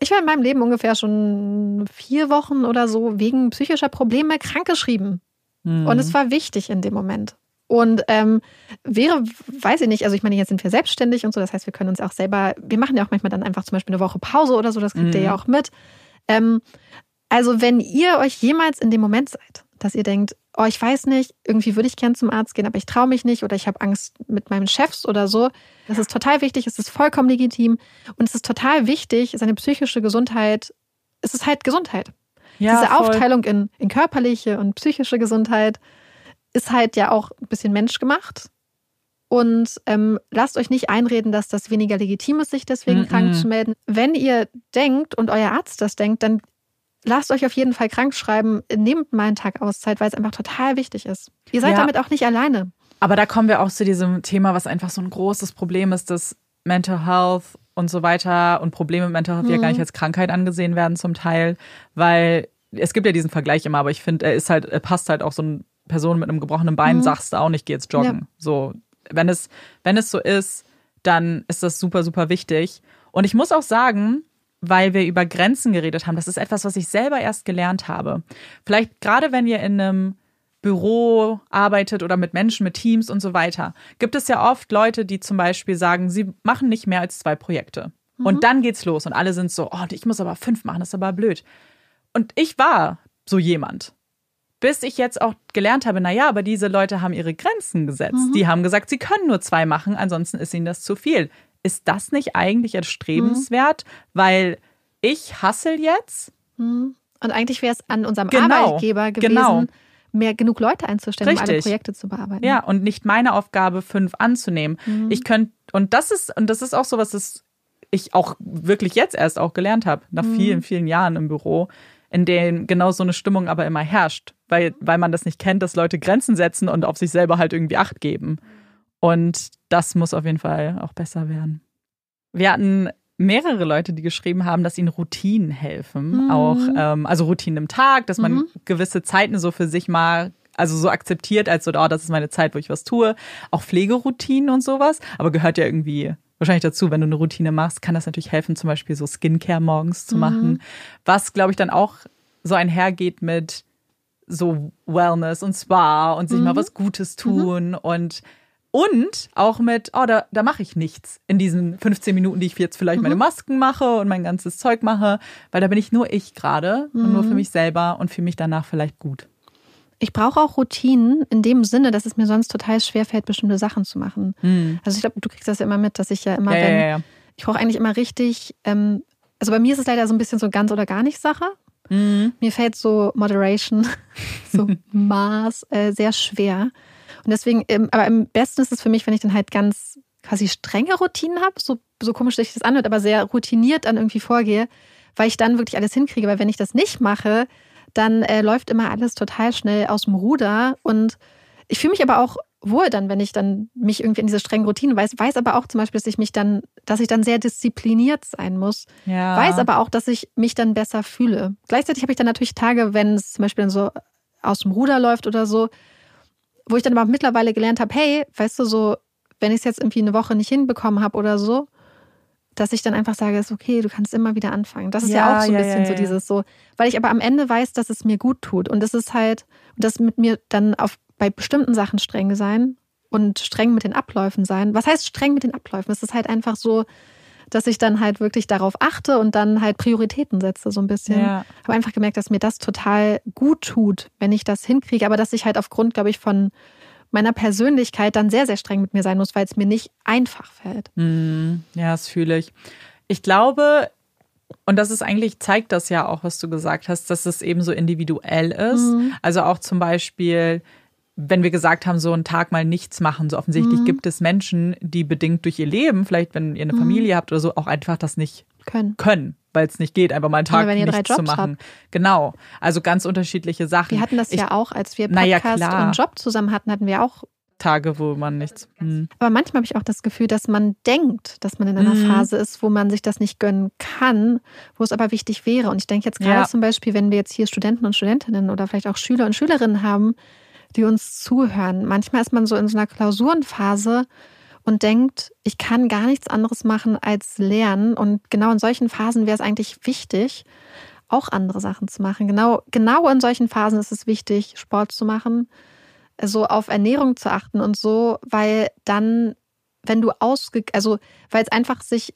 ich war in meinem Leben ungefähr schon vier Wochen oder so wegen psychischer Probleme krankgeschrieben. Mhm. Und es war wichtig in dem Moment. Und ähm, wäre, weiß ich nicht, also ich meine, jetzt sind wir selbstständig und so, das heißt, wir können uns auch selber, wir machen ja auch manchmal dann einfach zum Beispiel eine Woche Pause oder so, das kriegt ihr Mhm. ja auch mit. Ähm, also wenn ihr euch jemals in dem Moment seid, dass ihr denkt, oh, ich weiß nicht, irgendwie würde ich gern zum Arzt gehen, aber ich traue mich nicht oder ich habe Angst mit meinen Chefs oder so, das ist total wichtig, es ist vollkommen legitim und es ist total wichtig, seine psychische Gesundheit, es ist halt Gesundheit ja, diese voll. Aufteilung in, in körperliche und psychische Gesundheit ist halt ja auch ein bisschen menschgemacht. Und ähm, lasst euch nicht einreden, dass das weniger legitim ist, sich deswegen Mhm. krank zu melden. Wenn ihr denkt und euer Arzt das denkt, dann lasst euch auf jeden Fall krank schreiben. Nehmt mal einen Tag Auszeit, weil es einfach total wichtig ist. Ihr seid Ja. damit auch nicht alleine. Aber da kommen wir auch zu diesem Thema, was einfach so ein großes Problem ist, dass Mental Health und so weiter und Probleme mit Mental Health ja Mhm. gar nicht als Krankheit angesehen werden zum Teil, weil es gibt ja diesen Vergleich immer, aber ich finde, er ist halt, er passt halt auch so eine Person mit einem gebrochenen Bein, Mhm. sagst du auch nicht, geh jetzt joggen. Ja. So, wenn es, wenn es so ist, dann ist das super, super wichtig. Und ich muss auch sagen, weil wir über Grenzen geredet haben, das ist etwas, was ich selber erst gelernt habe. Vielleicht gerade wenn ihr in einem Büro arbeitet oder mit Menschen, mit Teams und so weiter, gibt es ja oft Leute, die zum Beispiel sagen, sie machen nicht mehr als zwei Projekte. Und dann geht's los und alle sind so, oh, ich muss aber fünf machen, das ist aber blöd. Und ich war so jemand. Bis ich jetzt auch gelernt habe, naja, aber diese Leute haben ihre Grenzen gesetzt. Die haben gesagt, sie können nur zwei machen, ansonsten ist ihnen das zu viel. Ist das nicht eigentlich erstrebenswert? Weil ich hassel jetzt Und eigentlich wäre es an unserem Genau, Arbeitgeber gewesen, genau. mehr genug Leute einzustellen, um alle Richtig. Projekte zu bearbeiten. Ja, und nicht meine Aufgabe, fünf anzunehmen. Mhm. Ich könnte, und das ist, und das ist auch so, was ich auch wirklich jetzt erst auch gelernt habe, nach Mhm. vielen, vielen Jahren im Büro, in denen genau so eine Stimmung aber immer herrscht, weil, weil man das nicht kennt, dass Leute Grenzen setzen und auf sich selber halt irgendwie Acht geben. Und das muss auf jeden Fall auch besser werden. Wir hatten mehrere Leute, die geschrieben haben, dass ihnen Routinen helfen. Mhm. Auch, ähm, also Routinen im Tag, dass man Mhm. gewisse Zeiten so für sich mal, also so akzeptiert, als so, oh, das ist meine Zeit, wo ich was tue. Auch Pflegeroutinen und sowas. Aber gehört ja irgendwie wahrscheinlich dazu, wenn du eine Routine machst, kann das natürlich helfen, zum Beispiel so Skincare morgens zu machen. Was, glaube ich, dann auch so einhergeht mit so Wellness und Spa und sich mal was Gutes tun und und auch mit, oh, da, da mache ich nichts in diesen 15 Minuten, die ich jetzt vielleicht meine Masken mache und mein ganzes Zeug mache, weil da bin ich nur ich gerade und nur für mich selber und für mich danach vielleicht gut. Ich brauche auch Routinen in dem Sinne, dass es mir sonst total schwer fällt, bestimmte Sachen zu machen. Also ich glaube, du kriegst das ja immer mit, dass ich ja immer, Ja, ja, wenn ja, ja. ich brauche eigentlich immer richtig, ähm, also bei mir ist es leider so ein bisschen so ganz oder gar nicht Sache. Mhm. Mir fällt so Moderation, so Maß äh, sehr schwer. Und deswegen, ähm, aber am besten ist es für mich, wenn ich dann halt ganz quasi strenge Routinen habe, so, so komisch sich das anhört, aber sehr routiniert dann irgendwie vorgehe, weil ich dann wirklich alles hinkriege. Weil wenn ich das nicht mache, dann äh, läuft immer alles total schnell aus dem Ruder. Und ich fühle mich aber auch wohl dann, wenn ich dann mich irgendwie in diese strengen Routinen weiß, weiß aber auch zum Beispiel, dass ich mich dann, dass ich dann sehr diszipliniert sein muss. Ja. Weiß aber auch, dass ich mich dann besser fühle. Gleichzeitig habe ich dann natürlich Tage, wenn es zum Beispiel dann so aus dem Ruder läuft oder so, wo ich dann aber mittlerweile gelernt habe, hey, weißt du, so, wenn ich es jetzt irgendwie eine Woche nicht hinbekommen habe oder so, dass ich dann einfach sage, ist okay, du kannst immer wieder anfangen. Das ist ja, Ja, auch so ein ja, bisschen ja, so dieses so, weil ich aber am Ende weiß, dass es mir gut tut und es ist halt, das mit mir dann auf bei bestimmten Sachen streng sein und streng mit den Abläufen sein. Was heißt streng mit den Abläufen? Es ist halt einfach so, dass ich dann halt wirklich darauf achte und dann halt Prioritäten setze, so ein bisschen. Ja. Habe einfach gemerkt, dass mir das total gut tut, wenn ich das hinkriege, aber dass ich halt aufgrund, glaube ich, von meiner Persönlichkeit dann sehr, sehr streng mit mir sein muss, weil es mir nicht einfach fällt. Mm, ja, das fühle ich. Ich glaube, und das ist eigentlich, zeigt das ja auch, was du gesagt hast, dass es eben so individuell ist. Mhm. Also auch zum Beispiel, wenn wir gesagt haben, so einen Tag mal nichts machen, so offensichtlich Mhm. gibt es Menschen, die bedingt durch ihr Leben, vielleicht wenn ihr eine Familie habt oder so, auch einfach das nicht Können. können, weil es nicht geht, einfach mal einen Tag drei nichts zu machen. Genau. Also ganz unterschiedliche Sachen. Wir hatten das ich, ja auch, als wir ja, Podcast klar. und Job zusammen hatten, hatten wir auch Tage, wo man nichts. Hm. Aber manchmal habe ich auch das Gefühl, dass man denkt, dass man in einer Mhm. Phase ist, wo man sich das nicht gönnen kann, wo es aber wichtig wäre. Und ich denke jetzt gerade Ja. zum Beispiel, wenn wir jetzt hier Studenten und Studentinnen oder vielleicht auch Schüler und Schülerinnen haben, die uns zuhören. Manchmal ist man so in so einer Klausurenphase und denkt, ich kann gar nichts anderes machen als lernen. Und genau in solchen Phasen wäre es eigentlich wichtig, auch andere Sachen zu machen. Genau, genau in solchen Phasen ist es wichtig, Sport zu machen, so auf Ernährung zu achten und so, weil dann, wenn du ausge, also weil es einfach sich,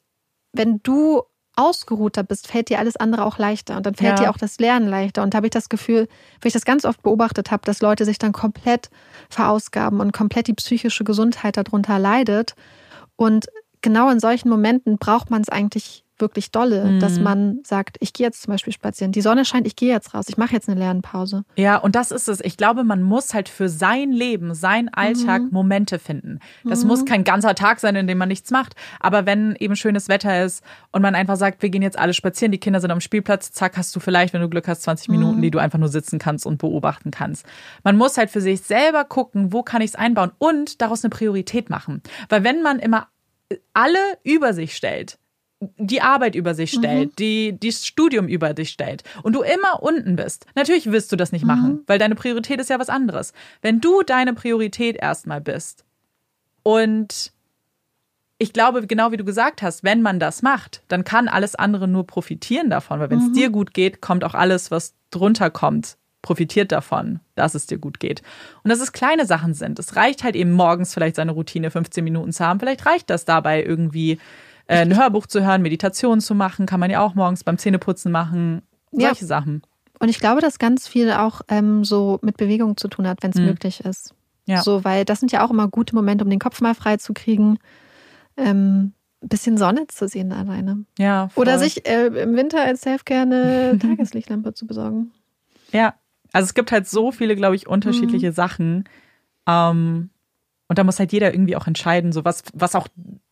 wenn du ausgeruhter bist, fällt dir alles andere auch leichter und dann fällt Ja. dir auch das Lernen leichter. Und da habe ich das Gefühl, weil ich das ganz oft beobachtet habe, dass Leute sich dann komplett verausgaben und komplett die psychische Gesundheit darunter leidet. Und genau in solchen Momenten braucht man es eigentlich wirklich dolle, Mhm. dass man sagt, ich gehe jetzt zum Beispiel spazieren, die Sonne scheint, ich gehe jetzt raus, ich mache jetzt eine Lernpause. Ja, und das ist es. Ich glaube, man muss halt für sein Leben, sein Alltag Mhm. Momente finden. Das muss kein ganzer Tag sein, in dem man nichts macht. Aber wenn eben schönes Wetter ist und man einfach sagt, wir gehen jetzt alle spazieren, die Kinder sind am Spielplatz, zack, hast du vielleicht, wenn du Glück hast, 20 Minuten, die du einfach nur sitzen kannst und beobachten kannst. Man muss halt für sich selber gucken, wo kann ich es einbauen und daraus eine Priorität machen. Weil wenn man immer alle über sich stellt, die Arbeit über sich stellt, die das Studium über dich stellt und du immer unten bist, natürlich wirst du das nicht machen, weil deine Priorität ist ja was anderes. Wenn du deine Priorität erstmal bist und ich glaube, genau wie du gesagt hast, wenn man das macht, dann kann alles andere nur profitieren davon, weil wenn es dir gut geht, kommt auch alles, was drunter kommt, profitiert davon, dass es dir gut geht. Und dass es kleine Sachen sind. Es reicht halt eben morgens vielleicht seine Routine 15 Minuten zu haben. Vielleicht reicht das dabei irgendwie äh, ein Hörbuch zu hören, Meditation zu machen, kann man ja auch morgens beim Zähneputzen machen. Ja. Solche Sachen. Und ich glaube, dass ganz viel auch ähm, so mit Bewegung zu tun hat, wenn es Mhm. möglich ist. Ja. So, weil das sind ja auch immer gute Momente, um den Kopf mal frei zu kriegen. Ähm, ein bisschen Sonne zu sehen alleine. Ja. Voll. Oder sich äh, im Winter als Selfcare eine Tageslichtlampe zu besorgen. Ja, also es gibt halt so viele, glaube ich, unterschiedliche Sachen. Ähm, und da muss halt jeder irgendwie auch entscheiden, so was, was auch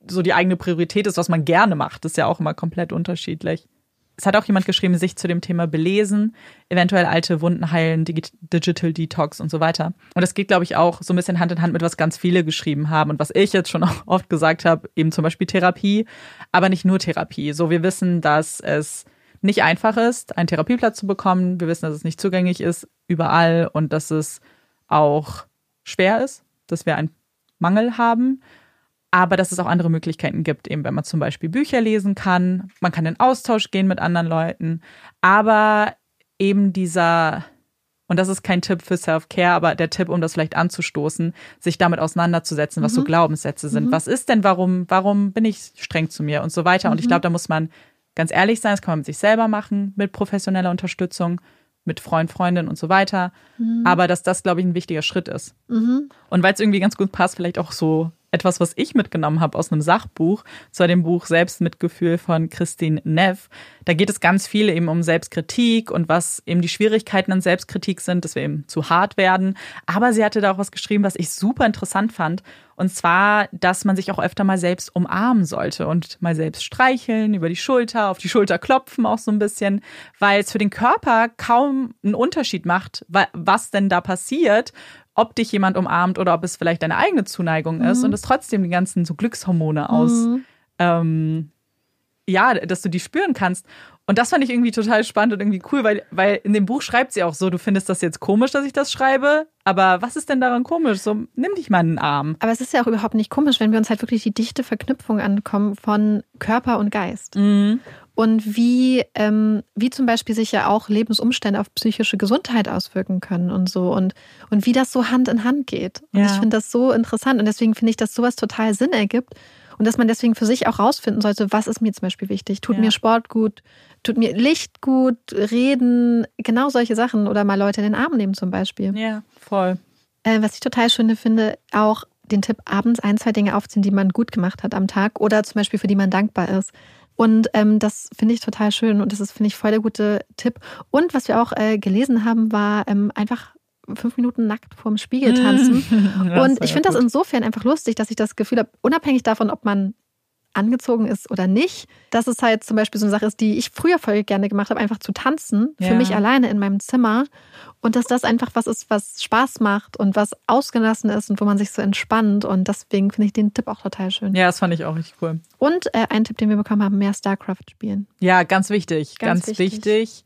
so die eigene Priorität ist, was man gerne macht. Ist ja auch immer komplett unterschiedlich. Es hat auch jemand geschrieben, sich zu dem Thema belesen, eventuell alte Wunden heilen, Digi Digital Detox und so weiter. Und das geht, glaube ich, auch so ein bisschen Hand in Hand mit, was ganz viele geschrieben haben und was ich jetzt schon auch oft gesagt habe, eben zum Beispiel Therapie, aber nicht nur Therapie. So, wir wissen, dass es nicht einfach ist, einen Therapieplatz zu bekommen. Wir wissen, dass es nicht zugänglich ist überall und dass es auch schwer ist, dass wir einen Mangel haben. Aber dass es auch andere Möglichkeiten gibt, eben wenn man zum Beispiel Bücher lesen kann, man kann in Austausch gehen mit anderen Leuten, aber eben dieser, und das ist kein Tipp für Self-Care, aber der Tipp, um das vielleicht anzustoßen, sich damit auseinanderzusetzen, was so Glaubenssätze sind. Was ist denn, warum, warum bin ich streng zu mir und so weiter. Und ich glaube, da muss man ganz ehrlich sein, das kann man mit sich selber machen, mit professioneller Unterstützung, mit Freund, Freundin und so weiter. Aber dass das, glaube ich, ein wichtiger Schritt ist. Und weil es irgendwie ganz gut passt, vielleicht auch so etwas, was ich mitgenommen habe aus einem Sachbuch, zwar dem Buch Selbstmitgefühl von Christine Neff. Da geht es ganz viel eben um Selbstkritik und was eben die Schwierigkeiten an Selbstkritik sind, dass wir eben zu hart werden. Aber sie hatte da auch was geschrieben, was ich super interessant fand. Und zwar, dass man sich auch öfter mal selbst umarmen sollte und mal selbst streicheln, über die Schulter, auf die Schulter klopfen auch so ein bisschen, weil es für den Körper kaum einen Unterschied macht, was denn da passiert, ob dich jemand umarmt oder ob es vielleicht deine eigene Zuneigung ist und es trotzdem die ganzen so Glückshormone aus, ähm, ja, dass du die spüren kannst. Und das fand ich irgendwie total spannend und irgendwie cool, weil, weil in dem Buch schreibt sie auch so, du findest das jetzt komisch, dass ich das schreibe, aber was ist denn daran komisch? So, nimm dich mal in den Arm. Aber es ist ja auch überhaupt nicht komisch, wenn wir uns halt wirklich die dichte Verknüpfung ankommen von Körper und Geist. Mhm. Und wie, ähm, wie zum Beispiel sich ja auch Lebensumstände auf psychische Gesundheit auswirken können und so und, und wie das so Hand in Hand geht. Und Ja. ich finde das so interessant und deswegen finde ich, dass sowas total Sinn ergibt. Und dass man deswegen für sich auch rausfinden sollte, was ist mir zum Beispiel wichtig. Tut ja. mir Sport gut, tut mir Licht gut, reden, genau solche Sachen. Oder mal Leute in den Arm nehmen zum Beispiel. Ja, voll. Äh, was ich total schön finde, auch den Tipp, abends ein, zwei Dinge aufziehen, die man gut gemacht hat am Tag oder zum Beispiel für die man dankbar ist. Und ähm, das finde ich total schön und das ist, finde ich, voll der gute Tipp. Und was wir auch äh, gelesen haben, war ähm, einfach fünf Minuten nackt vorm Spiegel tanzen. und ich finde das insofern einfach lustig, dass ich das Gefühl habe, unabhängig davon, ob man angezogen ist oder nicht, dass es halt zum Beispiel so eine Sache ist, die ich früher voll gerne gemacht habe, einfach zu tanzen, ja. für mich alleine in meinem Zimmer. Und dass das einfach was ist, was Spaß macht und was ausgelassen ist und wo man sich so entspannt. Und deswegen finde ich den Tipp auch total schön. Ja, das fand ich auch richtig cool. Und äh, ein Tipp, den wir bekommen haben, mehr StarCraft spielen. Ja, ganz wichtig. Ganz, ganz wichtig. wichtig.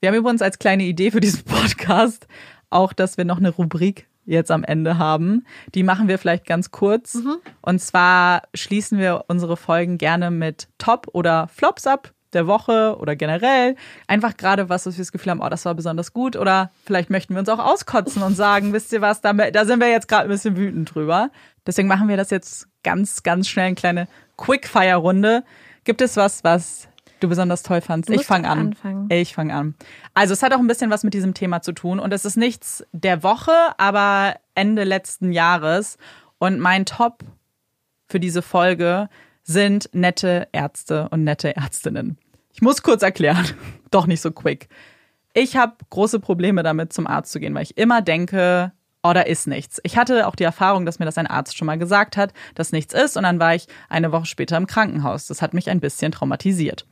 Wir haben übrigens als kleine Idee für diesen Podcast auch, dass wir noch eine Rubrik jetzt am Ende haben. Die machen wir vielleicht ganz kurz. Mhm. Und zwar schließen wir unsere Folgen gerne mit Top oder Flops ab der Woche oder generell. Einfach gerade was, was wir das Gefühl haben, oh, das war besonders gut. Oder vielleicht möchten wir uns auch auskotzen und sagen, wisst ihr was, da, da sind wir jetzt gerade ein bisschen wütend drüber. Deswegen machen wir das jetzt ganz, ganz schnell, eine kleine Quickfire-Runde. Gibt es was, was du besonders toll fandst? Ich fange an. Anfangen. Ich fange an. Also es hat auch ein bisschen was mit diesem Thema zu tun und es ist nichts der Woche, aber Ende letzten Jahres. Und mein Top für diese Folge sind nette Ärzte und nette Ärztinnen. Ich muss kurz erklären, doch nicht so quick. Ich habe große Probleme damit, zum Arzt zu gehen, weil ich immer denke, oh, da ist nichts. Ich hatte auch die Erfahrung, dass mir das ein Arzt schon mal gesagt hat, dass nichts ist. Und dann war ich eine Woche später im Krankenhaus. Das hat mich ein bisschen traumatisiert.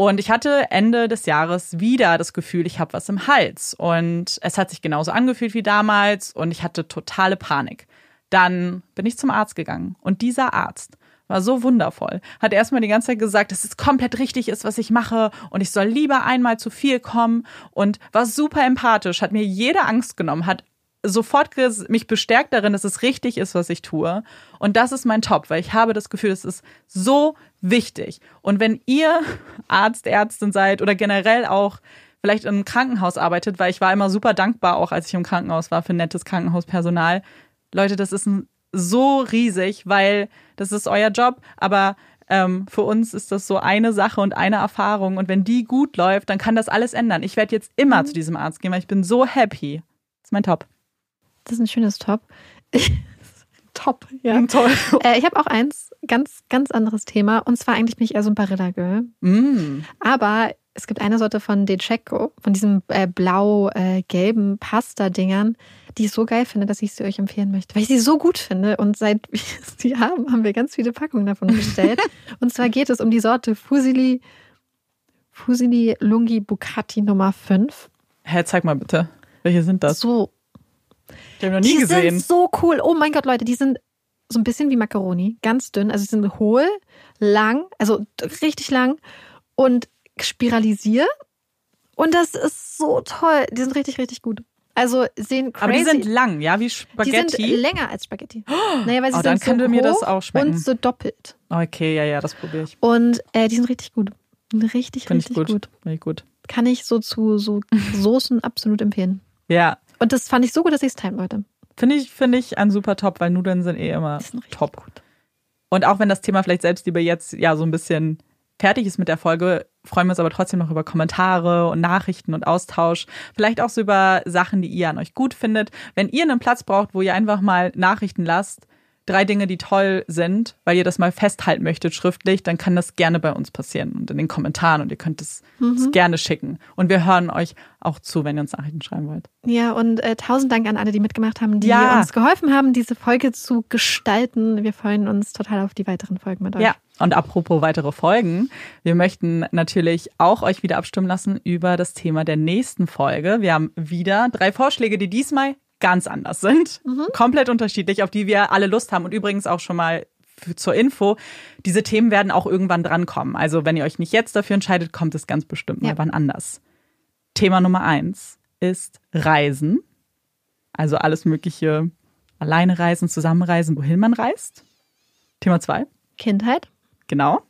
Und ich hatte Ende des Jahres wieder das Gefühl, ich habe was im Hals. Und es hat sich genauso angefühlt wie damals. Und ich hatte totale Panik. Dann bin ich zum Arzt gegangen. Und dieser Arzt war so wundervoll. Hat erstmal die ganze Zeit gesagt, dass es komplett richtig ist, was ich mache und ich soll lieber einmal zu viel kommen und war super empathisch, hat mir jede Angst genommen, hat sofort mich bestärkt darin, dass es richtig ist, was ich tue. Und das ist mein Top, weil ich habe das Gefühl, es ist so wichtig. Und wenn ihr Arzt, Ärztin seid oder generell auch vielleicht im Krankenhaus arbeitet, weil ich war immer super dankbar, auch als ich im Krankenhaus war, für nettes Krankenhauspersonal. Leute, das ist so riesig, weil das ist euer Job, aber ähm, für uns ist das so eine Sache und eine Erfahrung. Und wenn die gut läuft, dann kann das alles ändern. Ich werde jetzt immer mhm. zu diesem Arzt gehen, weil ich bin so happy. Das ist mein Top. Das ist ein schönes Top. Top, ja. Toll. Äh, ich habe auch eins, ganz, ganz anderes Thema. Und zwar eigentlich bin ich eher so ein Barilla-Girl. Mm. Aber es gibt eine Sorte von Decheco, von diesen äh, blau-gelben äh, Pasta-Dingern, die ich so geil finde, dass ich sie euch empfehlen möchte. Weil ich sie so gut finde. Und seit wir sie haben, haben wir ganz viele Packungen davon bestellt. und zwar geht es um die Sorte Fusili, Fusili Lungi Bucati Nummer 5. Hä, zeig mal bitte. Welche sind das? So. Ich habe noch nie die gesehen. Die sind so cool. Oh mein Gott, Leute, die sind so ein bisschen wie Macaroni. Ganz dünn. Also sie sind hohl, lang, also richtig lang und spiralisiert. Und das ist so toll. Die sind richtig, richtig gut. Also sehen crazy. Aber die sind lang, ja, wie Spaghetti. Die sind länger als Spaghetti. Oh, naja, weil sie oh, dann sind könnte so mir das auch schmecken. Und so doppelt. Okay, ja, ja, das probiere ich. Und äh, die sind richtig gut. Richtig, Find richtig ich gut. gut. Find ich gut. Kann ich so zu so Soßen absolut empfehlen. Ja. Und das fand ich so gut, dass ich es teilen wollte. Finde ich, finde ich ein super Top, weil Nudeln sind eh immer top. Gut. Und auch wenn das Thema vielleicht selbst lieber jetzt ja so ein bisschen fertig ist mit der Folge, freuen wir uns aber trotzdem noch über Kommentare und Nachrichten und Austausch. Vielleicht auch so über Sachen, die ihr an euch gut findet. Wenn ihr einen Platz braucht, wo ihr einfach mal Nachrichten lasst, drei Dinge, die toll sind, weil ihr das mal festhalten möchtet schriftlich, dann kann das gerne bei uns passieren und in den Kommentaren und ihr könnt es mhm. gerne schicken. Und wir hören euch auch zu, wenn ihr uns Nachrichten schreiben wollt. Ja, und äh, tausend Dank an alle, die mitgemacht haben, die ja. uns geholfen haben, diese Folge zu gestalten. Wir freuen uns total auf die weiteren Folgen mit euch. Ja, und apropos weitere Folgen, wir möchten natürlich auch euch wieder abstimmen lassen über das Thema der nächsten Folge. Wir haben wieder drei Vorschläge, die diesmal ganz anders sind. Mhm. Komplett unterschiedlich, auf die wir alle Lust haben. Und übrigens auch schon mal zur Info, diese Themen werden auch irgendwann drankommen. Also wenn ihr euch nicht jetzt dafür entscheidet, kommt es ganz bestimmt mal ja. wann anders. Thema Nummer eins ist Reisen. Also alles mögliche alleine reisen, zusammenreisen, wohin man reist. Thema zwei. Kindheit. Genau.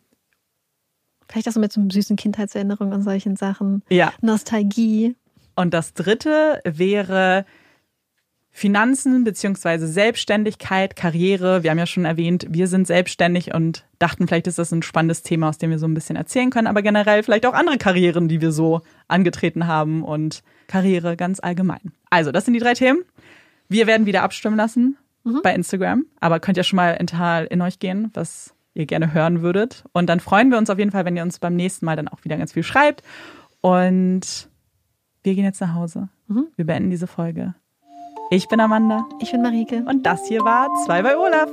Vielleicht auch so mit so süßen Kindheitserinnerungen und solchen Sachen. Ja. Nostalgie. Und das dritte wäre Finanzen beziehungsweise Selbstständigkeit, Karriere. Wir haben ja schon erwähnt, wir sind selbstständig und dachten, vielleicht ist das ein spannendes Thema, aus dem wir so ein bisschen erzählen können, aber generell vielleicht auch andere Karrieren, die wir so angetreten haben und Karriere ganz allgemein. Also, das sind die drei Themen. Wir werden wieder abstimmen lassen mhm. bei Instagram, aber könnt ja schon mal in, in euch gehen, was ihr gerne hören würdet. Und dann freuen wir uns auf jeden Fall, wenn ihr uns beim nächsten Mal dann auch wieder ganz viel schreibt. Und wir gehen jetzt nach Hause. Mhm. Wir beenden diese Folge. Ich bin Amanda. Ich bin Marike. Und das hier war Zwei bei Olaf.